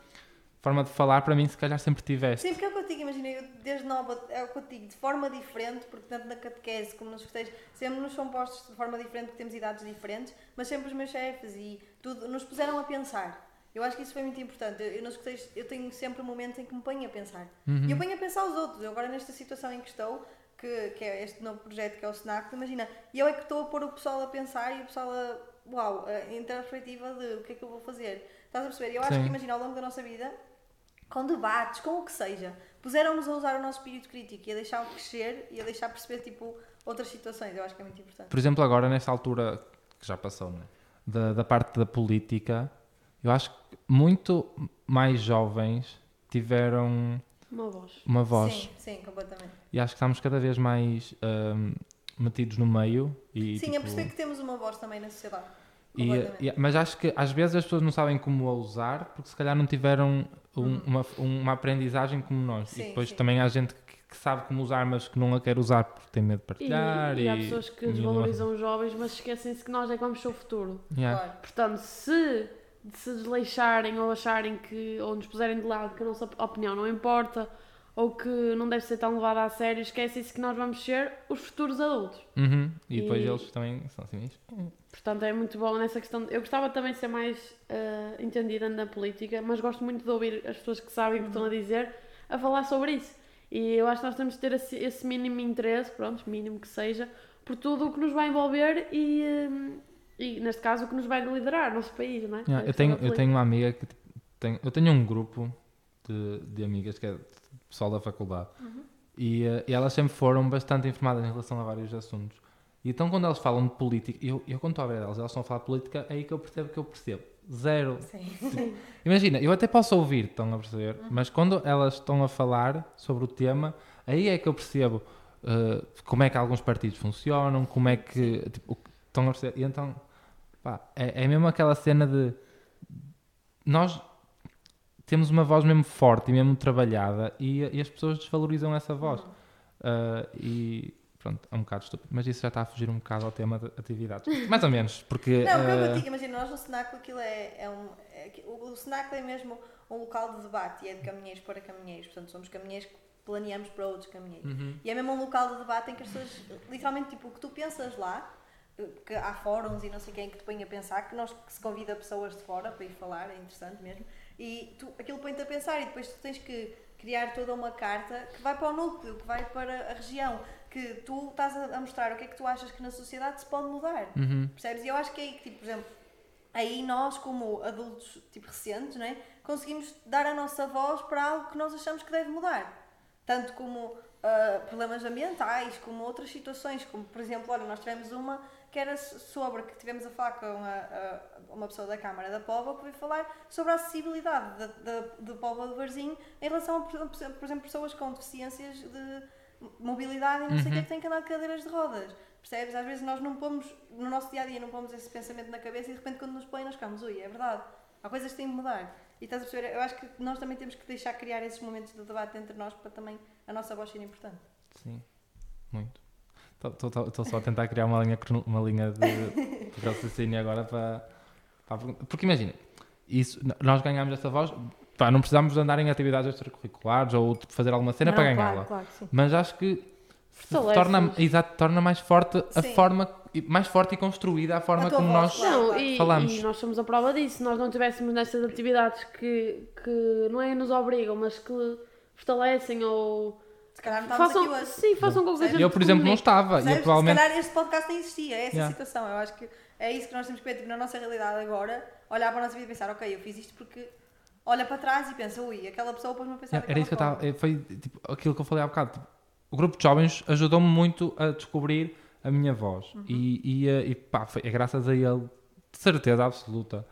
forma de falar para mim se calhar sempre tiveste. Sim, porque é o que eu digo, imagina, eu desde nova, é o que eu digo, de forma diferente, porque tanto na catequese como nos festejos, sempre nos são postos de forma diferente porque temos idades diferentes, mas sempre os meus chefes e tudo nos puseram a pensar. Eu acho que isso foi muito importante. Eu, eu nos festejos, eu tenho sempre momentos em que me ponho a pensar. Uhum. E eu ponho a pensar os outros. Eu agora nesta situação em que estou, que, que é este novo projeto que é o SNAC, imagina, e eu é que estou a pôr o pessoal a pensar e o pessoal a, uau, a, perspectiva de o que é que eu vou fazer. Estás a perceber? Eu acho Sim. que imagina ao longo da nossa vida com debates, com o que seja, puseram-nos a usar o nosso espírito crítico e a deixar crescer e a deixar perceber tipo, outras situações. Eu acho que é muito importante. Por exemplo, agora, nesta altura que já passou, né? da, da parte da política, eu acho que muito mais jovens tiveram uma voz. Uma voz. Sim, sim, completamente. E acho que estamos cada vez mais um, metidos no meio. E, sim, tipo... é perceber que temos uma voz também na sociedade. E, e, mas acho que às vezes as pessoas não sabem como a usar porque se calhar não tiveram um, uhum. uma, uma aprendizagem como nós. Sim, e depois sim. também há gente que, que, sabe como usar, mas que não a quer usar porque tem medo de partilhar. E, e há pessoas que desvalorizam os jovens, mas esquecem-se que nós é que vamos ser o futuro. Yeah. Claro. Portanto, se se desleixarem ou acharem que, ou nos puserem de lado que a nossa opinião não importa ou que não deve ser tão levada a sério, esquecem-se que nós vamos ser os futuros adultos. Uhum. E depois e, eles também são assim mesmo. Portanto, é muito bom nessa questão. Eu gostava também de ser mais uh, entendida na política, mas gosto muito de ouvir as pessoas que sabem o que estão a dizer a falar sobre isso. E eu acho que nós temos de ter esse, mínimo interesse, pronto, mínimo que seja, por tudo o que nos vai envolver e, um, e neste caso, o que nos vai liderar, o nosso país, não é? Yeah, eu, tenho, eu tenho uma amiga que tem, eu tenho um grupo de, de amigas que é pessoal da faculdade. Uhum. E, uh, e, elas sempre foram bastante informadas em relação a vários assuntos. E então, quando elas falam de política, eu, eu quando estou a ver elas, elas estão a falar de política, é aí que eu percebo que eu percebo. Zero. Tipo, imagina, eu até posso ouvir, estão a perceber, uhum. mas quando elas estão a falar sobre o tema, aí é que eu percebo uh, como é que alguns partidos funcionam, como é que. Tipo, estão a perceber. E então, pá, é, é mesmo aquela cena de. Nós temos uma voz mesmo forte e mesmo trabalhada e, e as pessoas desvalorizam essa voz. Uh, e pronto, é um bocado estúpido, mas isso já está a fugir um bocado ao tema de atividades. <laughs> Mais ou menos, porque. Não, uh... como eu digo, imagina, nós no Cenáculo aquilo é, é um. É, o, o Cenáculo é mesmo um local de debate e é de caminheiros para caminheiros, portanto somos caminheiros que planeamos para outros caminheiros. Uhum. E é mesmo um local de debate em que as pessoas, literalmente, tipo, o que tu pensas lá, que há fóruns e não sei quem que te põe a pensar, que nós que se convida pessoas de fora para ir falar, é interessante mesmo. E tu, aquilo põe-te a pensar e depois tu tens que criar toda uma carta que vai para o núcleo, que vai para a região, que tu estás a, mostrar o que é que tu achas que na sociedade se pode mudar. Uhum. Percebes? E eu acho que é aí que, tipo, por exemplo, aí nós, como adultos tipo, recentes, né, conseguimos dar a nossa voz para algo que nós achamos que deve mudar. Tanto como uh, problemas ambientais, como outras situações, como por exemplo, olha, nós tivemos uma que era sobre, que tivemos a falar com a, a, uma pessoa da Câmara da Póvoa que veio falar sobre a acessibilidade da, da, do Póvoa do Varzinho em relação a, por exemplo, pessoas com deficiências de mobilidade e não sei o que é que têm que andar de cadeiras de rodas. Percebes? Às vezes nós não pomos, no nosso dia a dia, não pomos esse pensamento na cabeça e de repente quando nos põem nós ficamos, ui, é verdade. Há coisas que têm de mudar. E estás a perceber? Eu acho que nós também temos que deixar criar esses momentos de debate entre nós para também a nossa voz ser importante. Sim, muito. Estou só a tentar criar uma linha, uma linha de, de raciocínio agora para, para. Porque imagina, isso, nós ganhamos essa voz, pá, não precisamos andar em atividades extracurriculares ou tipo, fazer alguma cena não, para ganhá-la. Claro, claro, mas acho que torna, exato, torna mais forte a sim. forma, mais forte e construída a forma a como voz, nós não, e, falamos. E nós somos a prova disso. Se nós não tivéssemos nestas atividades que, que não é nos obrigam, mas que fortalecem ou se calhar não estávamos façam, aqui hoje. Sim, façam com que a gente Eu, por exemplo, não estava. E provavelmente... Se calhar este podcast nem existia, é essa yeah. situação. Eu acho que é isso que nós temos que ver tipo, na nossa realidade agora, olhar para a nossa vida e pensar, ok, eu fiz isto porque olha para trás e pensa, ui, aquela pessoa pôs-me a pensar yeah, Era isso que eu estava, foi tipo, aquilo que eu falei há bocado. Tipo, o grupo de jovens ajudou-me muito a descobrir a minha voz. Uhum. E, e, eh, e pá, foi, é graças a ele, de certeza absoluta,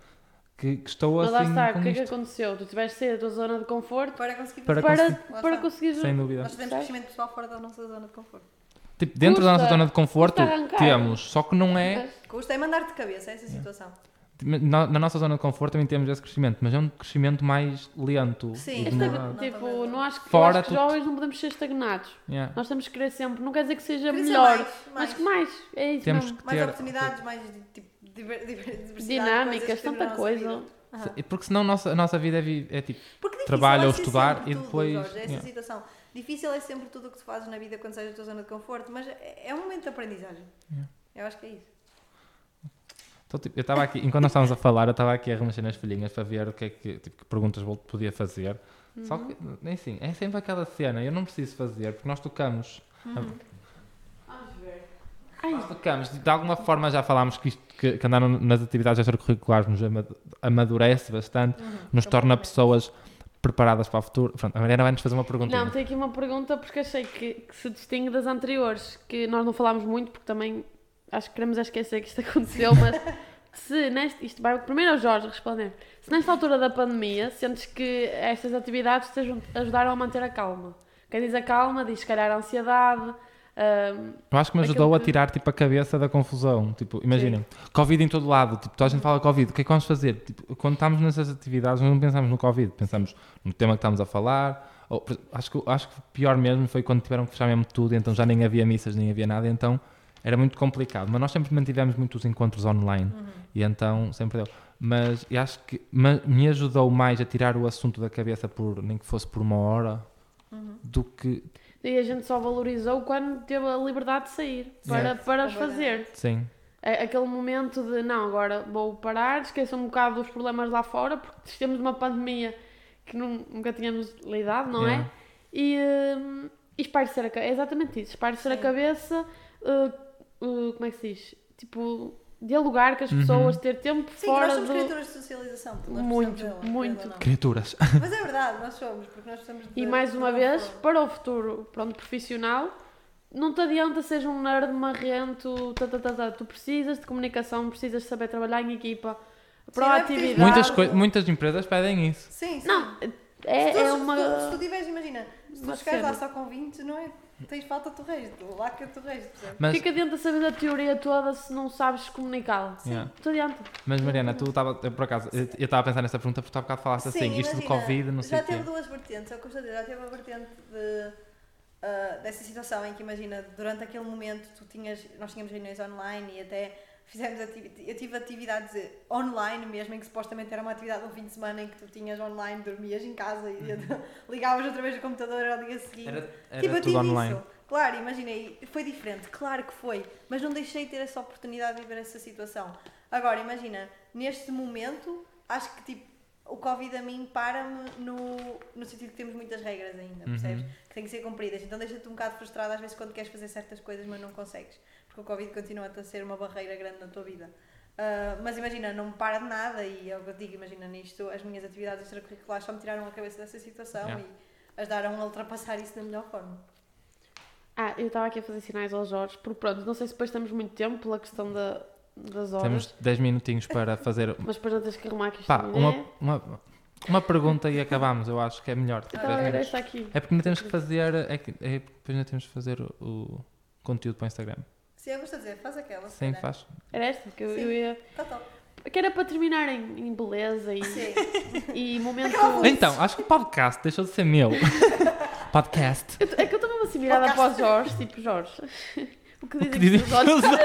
que, que estou Mas assim. Mas lá está, o que é que aconteceu? Tu tiveste de sair da tua zona de conforto para conseguir para, para, conseguir, para conseguir. Sem dúvida. Nós tivemos crescimento pessoal fora da nossa zona de conforto. Tipo, dentro custa, da nossa zona de conforto temos, só que não é. Custa é mandar de cabeça essa situação. Na, na, nossa zona de conforto também temos esse crescimento, mas é um crescimento mais lento. Sim, tipo, não, tipo, não acho que, Fora, acho que jovens não podemos ser estagnados. Yeah. Nós temos que querer sempre, não quer dizer que seja melhor, mais, mas que mais, é isso temos Que mais ter, oportunidades, mais tipo, diver, diver, dinâmicas, tanta coisa. Uhum. Porque senão a nossa, a nossa vida é, é tipo trabalho é ou estudar e depois. Jorge, essa yeah. situação. Difícil é sempre tudo o que tu fazes na vida quando sais da tua zona de conforto, mas é, é um momento de aprendizagem. Yeah. Eu acho que é isso. Então, tipo, eu estava aqui, enquanto nós estávamos a falar, eu estava aqui a remexer nas folhinhas para ver o que é que, tipo, que perguntas podia fazer. Uhum. Só que, assim, é sempre aquela cena, eu não preciso fazer, porque nós tocamos. Uhum. A... Nós tocamos, de alguma forma já falámos que, isto, que, que andar nas atividades extracurriculares nos amadurece bastante, uhum. nos torna pessoas preparadas para o futuro. Pronto, a Mariana vai-nos fazer uma pergunta. Não, tem aqui uma pergunta porque achei que, que, se distingue das anteriores, que nós não falámos muito porque também acho que queremos esquecer que isto <laughs> aconteceu, mas se neste, isto vai primeiro ao Jorge responder, se nesta altura da pandemia sentes que estas atividades te ajudaram a manter a calma. Quem diz a calma diz se calhar a ansiedade. Um, eu acho que me ajudou a tirar tipo, a cabeça da confusão. Tipo, imaginem, Covid em todo lado, tipo, toda a gente fala Covid, o que é que vamos fazer? Tipo, quando estamos nessas atividades, nós não pensamos no Covid, pensamos no tema que estamos a falar. Ou, acho, que, acho que pior mesmo foi quando tiveram que fechar mesmo tudo, então já nem havia missas, nem havia nada, então era muito complicado, mas nós sempre mantivemos muitos encontros online uhum. e então sempre deu. Mas acho que me ajudou mais a tirar o assunto da cabeça, por, nem que fosse por uma hora, Uhum. do que. E a gente só valorizou quando teve a liberdade de sair para, para os Completamente. fazer. Sim. É aquele momento de não, agora vou parar, esqueço um bocado dos problemas lá fora, porque temos uma pandemia que nun- nunca tínhamos lidado, não Yeah. é? E, hum, e a cabeça. É exatamente isso, espairecer a Sim. cabeça, uh, uh, como é que se diz? Tipo, dialogar com as Uhum. pessoas, ter tempo Sim, fora nós somos do. criaturas de socialização. nós Muito, dela, muito. Criaturas. Mas é verdade, nós somos, porque nós precisamos de. E mais uma uma vez, forma. para o futuro pronto, profissional, não te adianta seres um nerd marrento, tá, tá, tá, tá. tu precisas de comunicação, precisas de saber trabalhar em equipa, proatividade. Muitas, coi- muitas empresas pedem isso. Sim, sim. Não, se, é, tu, é se tu- uma. se tu tiveres, imagina, se tu uma chegares lá só com 20, não é? Tens falta tu resto, lá que tu resto. percebes? O Mas, que é que adianta saber a teoria toda se não sabes comunicá-la? Yeah. Não te adianta. mas Mariana, tu estava, eu, por acaso, eu estava a pensar nessa pergunta porque tu há bocado falaste assim, isto do imagina, Covid, não sei Já o quê. teve duas vertentes, é o que eu estou a dizer, já teve a vertente de, ah, dessa situação em que, imagina, durante aquele momento tu tinhas, nós tínhamos reuniões online e até fizemos eu tive atividades online mesmo, em que supostamente era uma atividade um fim de semana em que tu tinhas online, dormias em casa e <laughs> ligavas outra vez o computador ao dia seguinte. Era, era tipo, tudo online. isso. Claro, imaginei, foi diferente, claro que foi, mas não deixei de ter essa oportunidade de viver essa situação. Agora, imagina, neste momento, acho que tipo, o Covid a mim para-me no, no sentido que temos muitas regras ainda, Uhum. percebes? Que têm que ser cumpridas. Então deixa-te um bocado frustrada às vezes quando queres fazer certas coisas, mas não consegues. Porque o Covid continua a ser uma barreira grande na tua vida. Ah, mas imagina, não me para de nada e é o que eu digo, imagina nisto, as minhas atividades extracurriculares só me tiraram a cabeça dessa situação Yeah. e ajudaram a ultrapassar isso da melhor forma. Ah, eu estava aqui a fazer sinais aos Jorge, porque pronto, não sei se depois temos muito tempo pela questão da, das horas, Temos 10 minutinhos para fazer. <laughs> mas depois não tens que arrumar que isto Pá, também uma, é. uma, uma pergunta e acabamos, eu acho que é melhor. Então, 10 era esta aqui. É porque ainda temos que fazer. É que, é porque depois ainda temos que fazer o, o conteúdo para o Instagram. Sim, eu gosto de dizer, faz aquela. se Sim, calhar. faz. Era esta que eu, eu ia. Tá top. Que era para terminar em, em beleza e, Sim. e <laughs> momento. Então, acho que o podcast deixou de ser meu. <laughs> podcast. Eu é que eu estou mesmo assim mirada Podcast. para os Jorge, tipo Jorge. <laughs> O que dizem que que dizem os olhos os olhos?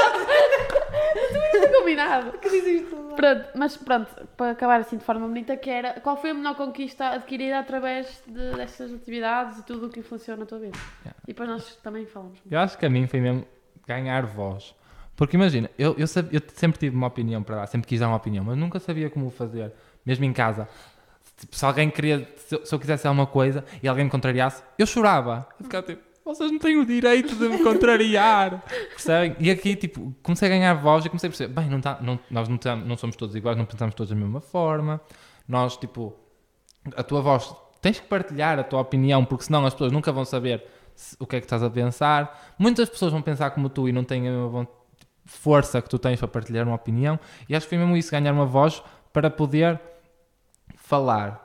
Não combinado. O que dizem isto? Pronto, mas pronto, para acabar assim de forma bonita, que era qual foi a menor conquista adquirida através de, destas atividades e tudo o que influenciou na tua vida? Yeah. E depois nós também falamos. Eu acho que a mim foi mesmo ganhar voz. Porque imagina, eu, eu, eu sempre tive uma opinião para dar, sempre quis dar uma opinião, mas nunca sabia como fazer, mesmo em casa. Tipo, se alguém queria, se eu, se eu quisesse alguma coisa e alguém me contrariasse, eu chorava. Eu ficava tipo, vocês não têm o direito de me contrariar. <laughs> Percebem? E aqui, tipo, comecei a ganhar voz e comecei a perceber, bem, não tá, não, nós não, tam- não somos todos iguais, não pensamos todos da mesma forma. Nós, tipo, a tua voz, tens que partilhar a tua opinião, porque senão as pessoas nunca vão saber o que é que estás a pensar. Muitas pessoas vão pensar como tu e não têm a força que tu tens para partilhar uma opinião. E acho que foi mesmo isso, ganhar uma voz para poder falar.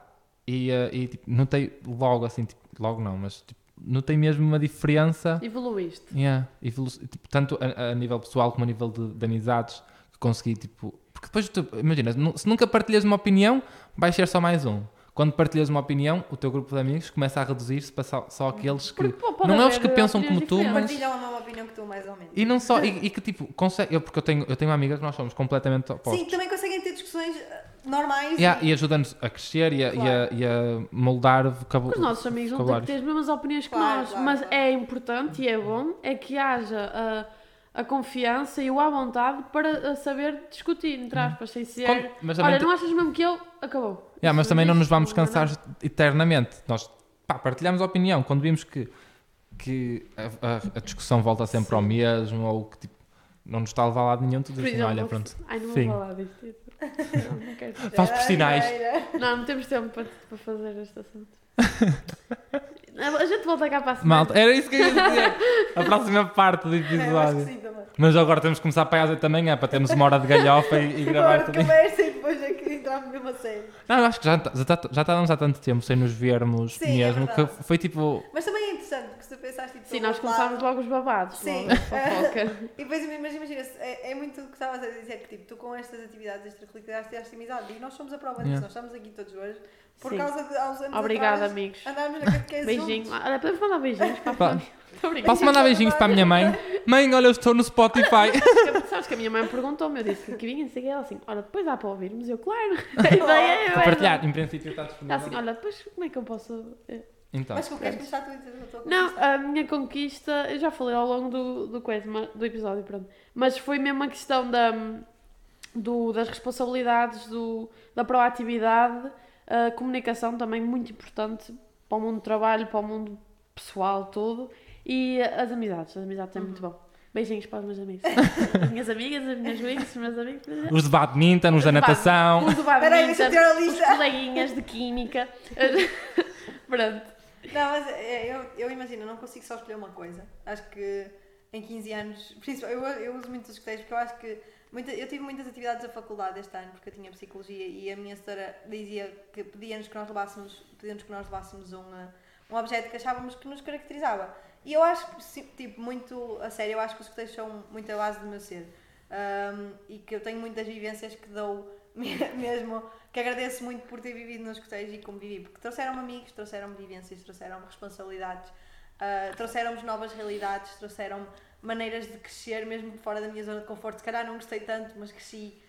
E, eh, e tipo, notei logo assim, tipo, logo não, mas tipo, notei mesmo uma diferença. Evoluíste. Yeah, evolu- tipo, tanto a, a nível pessoal como a nível de, de amizades que consegui, tipo, porque depois tu, imagina, se nunca partilhas uma opinião, vai ser só mais um. Quando partilhas uma opinião, o teu grupo de amigos começa a reduzir-se para só, só aqueles que. Porque, pô, não é os que pensam como tu, mas. Partilham a mesma opinião que tu, mais ou menos. E não só, <laughs> e, e que tipo, consegue, eu, porque eu tenho, eu tenho uma amiga que nós somos completamente opostos. Sim, também conseguem ter discussões ah, normais. Yeah, e- e ajuda-nos a crescer e a, e a, e a moldar Os vocabulário. nossos amigos não têm que ter as mesmas opiniões que Claro, nós, claro, mas claro. é importante e é bom é que haja a, a confiança e o à vontade para a saber discutir, entre aspas, sem ser. Como- mas Olha, te- não achas mesmo que eu? Acabou. Yeah, mas também não nos vamos é cansar verdade? eternamente. Nós pá, partilhamos a opinião. Quando vimos que, que a, a- a discussão volta sempre ao mesmo ou que tipo, não nos está a levar a lado nenhum, tu dizes assim, olha, pronto. Ai, não fim. vou falar disto. Não, <laughs> não quero dizer. Faz por sinais. Não, não temos tempo para, para fazer este assunto. <laughs> A gente volta cá para a semana. Malta, era isso que eu ia dizer. <laughs> A próxima parte do É, que episódio. sim também. Mas agora temos que começar para as 8 da manhã para termos uma hora de galhofa e, e gravar Agora tudo. conversa e depois é que entramos numa série. Não, eu acho que já, já, já estávamos há tanto tempo sem nos vermos Sim, é mesmo que verdade. foi tipo. Mas também é interessante, pensaste tipo, Sim, nós lado. começámos logo os babados. Sim. Logo, fofoca. <laughs> E depois, mas imagina, é, é muito o que estavas a dizer, que tipo, tu com estas atividades extracurriculares tiveste amizade e nós somos a prova disso, Yeah. nós estamos aqui todos hoje por Sim. causa de uns anos Obrigada, atrás, amigos. andarmos na catequese <laughs> Beijinho. juntos. Olha, podemos mandar beijinhos para a família. <laughs> Posso mandar beijinhos para a minha mãe? Mãe, olha, eu estou no Spotify. Sabes que a minha mãe perguntou-me, eu disse que vinha, sei ela assim, olha, depois dá para ouvirmos, eu, claro, a ideia é Para partilhar, em princípio está Ela disponível. assim, olha, depois como é que eu posso... Então, Mas queres começar tu a dizer a tua Não, a minha conquista, eu já falei ao longo do, do, coisa, do episódio, pronto. Mas foi mesmo a questão da, do, das responsabilidades, do, da proatividade, a comunicação também muito importante para o mundo do trabalho, para o mundo pessoal, tudo. E as amizades, as amizades é muito bom. Beijinhos para os meus amigos. As <laughs> minhas amigas, as minhas amigas, os meus amigos. os de badminton, os da natação. Os do eu badminton, os coleguinhas de química. <laughs> pronto. Não, mas é, eu, eu imagino, eu não consigo só escolher uma coisa. Acho que em 15 anos, eu, eu uso muito os escuteiros porque eu acho que muita, eu tive muitas atividades da faculdade este ano porque eu tinha psicologia e a minha setora dizia que pedia-nos que nós levássemos, pedia-nos que nós levássemos um, um objeto que achávamos que nos caracterizava. E eu acho, tipo, muito a sério, eu acho que os escuteiros são muito a base do meu ser. Um, e que eu tenho muitas vivências que dou <laughs> mesmo, que agradeço muito por ter vivido nos escuteiros e como vivi, porque trouxeram-me amigos, trouxeram-me vivências, trouxeram-me responsabilidades, uh, trouxeram-me novas realidades, trouxeram-me maneiras de crescer mesmo fora da minha zona de conforto. Se calhar não gostei tanto, mas cresci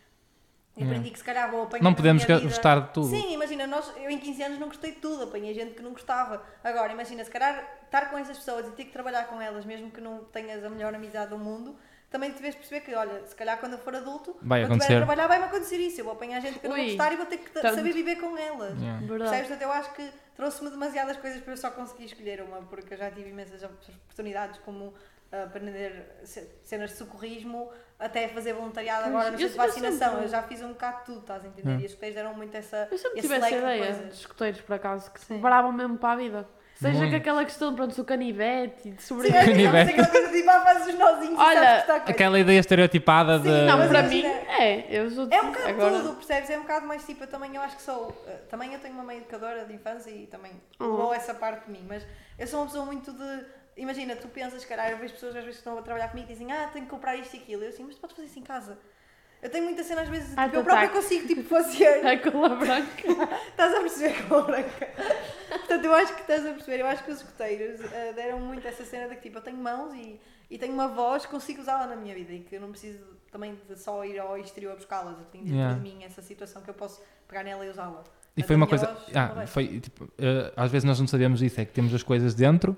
e aprendi que se calhar vou apanhar Não podemos gostar de tudo. Sim, imagina, nós, eu em 15 anos não gostei de tudo, apanhei gente que não gostava. Agora, imagina, se calhar estar com essas pessoas e ter que trabalhar com elas, mesmo que não tenhas a melhor amizade do mundo, também te vês perceber que, olha, se calhar quando eu for adulto, Vai quando estiver acontecer. a trabalhar, vai-me acontecer isso. Eu vou apanhar gente que eu não vou gostar e vou ter que tanto. saber viver com elas. Yeah. Verdade. Percebes? Portanto, eu acho que trouxe-me demasiadas coisas para eu só conseguir escolher uma, porque eu já tive imensas oportunidades, como ah, aprender ce- cenas de socorrismo, até fazer voluntariado agora no eu- centro de vacinação. sempre- Eu já fiz um bocado de tudo, estás a entender? Hum. E os colegas deram muito essa. Eu sempre esse tive essa ideia coisas. de escuteiros, por acaso, que se preparavam mesmo para a vida. Seja Muito. com aquela questão, pronto, do canivete e de Sim, sobreviver. é Canivete. aquela coisa de fazer os nozinhos Olha, que está. Aquela ideia estereotipada de. Sim, Não, Mas para mim, é. Eu sou É um bocado agora... tudo, percebes? É um bocado mais tipo, eu também eu acho que sou. eh, também eu tenho uma mãe educadora de infância e também levou essa parte de mim, mas eu sou uma pessoa muito de. Imagina, tu pensas, caralho, eu vejo pessoas às vezes que estão a trabalhar comigo e dizem, ah, tenho que comprar isto e aquilo. Eu assim, mas tu podes fazer isso em casa. Eu tenho muita cena às vezes, Ah, tipo, eu tá, própria tá. consigo tipo, fazer. <laughs> A cola branca. Estás a perceber a branca? Portanto, eu acho que estás a perceber. Eu acho que os escuteiros eh, deram muito essa cena de que tipo, eu tenho mãos e, e tenho uma voz, consigo usá-la na minha vida e que eu não preciso também de só ir ao exterior buscá-las. Eu tenho dentro Yeah. de mim essa situação que eu posso pegar nela e usá-la. E foi a uma coisa. voz Ah, foi tipo. eh, às vezes nós não sabemos disso, é que temos as coisas dentro.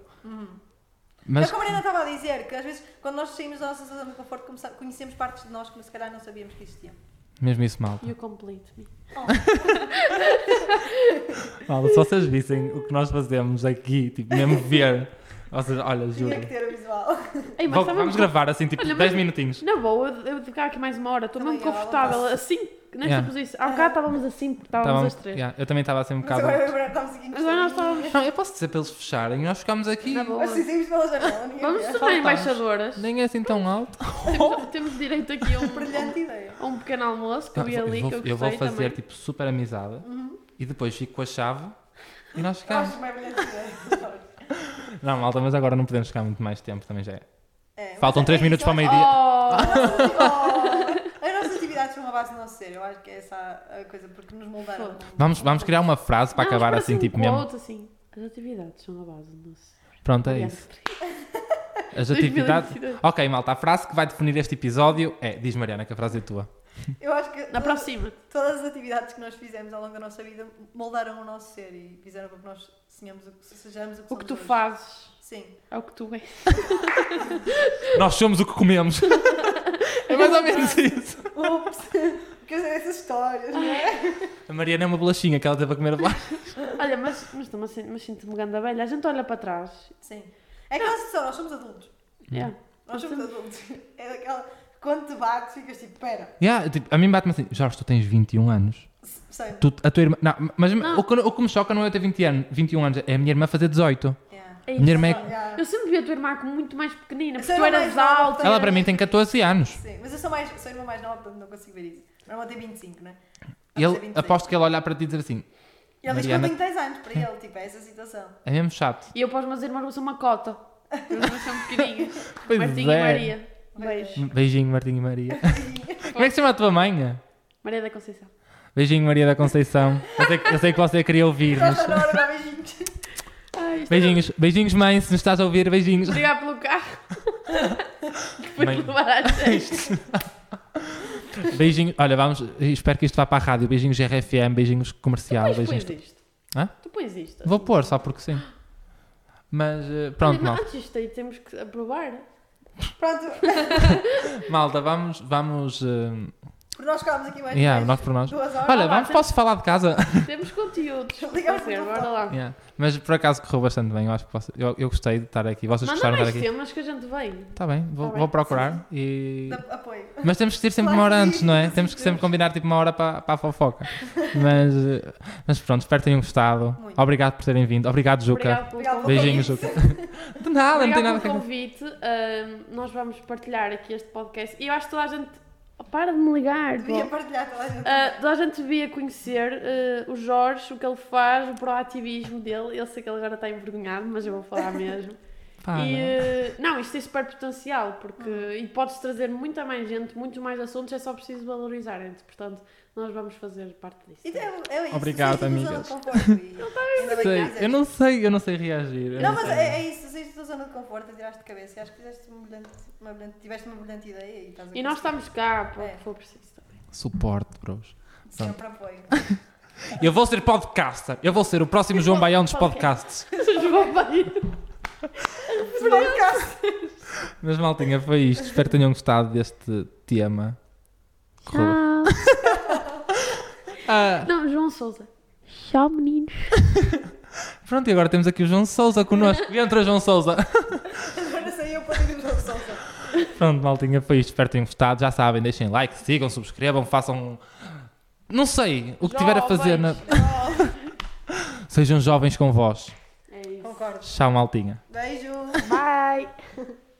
Mas É como a Mariana estava a dizer, que às vezes quando nós saímos da nossa zona de conforto conhecemos partes de nós que se calhar não sabíamos que existiam. mesmo isso mal. You complete me. <laughs> Malta, se vocês vissem o que nós fazemos aqui, tipo, mesmo ver. Vocês, olha, juro. Tinha que ter o visual. Ei, mas Vou- vamos gravar assim, tipo, Olha, 10 mas- minutinhos. Não vou, eu, eu vou ficar aqui mais uma hora. Estou mesmo confortável. Assim, nesta Yeah. posição. Há bocado estávamos assim, estávamos Tava- as três. yeah, eu também estava assim um Mas bocado. agora agora estamos aqui Agora nós estávamos. Não, eu posso dizer para eles fecharem e nós ficamos aqui. Na boa. Mas se saímos pela janela, ninguém Vamos vê. se tornar embaixadoras. Nem é assim tão alto. Temos, temos direito aqui a um, <laughs> Brilhante ideia. a um pequeno almoço que eu Não, vi ali, eu, que vou, eu eu vou gostei fazer também. tipo super amizade e depois fico com a chave e nós ficamos. acho que é brilhante ideia. <laughs> Não, malta, mas agora não podemos ficar muito mais tempo, também já é. É, mas Faltam é 3 isso, minutos para o meio-dia. Oh, As base do nosso ser, eu acho que é essa a coisa, porque nos moldaram. Vamos, vamos criar uma frase para Não, acabar assim, tipo um mesmo. quote, assim. As atividades são a base do nosso. Pronto, é isso. As atividades. 2022. <laughs> Ok, malta, a frase que vai definir este episódio é. Diz Mariana que a frase é tua. Eu acho que Na todas, próxima. todas as atividades que nós fizemos ao longo da nossa vida moldaram o nosso ser e fizeram com que nós sejamos o que, sejamos o que O que tu hoje. fazes Sim. é o que tu és. Nós somos o que comemos. <laughs> é mais ou menos isso. Ups! <laughs> Porque eu sei essas histórias, não é? A Mariana é uma bolachinha que ela teve a comer a bolacha. Olha, mas, mas, sen- mas sinto-me ganda velha. A gente olha para trás. Sim. É aquela situação, nós somos adultos. Yeah. Nós somos adultos. É daquela. Quando te bates, ficas tipo, pera. Yeah, tipo, a mim bate-me assim, Jorge, tu tens 21 anos. Sei. Tu, a tua irmã. Não, mas Não. O, que, o que me choca não é eu ter 20 anos, 21 anos, é a minha irmã fazer 18. É Minha irmã é-. Eu sempre vi a tua irmã como muito mais pequenina, porque tu eras alta. Ela para mim tem 14 anos. Sim, mas eu sou, mais, sou a irmã mais nova, portanto não consigo ver isso. Meu irmão tem 25, não é? Ele, aposto que ele olhar para ti e dizer assim: Ele diz que eu tenho 10 anos, para ele, tipo, é essa situação. é mesmo chato. E eu para os meus irmãos vou ser uma cota. Nomes são pequenininhos. <laughs> Pois Martinho é. e Maria. Beijo. Beijinho, Martinho e Maria. <laughs> Como é que se chama a tua mãe? Maria da Conceição. Beijinho, Maria da Conceição. Eu sei, eu sei que você queria ouvir, dá beijinhos. Ai, isto Beijinhos, mãe, se nos estás a ouvir, beijinhos. Obrigado pelo carro. <laughs> Depois Mãe. levar às seis. Beijinhos, olha, vamos, espero que isto vá para a rádio. Beijinhos RFM, beijinhos comercial, Depois beijinhos. pões isto. Hã? Tu pões isto. Vou pôr, só porque sim. Mas eh, pronto, Olha, não, antes disto aí temos que aprovar. Pronto, <laughs> Malta, vamos. vamos eh, por nós ficámos aqui mais, yeah, nós por nós. duas horas. Olha, vamos, posso falar de casa? <laughs> Temos conteúdos. Ligamos no bora lá. Yeah. Mas por acaso correu bastante bem. Eu acho que você- eu, eu gostei de estar aqui. Vocês Manda gostaram de mais estar aqui? temas que a gente vem. Está bem, vou, Tá bem. vou procurar. E... Apoio. Mas temos que ter sempre uma hora antes, não é? Temos que sempre combinar tipo uma hora para, para a fofoca. Mas, eh, mas pronto, espero que tenham gostado. Muito. Obrigado por terem vindo. Obrigado, Juca. Obrigado pelo Obrigado convite. pelo Beijinhos, Juca. <laughs> De nada, não tem nada Obrigado a pelo ver. convite. Ahm, nós vamos partilhar aqui este podcast. E eu acho que toda a gente. Para de me ligar. Devia pô. partilhar toda a gente. Ah, toda a gente devia conhecer ah, o Jorge, o que ele faz, o proativismo dele. Eu sei que ele agora está envergonhado, mas eu vou falar <laughs> mesmo. Pá, e, não. ah, não, isto tem super potencial, porque e pode-se trazer muita mais gente, muito mais assuntos, é só preciso valorizarem-te. Portanto, nós vamos fazer parte disso. E é, é isso. Obrigado, amigas. fizeste. eu não sei, eu não sei reagir. eu Não, mas sei. é, é isso, saíste da zona de conforto, tiraste de cabeça e acho que fizeste uma brilhante, uma brilhante, tiveste uma brilhante ideia e estás a E nós estamos cá para o É. que for preciso também. Suporte, bros. Sempre apoio. Eu vou ser podcaster. Eu vou ser o próximo João Baião dos podcasts. <laughs> João. Podcast. Mas maltinha, foi isto. Espero que tenham gostado deste tema. Correu. <laughs> Ah, Não, João Souza. Tchau, meninos. <laughs> pronto, e agora temos aqui o João Souza connosco. Entra, João Souza. Agora sei eu para o João Sousa. Pronto, maltinha, foi isto. Espero que tenham gostado. Já sabem, deixem like, sigam, subscrevam, façam. Não sei, o que tiver a fazer. Na... <laughs> Sejam jovens com vós. É isso. Concordo. Tchau, maltinha. Beijo. Bye.